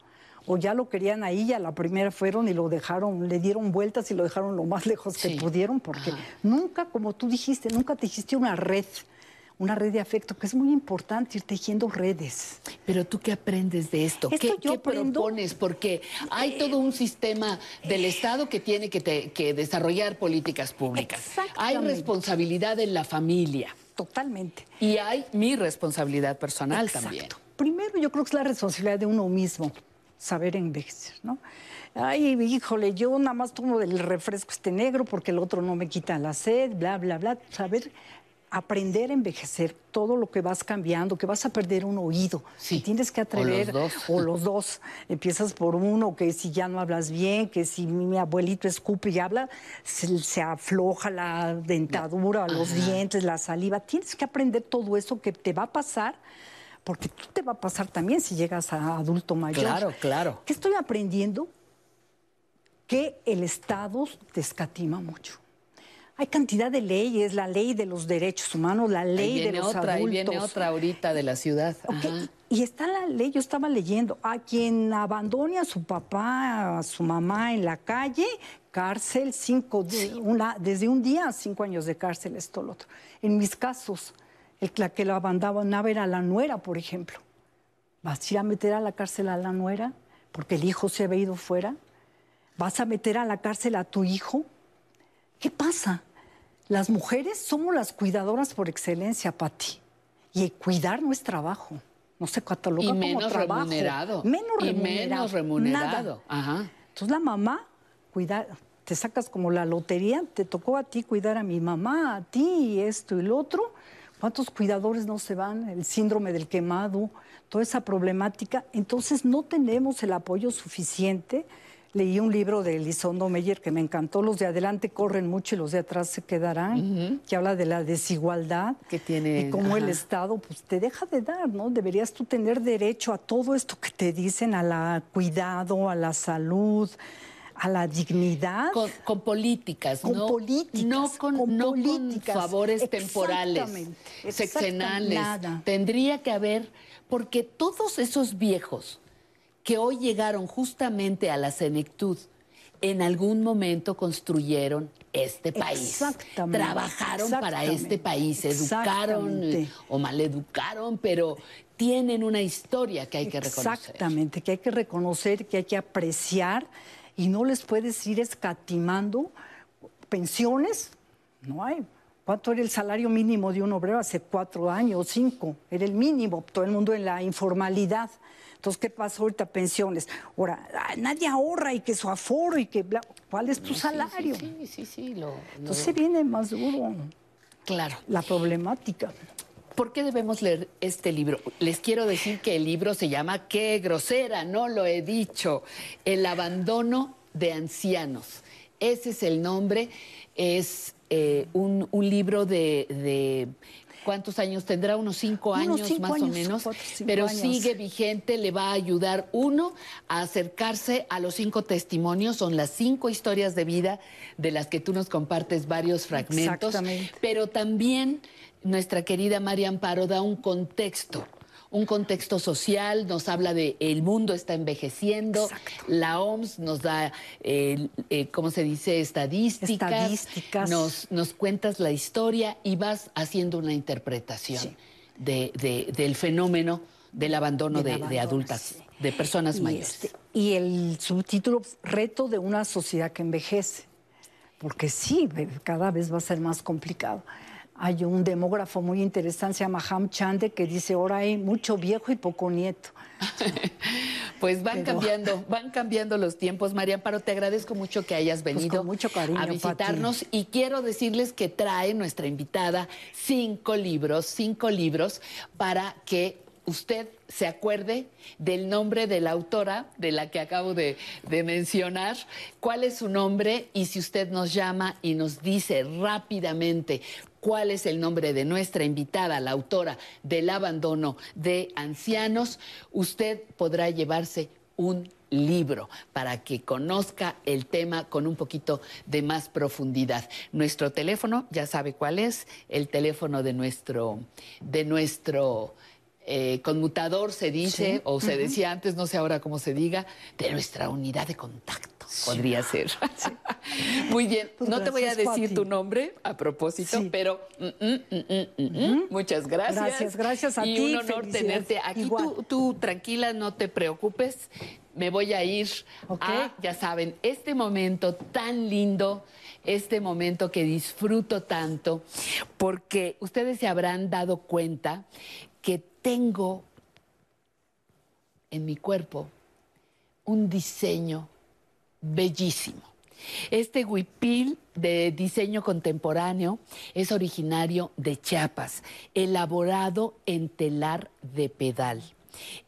o ya lo querían ahí, a la primera fueron y lo dejaron, le dieron vueltas y lo dejaron lo más [LAUGHS] lejos que pudieron, porque nunca, como tú dijiste, nunca te una red una red de afecto, que es muy importante ir tejiendo redes. Pero tú qué aprendes de esto? ¿Qué, propones? Porque hay todo un sistema del Estado que tiene que, desarrollar políticas públicas. Hay responsabilidad en la familia. Totalmente. Y hay mi responsabilidad personal también. Primero yo creo que es la responsabilidad de uno mismo saber envejecer, ¿no? Ay, híjole, yo nada más tomo del refresco este negro porque el otro no me quita la sed, bla, bla, bla. Saber aprender a envejecer, todo lo que vas cambiando, que vas a perder un oído. Sí. Tienes que atrever. O los dos. [LAUGHS] O los dos. Empiezas por uno, que si ya no hablas bien, que si mi abuelito escupe y habla, se, afloja la dentadura, los dientes, la saliva. Tienes que aprender todo eso que te va a pasar porque tú te va a pasar también si llegas a adulto mayor. Claro, claro. ¿Qué estoy aprendiendo? Que el Estado te escatima mucho. Hay cantidad de leyes, la ley de los derechos humanos, la ley de los otra, adultos. Ahí viene otra ahorita de la ciudad. Y está la ley, yo estaba leyendo, a quien abandone a su papá, a su mamá en la calle, cárcel, cinco, una, desde un día a cinco años de cárcel, esto, lo otro. En mis casos, el que lo abandonaba era la nuera, por ejemplo. ¿Vas a ir a meter a la cárcel a la nuera porque el hijo se había ido fuera? ¿Vas a meter a la cárcel a tu hijo? ¿Qué pasa? Las mujeres somos las cuidadoras por excelencia, Patti. Y cuidar no es trabajo. No se cataloga y menos trabajo. Remunerado. Menos y remunerado. menos remunerado. Ajá. Entonces la mamá, cuidar, te sacas como la lotería, te tocó a ti cuidar a mi mamá, a ti, esto y lo otro. ¿Cuántos cuidadores no se van? El síndrome del quemado, toda esa problemática. Entonces no tenemos el apoyo suficiente leí un libro de Elizondo Meyer que me encantó, los de adelante corren mucho y los de atrás se quedarán, que habla de la desigualdad que tiene, y cómo el Estado pues, te deja de dar, ¿no? Deberías tú tener derecho a todo esto que te dicen, a la cuidado, a la salud, a la dignidad. Con, políticas, con ¿no? Políticas, no con, no políticas. favores temporales, seccionales. Tendría que haber, porque todos esos viejos que hoy llegaron justamente a la senectud, en algún momento construyeron este país. Trabajaron para este país, educaron o maleducaron, pero tienen una historia que hay que reconocer. Exactamente, que hay que reconocer, que hay que apreciar y no les puedes ir escatimando pensiones. No hay. ¿Cuánto era el salario mínimo de un obrero hace cuatro años, cinco? Era el mínimo, todo el mundo en la informalidad. Entonces, ¿qué pasa ahorita? Pensiones. Ahora, nadie ahorra y que su aforo y que... ¿Cuál es tu salario? Sí, sí, sí. Lo, Entonces viene más duro. Claro. La problemática. ¿Por qué debemos leer este libro? Les quiero decir que el libro se llama Qué grosera, no lo he dicho. El abandono de ancianos. Ese es el nombre. Es eh, un, libro de ¿Cuántos años tendrá? Unos cinco años más o menos. pero sigue vigente, le va a ayudar uno a acercarse a los cinco testimonios. Son las cinco historias de vida de las que tú nos compartes varios fragmentos. Pero también nuestra querida María Amparo da un contexto un contexto social, nos habla de el mundo está envejeciendo, la OMS nos da, eh, ¿cómo se dice?, estadísticas, Nos, nos cuentas la historia y vas haciendo una interpretación de, del fenómeno del abandono de, adultas, de personas mayores. Este, y el subtítulo, Reto de una sociedad que envejece, porque sí, cada vez va a ser más complicado. Hay un demógrafo muy interesante, se llama Ham Chande, que dice, ahora hay mucho viejo y poco nieto. [LAUGHS] pues van cambiando, van cambiando los tiempos, María Amparo, te agradezco mucho que hayas pues venido mucho cariño, a visitarnos y quiero decirles que trae nuestra invitada cinco libros, cinco libros para que usted se acuerde del nombre de la autora de la que acabo de, mencionar, cuál es su nombre y si usted nos llama y nos dice rápidamente cuál es el nombre de nuestra invitada, la autora del abandono de ancianos, usted podrá llevarse un libro para que conozca el tema con un poquito de más profundidad. Nuestro teléfono, ya sabe cuál es, el teléfono de nuestro, de nuestro eh, conmutador se dice, o se decía antes, no sé ahora cómo se diga, de nuestra unidad de contacto. Podría ser. [LAUGHS] Muy bien, pues no te voy a decir tu nombre a propósito, pero mm, mm, mm, muchas gracias. Gracias, gracias a ti. Y un honor tenerte aquí. Tú, tranquila, no te preocupes. Me voy a ir a, ya saben, este momento tan lindo, este momento que disfruto tanto, porque ustedes se habrán dado cuenta que tengo en mi cuerpo un diseño bellísimo. Este huipil de diseño contemporáneo es originario de Chiapas, elaborado en telar de pedal.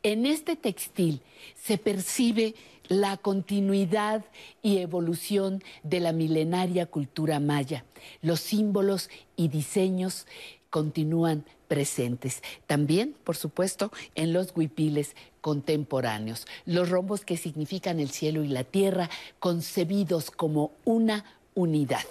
En este textil se percibe la continuidad y evolución de la milenaria cultura maya. Los símbolos y diseños continúan presentes. También, por supuesto, en los huipiles contemporáneos. Los rombos que significan el cielo y la tierra, concebidos como una unidad.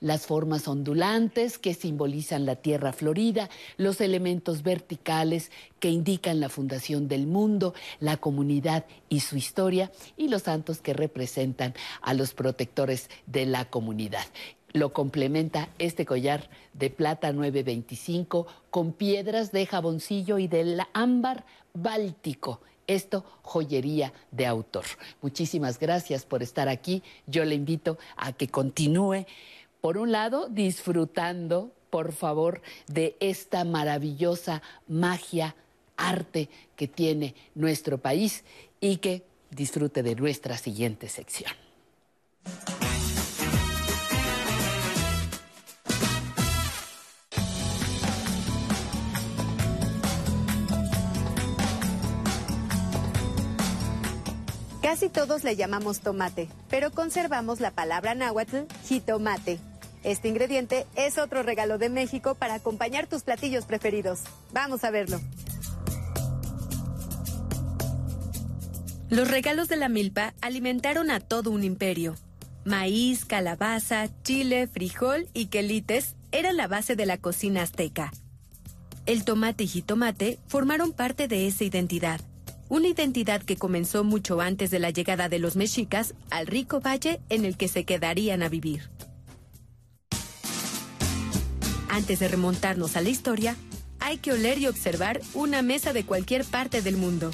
Las formas ondulantes que simbolizan la tierra florida, los elementos verticales que indican la fundación del mundo, la comunidad y su historia, y los santos que representan a los protectores de la comunidad lo complementa este collar de plata 925 con piedras de jaboncillo y del ámbar báltico. Esto, joyería de autor. Muchísimas gracias por estar aquí. Yo le invito a que continúe, por un lado, disfrutando, por favor, de esta maravillosa magia, arte que tiene nuestro país y que disfrute de nuestra siguiente sección. Casi todos le llamamos tomate, pero conservamos la palabra náhuatl, jitomate. Este ingrediente es otro regalo de México para acompañar tus platillos preferidos. Vamos a verlo. Los regalos de la milpa alimentaron a todo un imperio. Maíz, calabaza, chile, frijol y quelites eran la base de la cocina azteca. El tomate y jitomate formaron parte de esa identidad una identidad que comenzó mucho antes de la llegada de los mexicas al rico valle en el que se quedarían a vivir. Antes de remontarnos a la historia, hay que oler y observar una mesa de cualquier parte del mundo.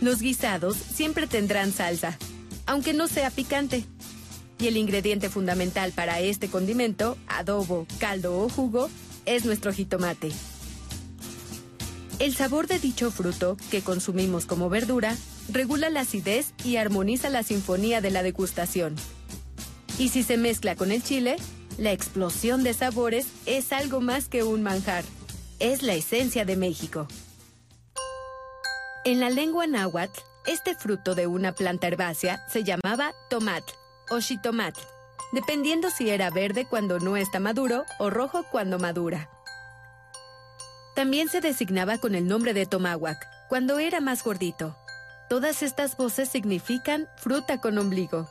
Los guisados siempre tendrán salsa, aunque no sea picante. Y el ingrediente fundamental para este condimento, adobo, caldo o jugo, es nuestro jitomate. El sabor de dicho fruto, que consumimos como verdura, regula la acidez y armoniza la sinfonía de la degustación. Y si se mezcla con el chile, la explosión de sabores es algo más que un manjar. Es la esencia de México. En la lengua náhuatl, este fruto de una planta herbácea se llamaba tomat o xitomat, dependiendo si era verde cuando no está maduro o rojo cuando madura. También se designaba con el nombre de Tomahuac, cuando era más gordito. Todas estas voces significan fruta con ombligo.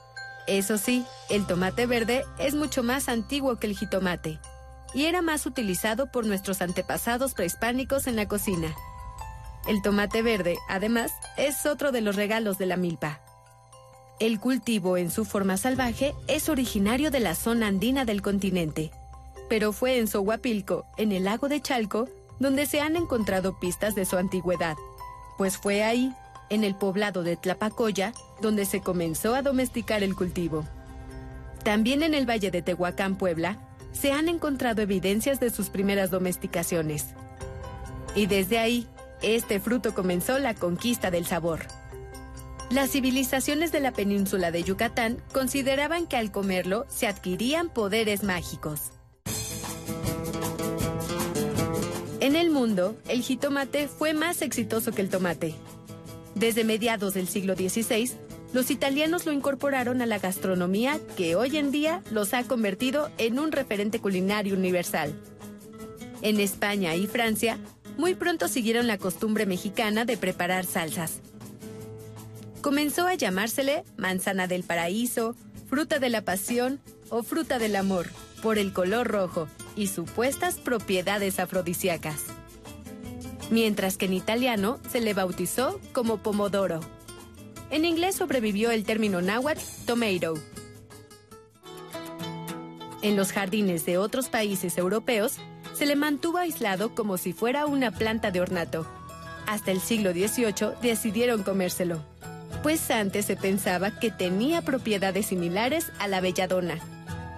Eso sí, el tomate verde es mucho más antiguo que el jitomate y era más utilizado por nuestros antepasados prehispánicos en la cocina. El tomate verde, además, es otro de los regalos de la milpa. El cultivo en su forma salvaje es originario de la zona andina del continente, pero fue en Sohuapilco, en el lago de Chalco, donde se han encontrado pistas de su antigüedad, pues fue ahí, en el poblado de Tlapacoya, donde se comenzó a domesticar el cultivo. También en el valle de Tehuacán, Puebla, se han encontrado evidencias de sus primeras domesticaciones. Y desde ahí, este fruto comenzó la conquista del sabor. Las civilizaciones de la península de Yucatán consideraban que al comerlo se adquirían poderes mágicos. En el mundo, el jitomate fue más exitoso que el tomate. Desde mediados del siglo XVI, los italianos lo incorporaron a la gastronomía que hoy en día los ha convertido en un referente culinario universal. En España y Francia, muy pronto siguieron la costumbre mexicana de preparar salsas. Comenzó a llamársele manzana del paraíso, fruta de la pasión o fruta del amor, por el color rojo, y supuestas propiedades afrodisíacas. Mientras que en italiano se le bautizó como pomodoro. En inglés sobrevivió el término náhuatl tomato. En los jardines de otros países europeos se le mantuvo aislado como si fuera una planta de ornato. Hasta el siglo XVIII decidieron comérselo, pues antes se pensaba que tenía propiedades similares a la belladona,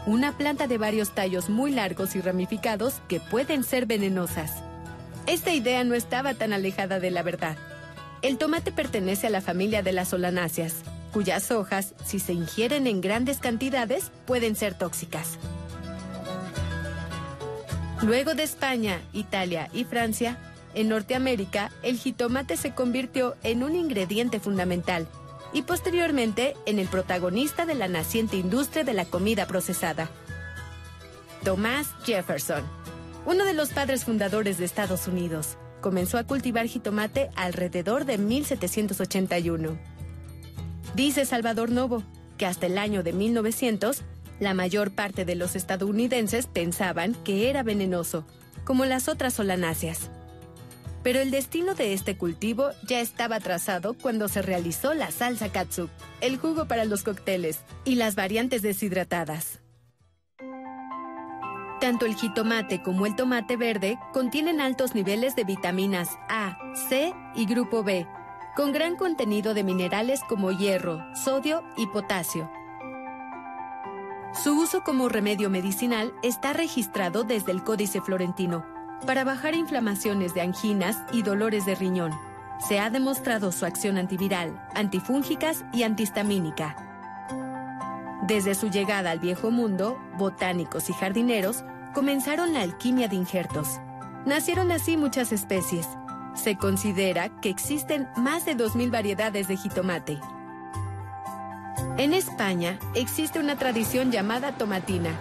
una planta de varios tallos muy largos y ramificados que pueden ser venenosas. Esta idea no estaba tan alejada de la verdad. El tomate pertenece a la familia de las solanáceas, cuyas hojas, si se ingieren en grandes cantidades, pueden ser tóxicas. Luego de España, Italia y Francia, en Norteamérica, el jitomate se convirtió en un ingrediente fundamental y posteriormente en el protagonista de la naciente industria de la comida procesada. Thomas Jefferson, uno de los padres fundadores de Estados Unidos, comenzó a cultivar jitomate alrededor de 1781. Dice Salvador Novo que hasta el año de 1900, la mayor parte de los estadounidenses pensaban que era venenoso, como las otras solanáceas. Pero el destino de este cultivo ya estaba trazado cuando se realizó la salsa katsu, el jugo para los cócteles y las variantes deshidratadas. Tanto el jitomate como el tomate verde contienen altos niveles de vitaminas A, C y grupo B, con gran contenido de minerales como hierro, sodio y potasio. Su uso como remedio medicinal está registrado desde el Códice Florentino para bajar inflamaciones de anginas y dolores de riñón. Se ha demostrado su acción antiviral, antifúngicas y antihistamínica. Desde su llegada al viejo mundo, botánicos y jardineros comenzaron la alquimia de injertos. Nacieron así muchas especies. Se considera que existen más de 2.000 variedades de jitomate. En España existe una tradición llamada tomatina.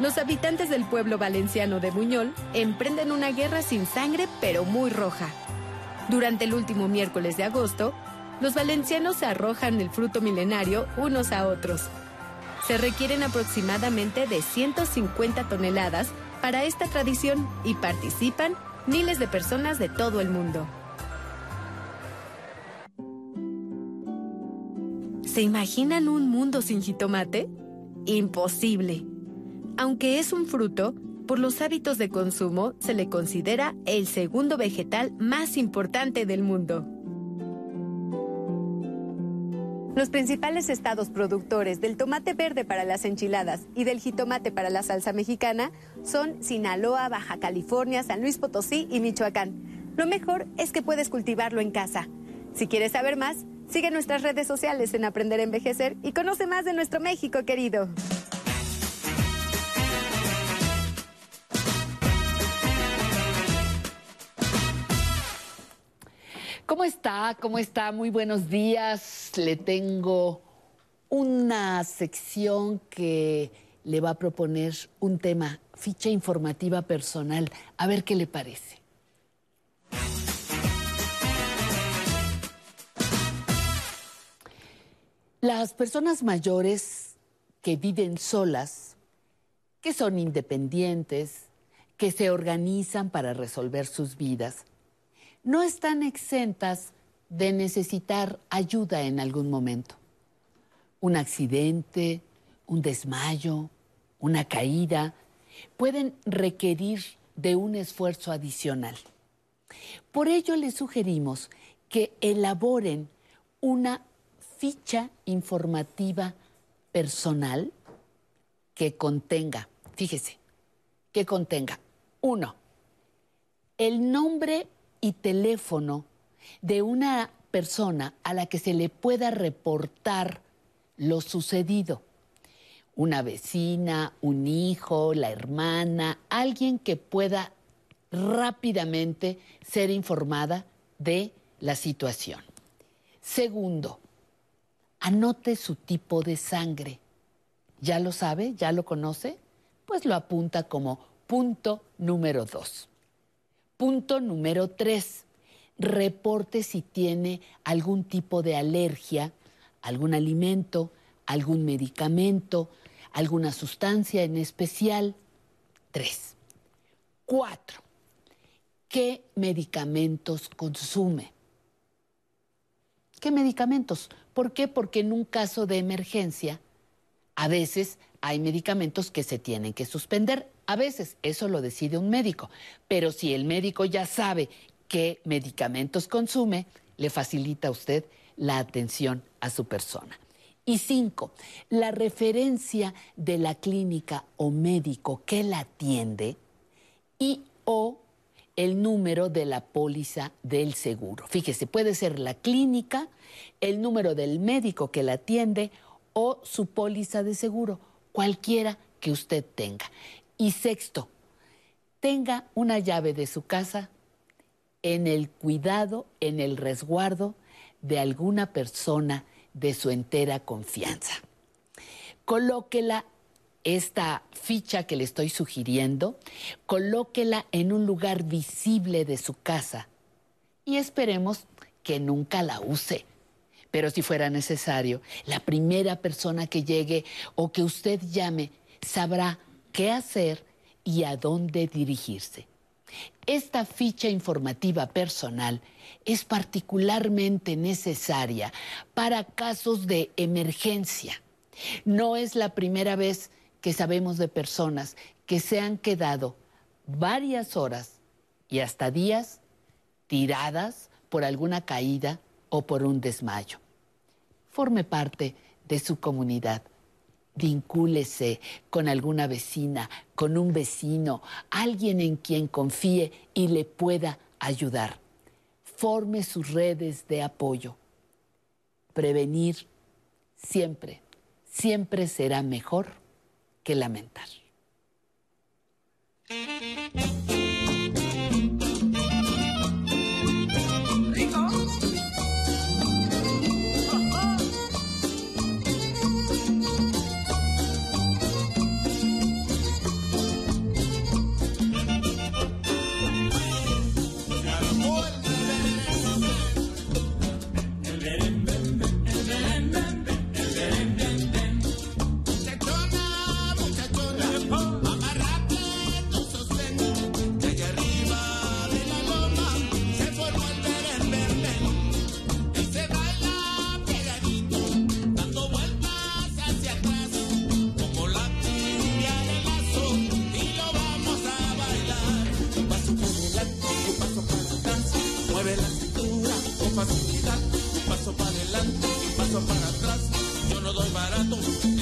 Los habitantes del pueblo valenciano de Buñol emprenden una guerra sin sangre pero muy roja. Durante el último miércoles de agosto, los valencianos arrojan el fruto milenario unos a otros. Se requieren aproximadamente de 150 toneladas para esta tradición y participan miles de personas de todo el mundo. ¿Se imaginan un mundo sin jitomate? Imposible. Aunque es un fruto, por los hábitos de consumo se le considera el segundo vegetal más importante del mundo. Los principales estados productores del tomate verde para las enchiladas y del jitomate para la salsa mexicana son Sinaloa, Baja California, San Luis Potosí y Michoacán. Lo mejor es que puedes cultivarlo en casa. Si quieres saber más, sigue nuestras redes sociales en Aprender a Envejecer y conoce más de nuestro México querido. ¿Cómo está? ¿Cómo está? Muy buenos días. Le tengo una sección que le va a proponer un tema, ficha informativa personal. A ver qué le parece. Las personas mayores que viven solas, que son independientes, que se organizan para resolver sus vidas, no están exentas de necesitar ayuda en algún momento. Un accidente, un desmayo, una caída, pueden requerir de un esfuerzo adicional. Por ello les sugerimos que elaboren una ficha informativa personal que contenga, fíjese, que contenga, uno, el nombre y teléfono de una persona a la que se le pueda reportar lo sucedido. Una vecina, un hijo, la hermana, alguien que pueda rápidamente ser informada de la situación. Segundo, anote su tipo de sangre. ¿Ya lo sabe? ¿Ya lo conoce? Pues lo apunta como punto número dos. Punto número tres, reporte si tiene algún tipo de alergia, algún alimento, algún medicamento, alguna sustancia en especial. Tres. Cuatro, ¿qué medicamentos consume? ¿Qué medicamentos? ¿Por qué? Porque en un caso de emergencia, a veces hay medicamentos que se tienen que suspender. A veces eso lo decide un médico, pero si el médico ya sabe qué medicamentos consume, le facilita a usted la atención a su persona. Y cinco, la referencia de la clínica o médico que la atiende y o el número de la póliza del seguro. Fíjese, puede ser la clínica, el número del médico que la atiende o su póliza de seguro, cualquiera que usted tenga. Y sexto, tenga una llave de su casa en el cuidado, en el resguardo de alguna persona de su entera confianza. Colóquela esta ficha que le estoy sugiriendo, colóquela en un lugar visible de su casa y esperemos que nunca la use. Pero si fuera necesario, la primera persona que llegue o que usted llame sabrá qué hacer y a dónde dirigirse. Esta ficha informativa personal es particularmente necesaria para casos de emergencia. No es la primera vez que sabemos de personas que se han quedado varias horas y hasta días tiradas por alguna caída o por un desmayo. Forme parte de su comunidad. Vincúlese con alguna vecina, con un vecino, alguien en quien confíe y le pueda ayudar. Forme sus redes de apoyo. Prevenir siempre, siempre será mejor que lamentar. facilidad, paso para adelante y paso para atrás, yo no doy barato.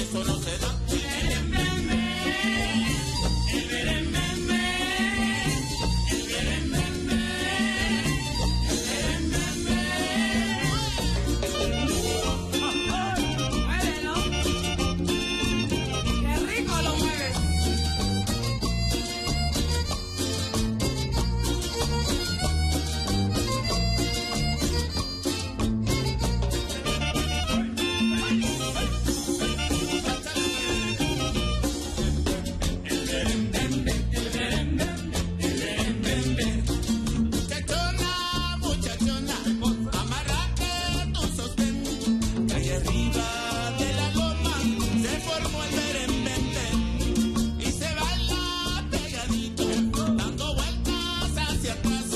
Bueno,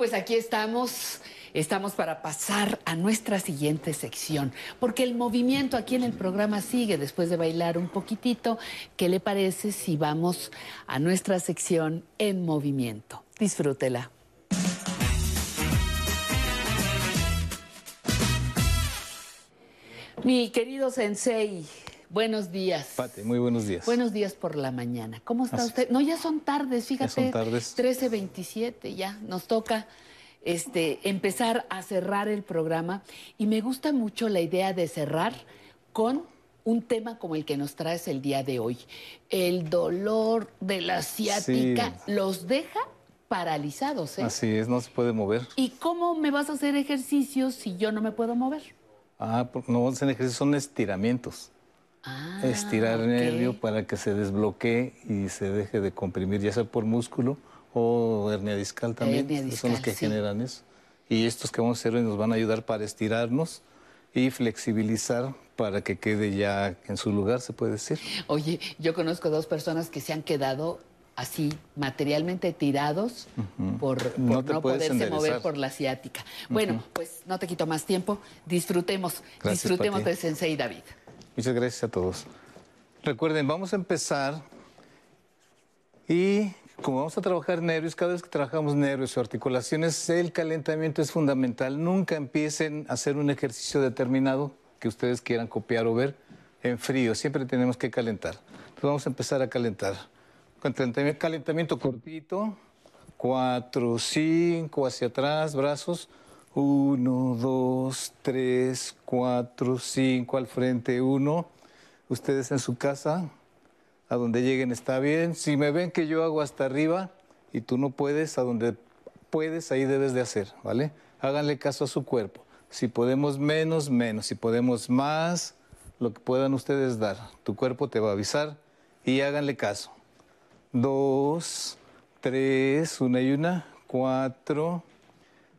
pues aquí estamos. Estamos para pasar a nuestra siguiente sección, porque el movimiento aquí en el programa sigue después de bailar un poquitito. ¿Qué le parece si vamos a nuestra sección en movimiento? Disfrútela. Mi querido Sensei, Buenos días. Pate, muy buenos días. Buenos días por la mañana. ¿Cómo está usted? No, ya son tardes, fíjate. Ya son tardes. 13.27, ya. Nos toca este, empezar a cerrar el programa. Y me gusta mucho la idea de cerrar con un tema como el que nos traes el día de hoy. El dolor de la ciática los deja paralizados. ¿eh? Así es, no se puede mover. ¿Y cómo me vas a hacer ejercicios si yo no me puedo mover? Ah, no hacen ejercicios, son estiramientos. Ah, estirar el nervio para que se desbloquee y se deje de comprimir, ya sea por músculo o hernia discal también. son los que generan eso. Y estos que vamos a hacer hoy nos van a ayudar para estirarnos y flexibilizar para que quede ya en su lugar, se puede decir. Oye, yo conozco dos personas que se han quedado así materialmente tirados por, no, poderse mover por la ciática. Bueno, pues no te quito más tiempo. Disfrutemos, disfrutemos de Sensei David. Muchas gracias a todos. Recuerden, vamos a empezar y como vamos a trabajar nervios, cada vez que trabajamos nervios o articulaciones, el calentamiento es fundamental. Nunca empiecen a hacer un ejercicio determinado que ustedes quieran copiar o ver en frío. Siempre tenemos que calentar. Pues vamos a empezar a calentar. Calentamiento cortito. Cuatro, cinco, hacia atrás, brazos. Uno, dos, tres, cuatro, cinco, al frente, uno. Ustedes en su casa, a donde lleguen está bien. Si me ven que yo hago hasta arriba y tú no puedes, a donde puedes, ahí debes de hacer, ¿vale? Háganle caso a su cuerpo. Si podemos menos, menos. Si podemos más, lo que puedan ustedes dar. Tu cuerpo te va a avisar y háganle caso. Dos, tres, una y una, cuatro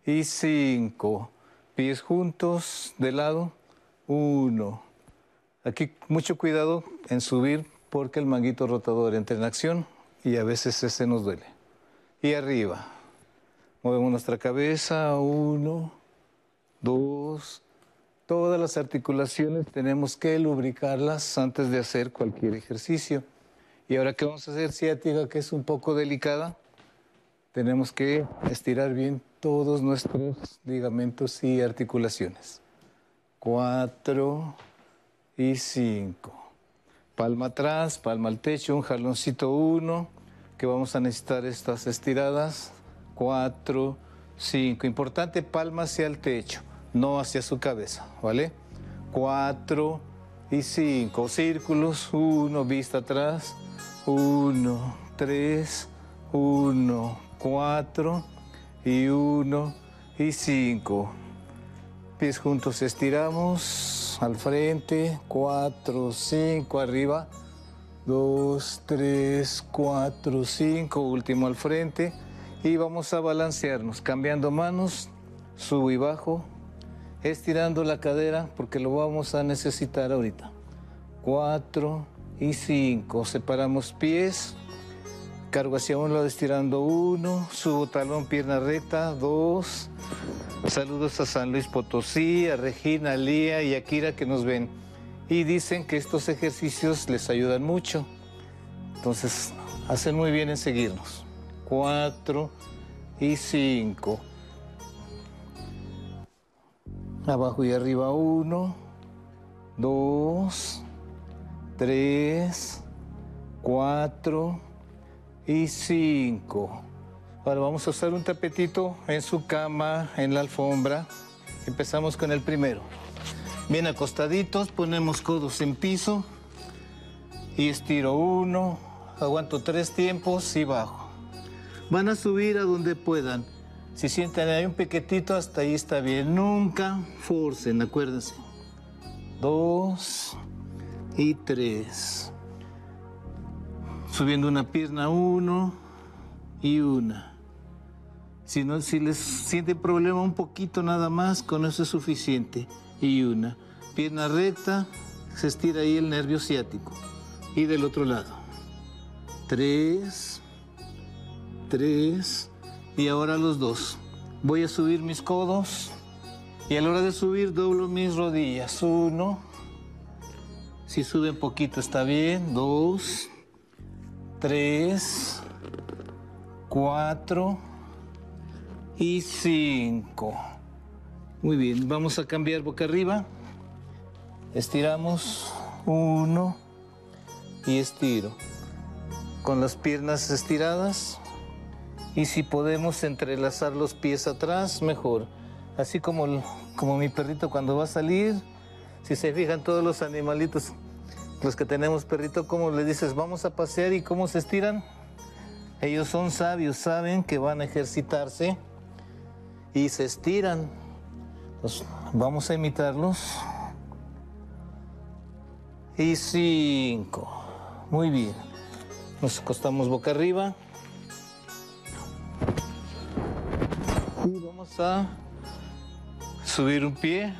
y cinco. Pies juntos de lado, uno. Aquí mucho cuidado en subir porque el manguito rotador entra en acción y a veces ese nos duele. Y arriba. Movemos nuestra cabeza, uno, dos, todas las articulaciones tenemos que lubricarlas antes de hacer cualquier ejercicio. Y ahora que vamos a hacer ciática, que es un poco delicada, tenemos que estirar bien todos nuestros ligamentos y articulaciones. Cuatro y cinco. Palma atrás, palma al techo, un jaloncito uno, que vamos a necesitar estas estiradas. Cuatro, cinco. Importante, palma hacia el techo no hacia su cabeza, ¿vale? Cuatro y cinco círculos, uno, vista atrás, uno, tres, uno, cuatro y uno y cinco. Pies juntos estiramos al frente, cuatro, cinco, arriba, dos, tres, cuatro, cinco, último al frente y vamos a balancearnos, cambiando manos, subo y bajo, estirando la cadera porque lo vamos a necesitar ahorita. Cuatro y cinco. Separamos pies. Cargo hacia un lado estirando uno. Subo talón, pierna recta. Dos. Saludos a San Luis Potosí, a Regina, Lía y a Kira que nos ven. Y dicen que estos ejercicios les ayudan mucho. Entonces, hacen muy bien en seguirnos. Cuatro y cinco. Abajo y arriba uno, dos, tres, cuatro y cinco. Ahora vamos a usar un tapetito en su cama, en la alfombra. Empezamos con el primero. Bien acostaditos, ponemos codos en piso y estiro uno, aguanto tres tiempos y bajo. Van a subir a donde puedan. Si sienten ahí un piquetito, hasta ahí está bien. Nunca forcen, acuérdense. Dos y tres. Subiendo una pierna, uno y una. Si, no, si les siente problema un poquito nada más, con eso es suficiente. Y una. Pierna recta, se estira ahí el nervio ciático. Y del otro lado. Tres, tres, y ahora los dos. Voy a subir mis codos y a la hora de subir doblo mis rodillas. Uno. Si sube un poquito está bien. Dos. Tres. Cuatro. Y cinco. Muy bien, vamos a cambiar boca arriba. Estiramos. Uno. Y estiro. Con las piernas estiradas. Y si podemos entrelazar los pies atrás, mejor. Así como, como mi perrito cuando va a salir, si se fijan todos los animalitos, los que tenemos perrito, ¿cómo le dices vamos a pasear y cómo se estiran? Ellos son sabios, saben que van a ejercitarse y se estiran. vamos a imitarlos. Y cinco. Muy bien. Nos acostamos boca arriba. Y vamos a subir un pie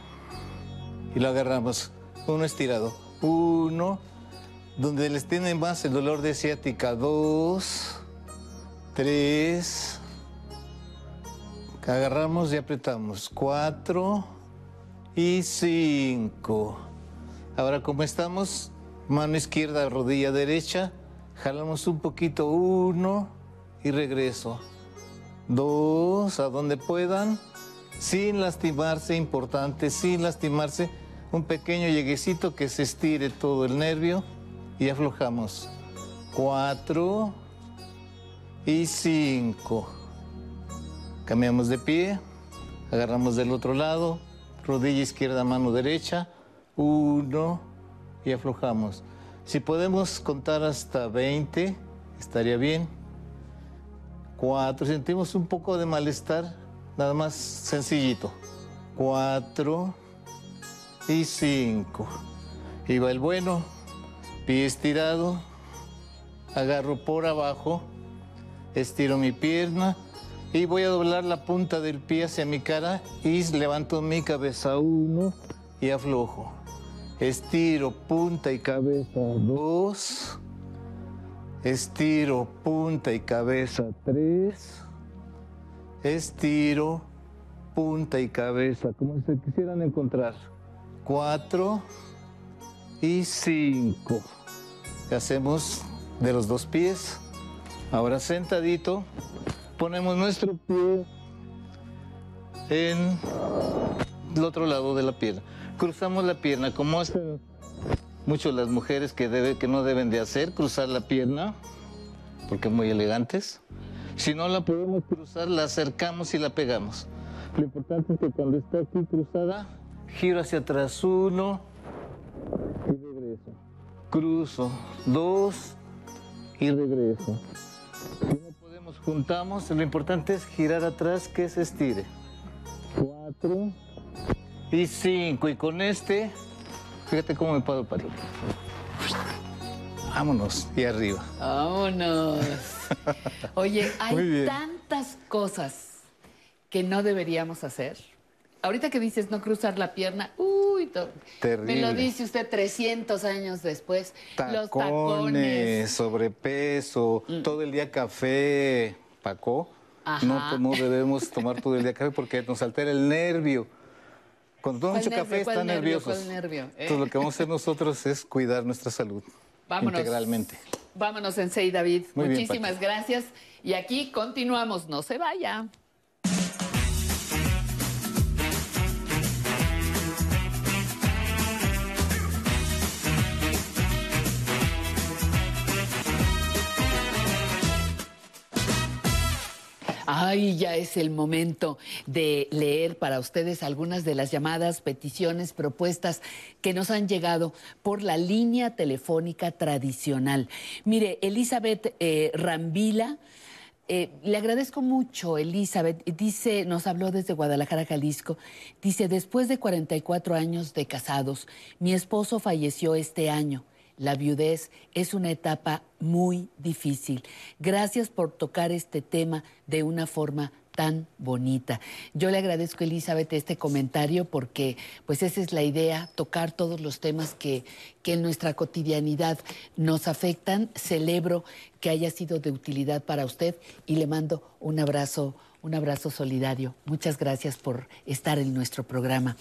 y lo agarramos. Uno estirado. Uno. Donde les tiene más el dolor de ciática. Dos. Tres. Agarramos y apretamos. Cuatro. Y cinco. Ahora como estamos, mano izquierda, rodilla derecha. Jalamos un poquito. Uno. Y regreso dos, a donde puedan, sin lastimarse, importante, sin lastimarse, un pequeño lleguecito que se estire todo el nervio y aflojamos. Cuatro y cinco. Cambiamos de pie, agarramos del otro lado, rodilla izquierda, mano derecha, uno y aflojamos. Si podemos contar hasta 20, estaría bien. Cuatro, sentimos un poco de malestar, nada más sencillito. Cuatro y cinco. Y va el bueno, pie estirado, agarro por abajo, estiro mi pierna y voy a doblar la punta del pie hacia mi cara y levanto mi cabeza uno y aflojo. Estiro punta y cabeza dos. Estiro punta y cabeza tres. Estiro punta y cabeza, como se quisieran encontrar. Cuatro y cinco. Hacemos de los dos pies. Ahora sentadito, ponemos nuestro pie en el otro lado de la pierna. Cruzamos la pierna como hacen mucho las mujeres que, debe, que no deben de hacer, cruzar la pierna, porque muy elegantes. Si no la podemos cruzar, la acercamos y la pegamos. Lo importante es que cuando está aquí cruzada, giro hacia atrás uno y regreso. Cruzo dos y regreso juntamos, lo importante es girar atrás que se estire. Cuatro y cinco. Y con este, fíjate cómo me puedo parar. Vámonos, y arriba. Vámonos. [LAUGHS] Oye, hay tantas cosas que no deberíamos hacer. Ahorita que dices no cruzar la pierna, uy, me lo dice usted 300 años después. Tacones, Los tacones. sobrepeso, mm. todo el día café, Paco. No, no [LAUGHS] debemos tomar todo el día café porque nos altera el nervio. Cuando toma mucho café está nervioso. Entonces lo que vamos a hacer nosotros es cuidar nuestra salud integralmente. Vámonos, Sensei David. Muchísimas gracias. Y aquí continuamos. No se vaya. Ay, ya es el momento de leer para ustedes algunas de las llamadas, peticiones, propuestas que nos han llegado por la línea telefónica tradicional. Mire, Elizabeth eh, Rambila. Eh, le agradezco mucho, Elizabeth. Dice, nos habló desde Guadalajara, Jalisco. Dice, después de 44 años de casados, mi esposo falleció este año. La viudez es una etapa muy difícil. Gracias por tocar este tema de una forma tan bonita. Yo le agradezco, Elizabeth, este comentario porque pues esa es la idea, tocar todos los temas que, que en nuestra cotidianidad nos afectan. Celebro que haya sido de utilidad para usted y le mando un abrazo un abrazo solidario. Muchas gracias por estar en nuestro programa.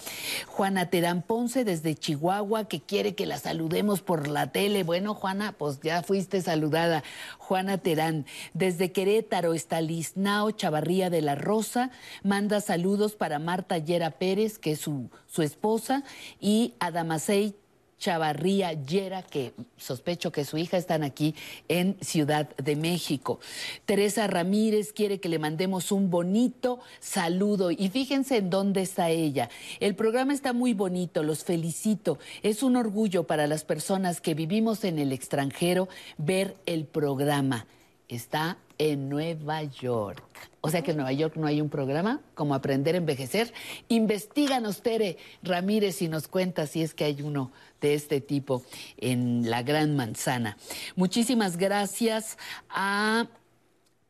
Juana Terán Ponce desde Chihuahua, que quiere que la saludemos por la tele. Bueno, Juana, pues ya fuiste saludada. Juana Terán, desde Querétaro, está Liznao Chavarría de la Rosa, manda saludos para Marta Yera Pérez, que es su, su esposa, y Adamasei Chavarría Yera, que sospecho que su hija están aquí en Ciudad de México. Teresa Ramírez quiere que le mandemos un bonito saludo y fíjense en dónde está ella. El programa está muy bonito, los felicito. Es un orgullo para las personas que vivimos en el extranjero ver el programa. Está en Nueva York. O sea que en Nueva York no hay un programa como Aprender a Envejecer. Investíganos, Tere Ramírez, y nos cuenta si es que hay uno de este tipo en la Gran Manzana. Muchísimas gracias a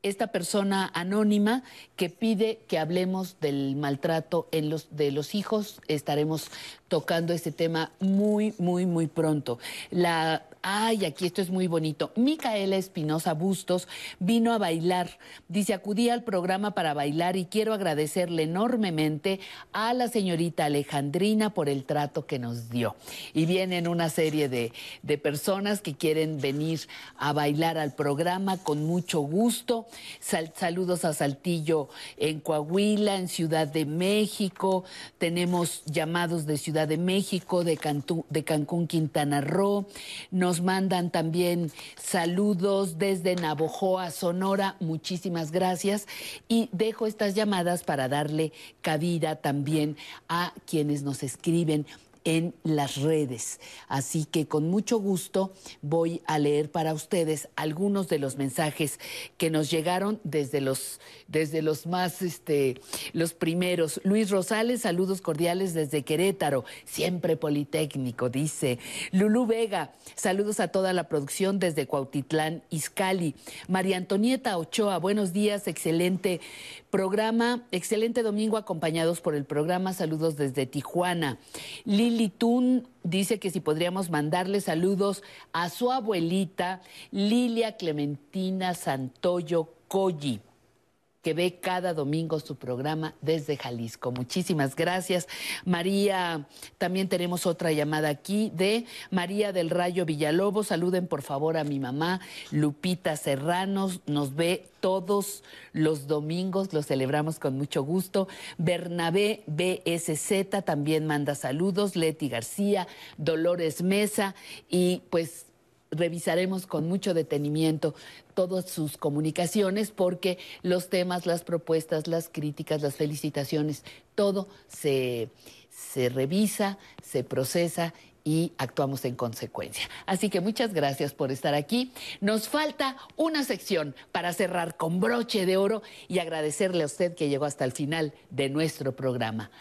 esta persona anónima que pide que hablemos del maltrato en los, de los hijos. Estaremos tocando este tema muy, muy, muy pronto. La Ay, aquí esto es muy bonito. Micaela Espinosa Bustos vino a bailar. Dice, acudí al programa para bailar y quiero agradecerle enormemente a la señorita Alejandrina por el trato que nos dio. Y vienen una serie de, de personas que quieren venir a bailar al programa con mucho gusto. saludos a Saltillo en Coahuila, en Ciudad de México. Tenemos llamados de Ciudad de México, de, de Cancún, Quintana Roo. Nos mandan también saludos desde Navojoa, Sonora. Muchísimas gracias. Y dejo estas llamadas para darle cabida también a quienes nos escriben en las redes. Así que con mucho gusto voy a leer para ustedes algunos de los mensajes que nos llegaron desde los, desde los más, este, los primeros. Luis Rosales, saludos cordiales desde Querétaro, siempre Politécnico, dice. Lulú Vega, saludos a toda la producción desde Cuautitlán, Izcali. María Antonieta Ochoa, buenos días, excelente programa, excelente domingo acompañados por el programa, saludos desde Tijuana. Lili Tun dice que si podríamos mandarle saludos a su abuelita Lilia Clementina Santoyo Colli que ve cada domingo su programa desde Jalisco. Muchísimas gracias. María, también tenemos otra llamada aquí de María del Rayo Villalobos. Saluden por favor a mi mamá, Lupita Serranos. Nos ve todos los domingos, lo celebramos con mucho gusto. Bernabé BSZ también manda saludos. Leti García, Dolores Mesa y pues revisaremos con mucho detenimiento todas sus comunicaciones porque los temas, las propuestas, las críticas, las felicitaciones, todo se, se revisa, se procesa y actuamos en consecuencia. Así que muchas gracias por estar aquí. Nos falta una sección para cerrar con broche de oro y agradecerle a usted que llegó hasta el final de nuestro programa.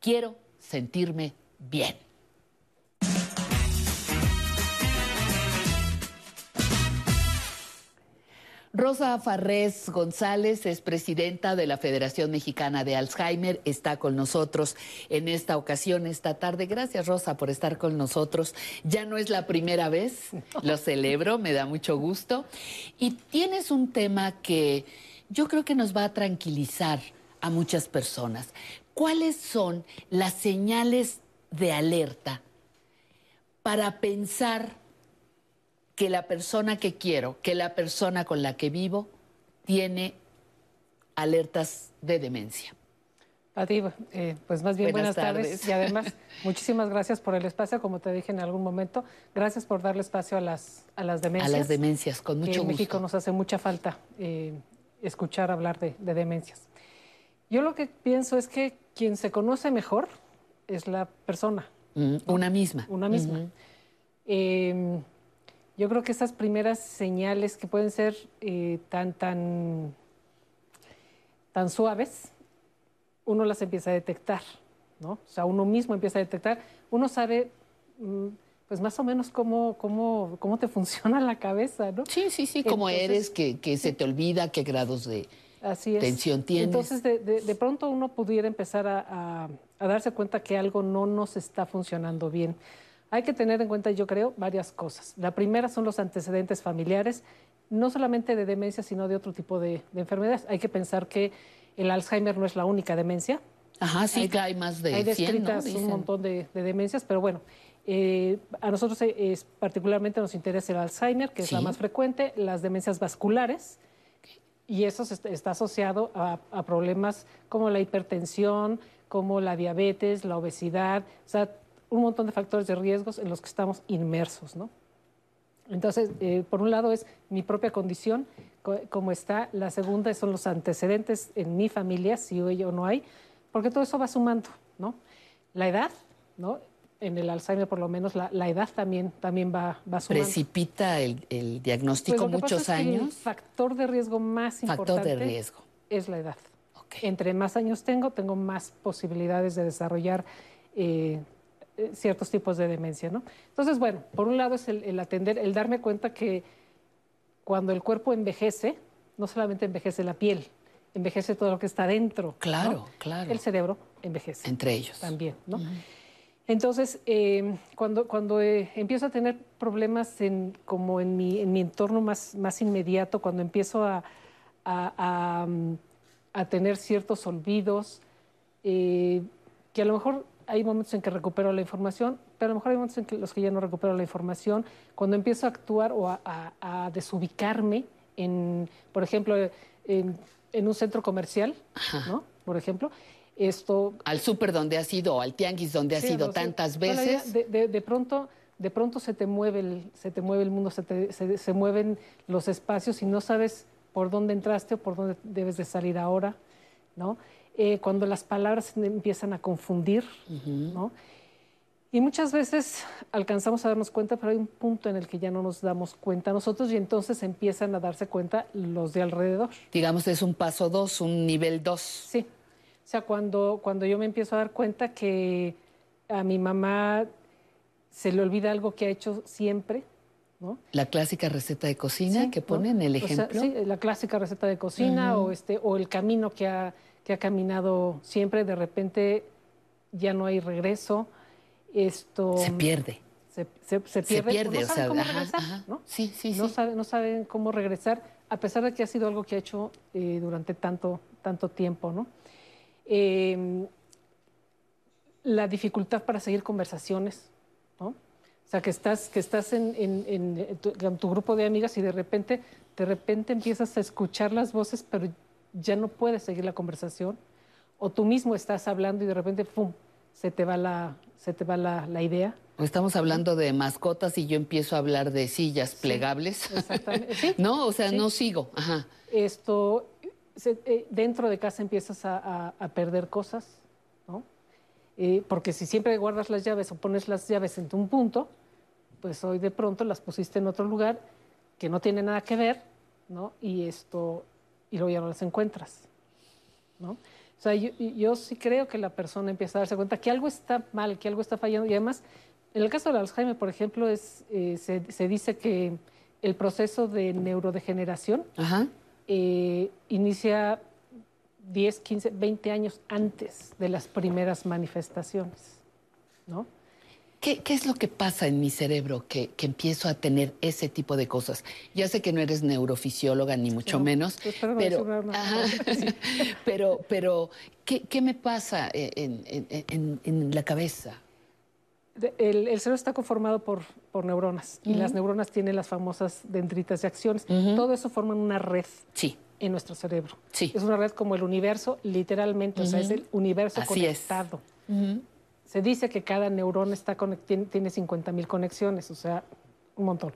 Quiero sentirme bien. Rosa Farrés González es presidenta de la Federación Mexicana de Alzheimer, está con nosotros en esta ocasión, esta tarde. Gracias Rosa por estar con nosotros. Ya no es la primera vez, lo celebro, me da mucho gusto. Y tienes un tema que yo creo que nos va a tranquilizar a muchas personas. ¿Cuáles son las señales de alerta para pensar que la persona que quiero, que la persona con la que vivo, tiene alertas de demencia. Pati, eh, pues más bien buenas, tardes. y además [LAUGHS] muchísimas gracias por el espacio, como te dije en algún momento, gracias por darle espacio a las, a las demencias. A las demencias, con mucho gusto. En México nos hace mucha falta eh, escuchar hablar de, demencias. Yo lo que pienso es que quien se conoce mejor es la persona. Mm, una misma. Una misma. Yo creo que esas primeras señales que pueden ser eh, tan, tan, tan suaves, uno las empieza a detectar, ¿no? O sea, uno mismo empieza a detectar, uno sabe mm, pues más o menos cómo, cómo, cómo te [LAUGHS] funciona la cabeza, ¿no? Sí, sí, sí, cómo eres, que, que, se te olvida, qué grados de tensión tienes. Entonces, de, de, pronto uno pudiera empezar a, a darse cuenta que algo no nos está funcionando bien. Hay que tener en cuenta, yo creo, varias cosas. La primera son los antecedentes familiares, no solamente de demencia, sino de otro tipo de, enfermedades. Hay que pensar que el Alzheimer no es la única demencia. Ajá, sí, que hay más de Hay descritas un montón de, demencias, pero bueno, eh, a nosotros es, particularmente nos interesa el Alzheimer, que es la más frecuente, las demencias vasculares, y eso está asociado a, a, problemas como la hipertensión, como la diabetes, la obesidad, o sea, un montón de factores de riesgos en los que estamos inmersos, ¿no? Entonces, eh, por un lado es mi propia condición, como está. La segunda son los antecedentes en mi familia, si hoy o no hay, porque todo eso va sumando, ¿no? La edad, ¿no? En el Alzheimer, por lo menos, la, edad también, también va, va sumando. ¿Precipita el, diagnóstico pues muchos años? el factor de riesgo más importante de riesgo. es la edad. Entre más años tengo, tengo más posibilidades de desarrollar eh, ciertos tipos de demencia, ¿no? Entonces, bueno, por un lado es el, atender, el darme cuenta que cuando el cuerpo envejece, no solamente envejece la piel, envejece todo lo que está dentro. Claro, claro. El cerebro envejece. Entre ellos. También, ¿no? Entonces, em, cuando, cuando eh, empiezo a tener problemas en, como en mi, en mi entorno más, más inmediato, cuando empiezo a, a, a, tener ciertos olvidos, eh, que a lo mejor hay momentos en que recupero la información, pero a lo mejor hay momentos en los que ya no recupero la información. Cuando empiezo a actuar o a, desubicarme en, por ejemplo, en, un centro comercial, ¿no? Por ejemplo, esto... Al súper donde has ido, al tianguis donde has ido tantas veces. De, de, pronto de pronto se te mueve el, se te mueve el mundo, se, se, mueven los espacios y no sabes por dónde entraste o por dónde debes de salir ahora, ¿no? Eh, cuando las palabras empiezan a confundir, ¿no? Y muchas veces alcanzamos a darnos cuenta, pero hay un punto en el que ya no nos damos cuenta nosotros y entonces empiezan a darse cuenta los de alrededor. Digamos, es un paso dos, un nivel dos. Sí. O sea, cuando, cuando yo me empiezo a dar cuenta que a mi mamá se le olvida algo que ha hecho siempre, ¿no? La clásica receta de cocina que ponen, el ejemplo. sí, la clásica receta de cocina o, este, o el camino que ha, que ha caminado siempre, de repente ya no hay regreso esto se pierde. Se, pierde, se pierde no saben cómo regresar, ¿no? Sí, sí, no Saben, no saben cómo regresar, a pesar de que ha sido algo que ha hecho eh, durante tanto, tanto tiempo, ¿no? Em, la dificultad para seguir conversaciones, ¿no? O sea, que estás, que estás en, en, tu, grupo de amigas y de repente, de repente empiezas a escuchar las voces, pero ya no puedes seguir la conversación. O tú mismo estás hablando y de repente, ¡pum!, se te va la, se te va la, idea. Estamos hablando de mascotas y yo empiezo a hablar de sillas plegables. exactamente. [LAUGHS] no, o sea, no sigo. Ajá. Esto, eh, dentro de casa empiezas a, perder cosas, ¿no? Eh, porque si siempre guardas las llaves o pones las llaves en un punto, pues hoy de pronto las pusiste en otro lugar que no tiene nada que ver, ¿no? Y esto, y luego ya no las encuentras, ¿no? O sea, yo, sí creo que la persona empieza a darse cuenta que algo está mal, que algo está fallando. Y además, en el caso del Alzheimer, por ejemplo, es, eh, se, dice que el proceso de neurodegeneración eh, inicia 10, 15, 20 años antes de las primeras manifestaciones, ¿no? ¿Qué, es lo que pasa en mi cerebro que, empiezo a tener ese tipo de cosas? Ya sé que no eres neurofisióloga, ni mucho menos, pues, pero, pero, pero ¿qué, me pasa en, la cabeza? El, cerebro está conformado por, por neuronas y las neuronas tienen las famosas dendritas de acciones. Todo eso forma una red. Sí en nuestro cerebro. Sí. Es una red como el universo, literalmente, o sea, es el universo conectado. Se dice que cada neurona está tiene, tiene 50 mil conexiones, o sea, un montón.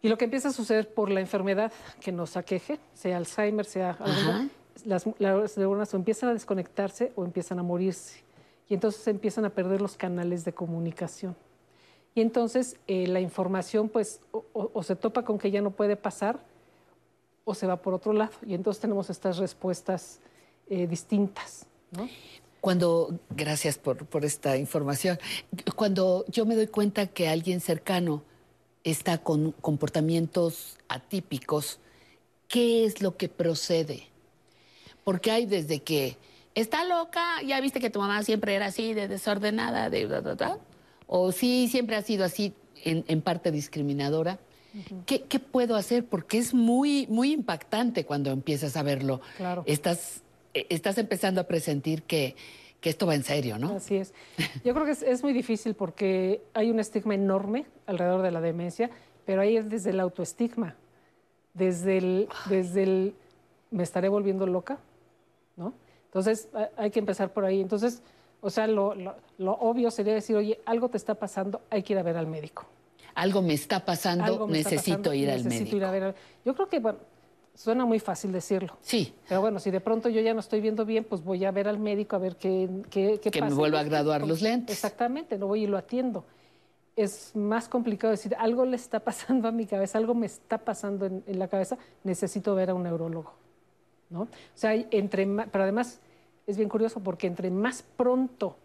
Y lo que empieza a suceder por la enfermedad que nos aqueje, sea Alzheimer, sea algo, las, neuronas o empiezan a desconectarse o empiezan a morirse. Y entonces empiezan a perder los canales de comunicación. Y entonces eh, la información, pues, o, se topa con que ya no puede pasar o se va por otro lado. Y entonces tenemos estas respuestas eh, distintas. ¿no? Cuando, gracias por, esta información, cuando yo me doy cuenta que alguien cercano está con comportamientos atípicos, ¿qué es lo que procede? Porque hay desde que está loca, ya viste que tu mamá siempre era así, de desordenada, de o sí, siempre ha sido así, en, parte discriminadora. ¿Qué, puedo hacer? Porque es muy, muy impactante cuando empiezas a verlo. Claro. Estás estás empezando a presentir que, esto va en serio, ¿no? Así es. Yo creo que es, muy difícil porque hay un estigma enorme alrededor de la demencia, pero ahí es desde el autoestigma, desde el, desde el me estaré volviendo loca, ¿no? Entonces hay que empezar por ahí. Entonces, o sea, lo, obvio sería decir, oye, algo te está pasando, hay que ir a ver al médico. Algo me está pasando, necesito ir al médico. Ir a ver Yo creo que, bueno, Suena muy fácil decirlo. Sí. Pero bueno, si de pronto yo ya no estoy viendo bien, pues voy a ver al médico a ver qué, qué, qué que me vuelva a graduar los lentes. Exactamente, no voy y lo atiendo. Es más complicado decir, algo le está pasando a mi cabeza, algo me está pasando en, la cabeza, necesito ver a un neurólogo. ¿no? O sea, entre pero además es bien curioso porque entre más pronto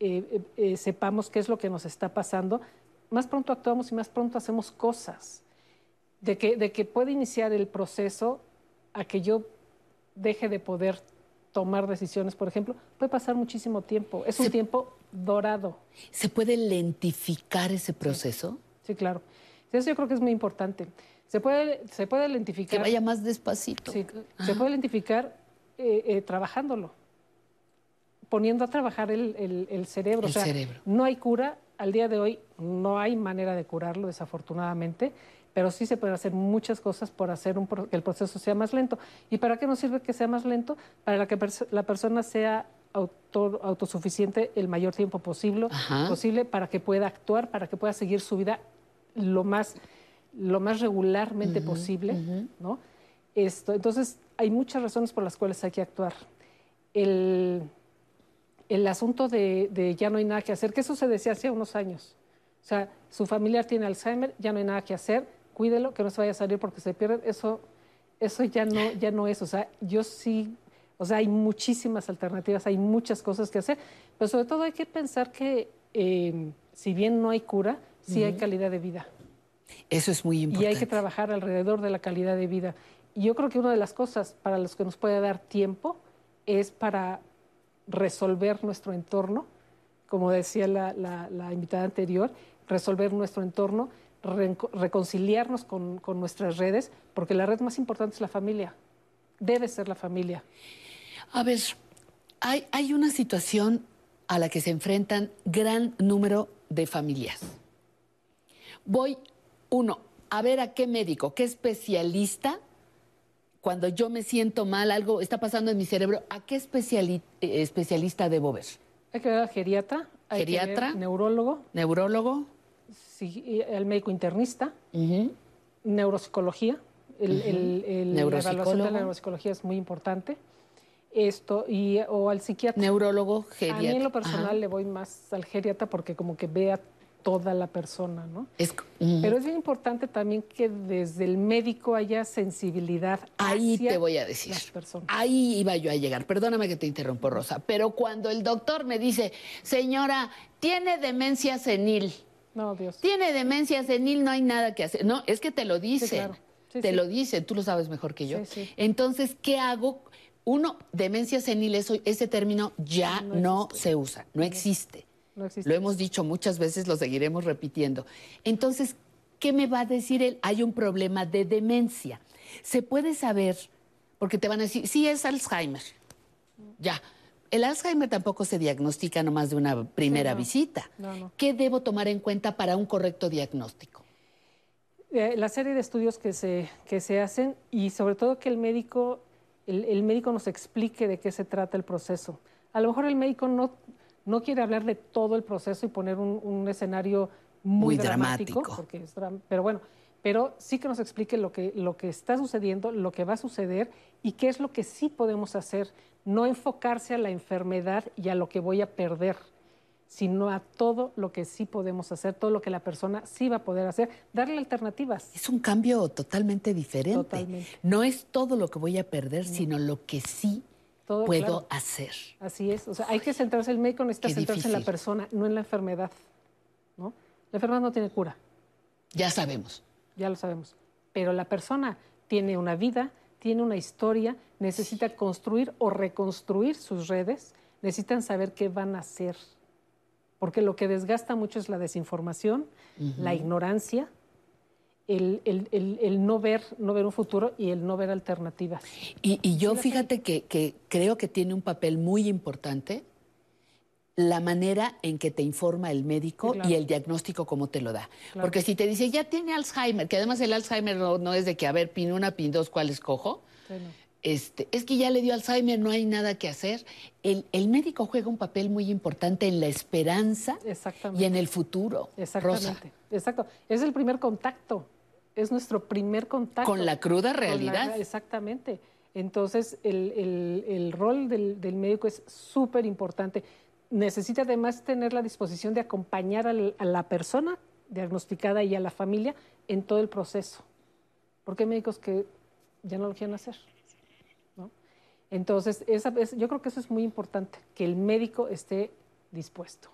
eh, eh, eh, sepamos qué es lo que nos está pasando, más pronto actuamos y más pronto hacemos cosas de que, de que puede iniciar el proceso a que yo deje de poder tomar decisiones, por ejemplo, puede pasar muchísimo tiempo. Es un tiempo dorado. ¿Se puede lentificar ese proceso? Sí, claro. Eso yo creo que es muy importante. Se puede, se puede lentificar. Que vaya más despacito. Sí, se puede lentificar eh, eh, trabajándolo, poniendo a trabajar el, cerebro. El cerebro. No hay cura. Al día de hoy no hay manera de curarlo, desafortunadamente pero sí se pueden hacer muchas cosas por hacer que el proceso sea más lento. ¿Y para qué nos sirve que sea más lento? Para que la persona sea autosuficiente el mayor tiempo posible, posible para que pueda actuar, para que pueda seguir su vida lo más, lo más regularmente posible, ¿no? Esto, entonces, hay muchas razones por las cuales hay que actuar. El, el asunto de, de, ya no hay nada que hacer, que eso se decía hace unos años. O sea, su familiar tiene Alzheimer, ya no hay nada que hacer, cuídelo, que no se vaya a salir porque se pierde. Eso, eso ya no, ya no es. O sea, yo sí, o sea, hay muchísimas alternativas, hay muchas cosas que hacer, pero sobre todo hay que pensar que eh, si bien no hay cura, sí hay calidad de vida. Eso es muy importante. Y hay que trabajar alrededor de la calidad de vida. Y yo creo que una de las cosas para las que nos puede dar tiempo es para resolver nuestro entorno, como decía la, la invitada anterior, resolver nuestro entorno, reconciliarnos con, nuestras redes, porque la red más importante es la familia. Debe ser la familia. A ver, hay, hay una situación a la que se enfrentan gran número de familias. Voy, uno, a ver a qué médico, qué especialista, cuando yo me siento mal, algo está pasando en mi cerebro, ¿a qué eh, especialista debo ver? Hay que ver al geriatra, geriatra, neurólogo. Neurólogo el médico internista, neuropsicología, el, la evaluación de la neuropsicología es muy importante. Esto, y, o al psiquiatra. Neurólogo, geriatra. A mí en lo personal le voy más al geriatra porque como que vea toda la persona, ¿no? Pero es bien importante también que desde el médico haya sensibilidad. Ahí te voy a decir. Ahí iba yo a llegar. Perdóname que te interrumpo, Rosa. Pero cuando el doctor me dice, señora, tiene demencia senil. No, Dios. Tiene demencia senil, no hay nada que hacer. No, es que te lo dice. te lo dice, tú lo sabes mejor que yo. Entonces, ¿qué hago? Uno, demencia senil, eso, ese término ya no, se usa, no existe. no existe. Lo hemos dicho muchas veces, lo seguiremos repitiendo. Entonces, ¿qué me va a decir él? Hay un problema de demencia. Se puede saber, porque te van a decir, sí es Alzheimer. Ya el Alzheimer tampoco se diagnostica nomás de una primera visita. ¿Qué debo tomar en cuenta para un correcto diagnóstico? Eh, la serie de estudios que se, que se hacen y sobre todo que el médico, el, médico nos explique de qué se trata el proceso. A lo mejor el médico no, no quiere hablar de todo el proceso y poner un, escenario muy, dramático, pero bueno, pero sí que nos explique lo que, lo que está sucediendo, lo que va a suceder y qué es lo que sí podemos hacer no enfocarse a la enfermedad y a lo que voy a perder, sino a todo lo que sí podemos hacer, todo lo que la persona sí va a poder hacer, darle alternativas. Es un cambio totalmente diferente. No es todo lo que voy a perder, sino lo que sí puedo hacer. Así es. O sea, hay que centrarse, el médico necesita centrarse en la persona, no en la enfermedad. ¿no? La enfermedad no tiene cura. Ya sabemos. Ya lo sabemos. Pero la persona tiene una vida, tiene una historia, necesita construir o reconstruir sus redes, necesitan saber qué van a hacer. Porque lo que desgasta mucho es la desinformación, la ignorancia, el, no, ver, no ver un futuro y el no ver alternativas. Y, yo fíjate que, creo que tiene un papel muy importante la manera en que te informa el médico y el diagnóstico cómo te lo da. Porque si te dice, ya tiene Alzheimer, que además el Alzheimer no, es de que, a ver, pin una, pin dos, ¿cuál escojo? Este, es que ya le dio Alzheimer, no hay nada que hacer. El, médico juega un papel muy importante en la esperanza y en el futuro. Exactamente. Exacto. Es el primer contacto. Es nuestro primer contacto. Con la cruda realidad. exactamente. Entonces, el, rol del, del médico es súper importante necesita además tener la disposición de acompañar a la persona diagnosticada y a la familia en todo el proceso. Porque hay médicos que ya no lo quieren hacer. Entonces, yo creo que eso es muy importante, que el médico esté dispuesto.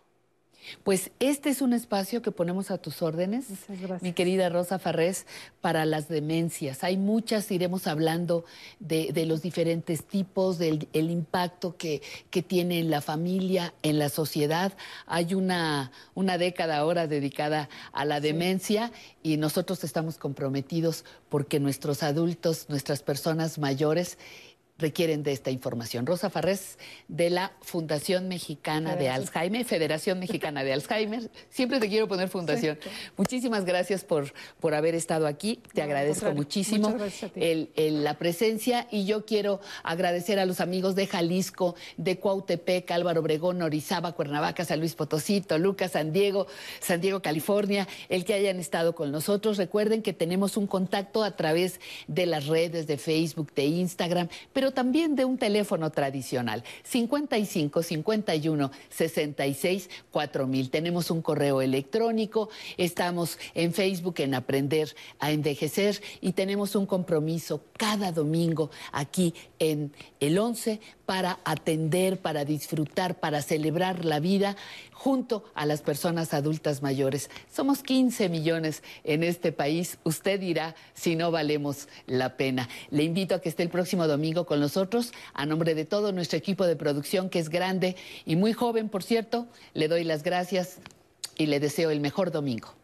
Pues este es un espacio que ponemos a tus órdenes, mi querida Rosa Farrés, para las demencias. Hay muchas, iremos hablando de, los diferentes tipos, del impacto que, tiene en la familia, en la sociedad. Hay una, una década ahora dedicada a la demencia y nosotros estamos comprometidos porque nuestros adultos, nuestras personas mayores, requieren de esta información. Rosa Farrés, de la Fundación Mexicana de Alzheimer, Federación Mexicana de Alzheimer. Siempre te quiero poner fundación. Muchísimas gracias por, por haber estado aquí. Te agradezco muchísimo la presencia y yo quiero agradecer a los amigos de Jalisco, de Cuautepec, Álvaro Obregón, Orizaba, Cuernavaca, San Luis Potosí, Toluca, San Diego, San Diego, California, el que hayan estado con nosotros. Recuerden que tenemos un contacto a través de las redes de Facebook, de Instagram, pero también de un teléfono tradicional, 55 51 66 4000. Tenemos un correo electrónico, estamos en Facebook en Aprender a Envejecer y tenemos un compromiso cada domingo aquí en el 11 para atender, para disfrutar, para celebrar la vida junto a las personas adultas mayores. Somos 15 millones en este país. Usted dirá si no valemos la pena. Le invito a que esté el próximo domingo con nosotros. A nombre de todo nuestro equipo de producción, que es grande y muy joven, por cierto, le doy las gracias y le deseo el mejor domingo.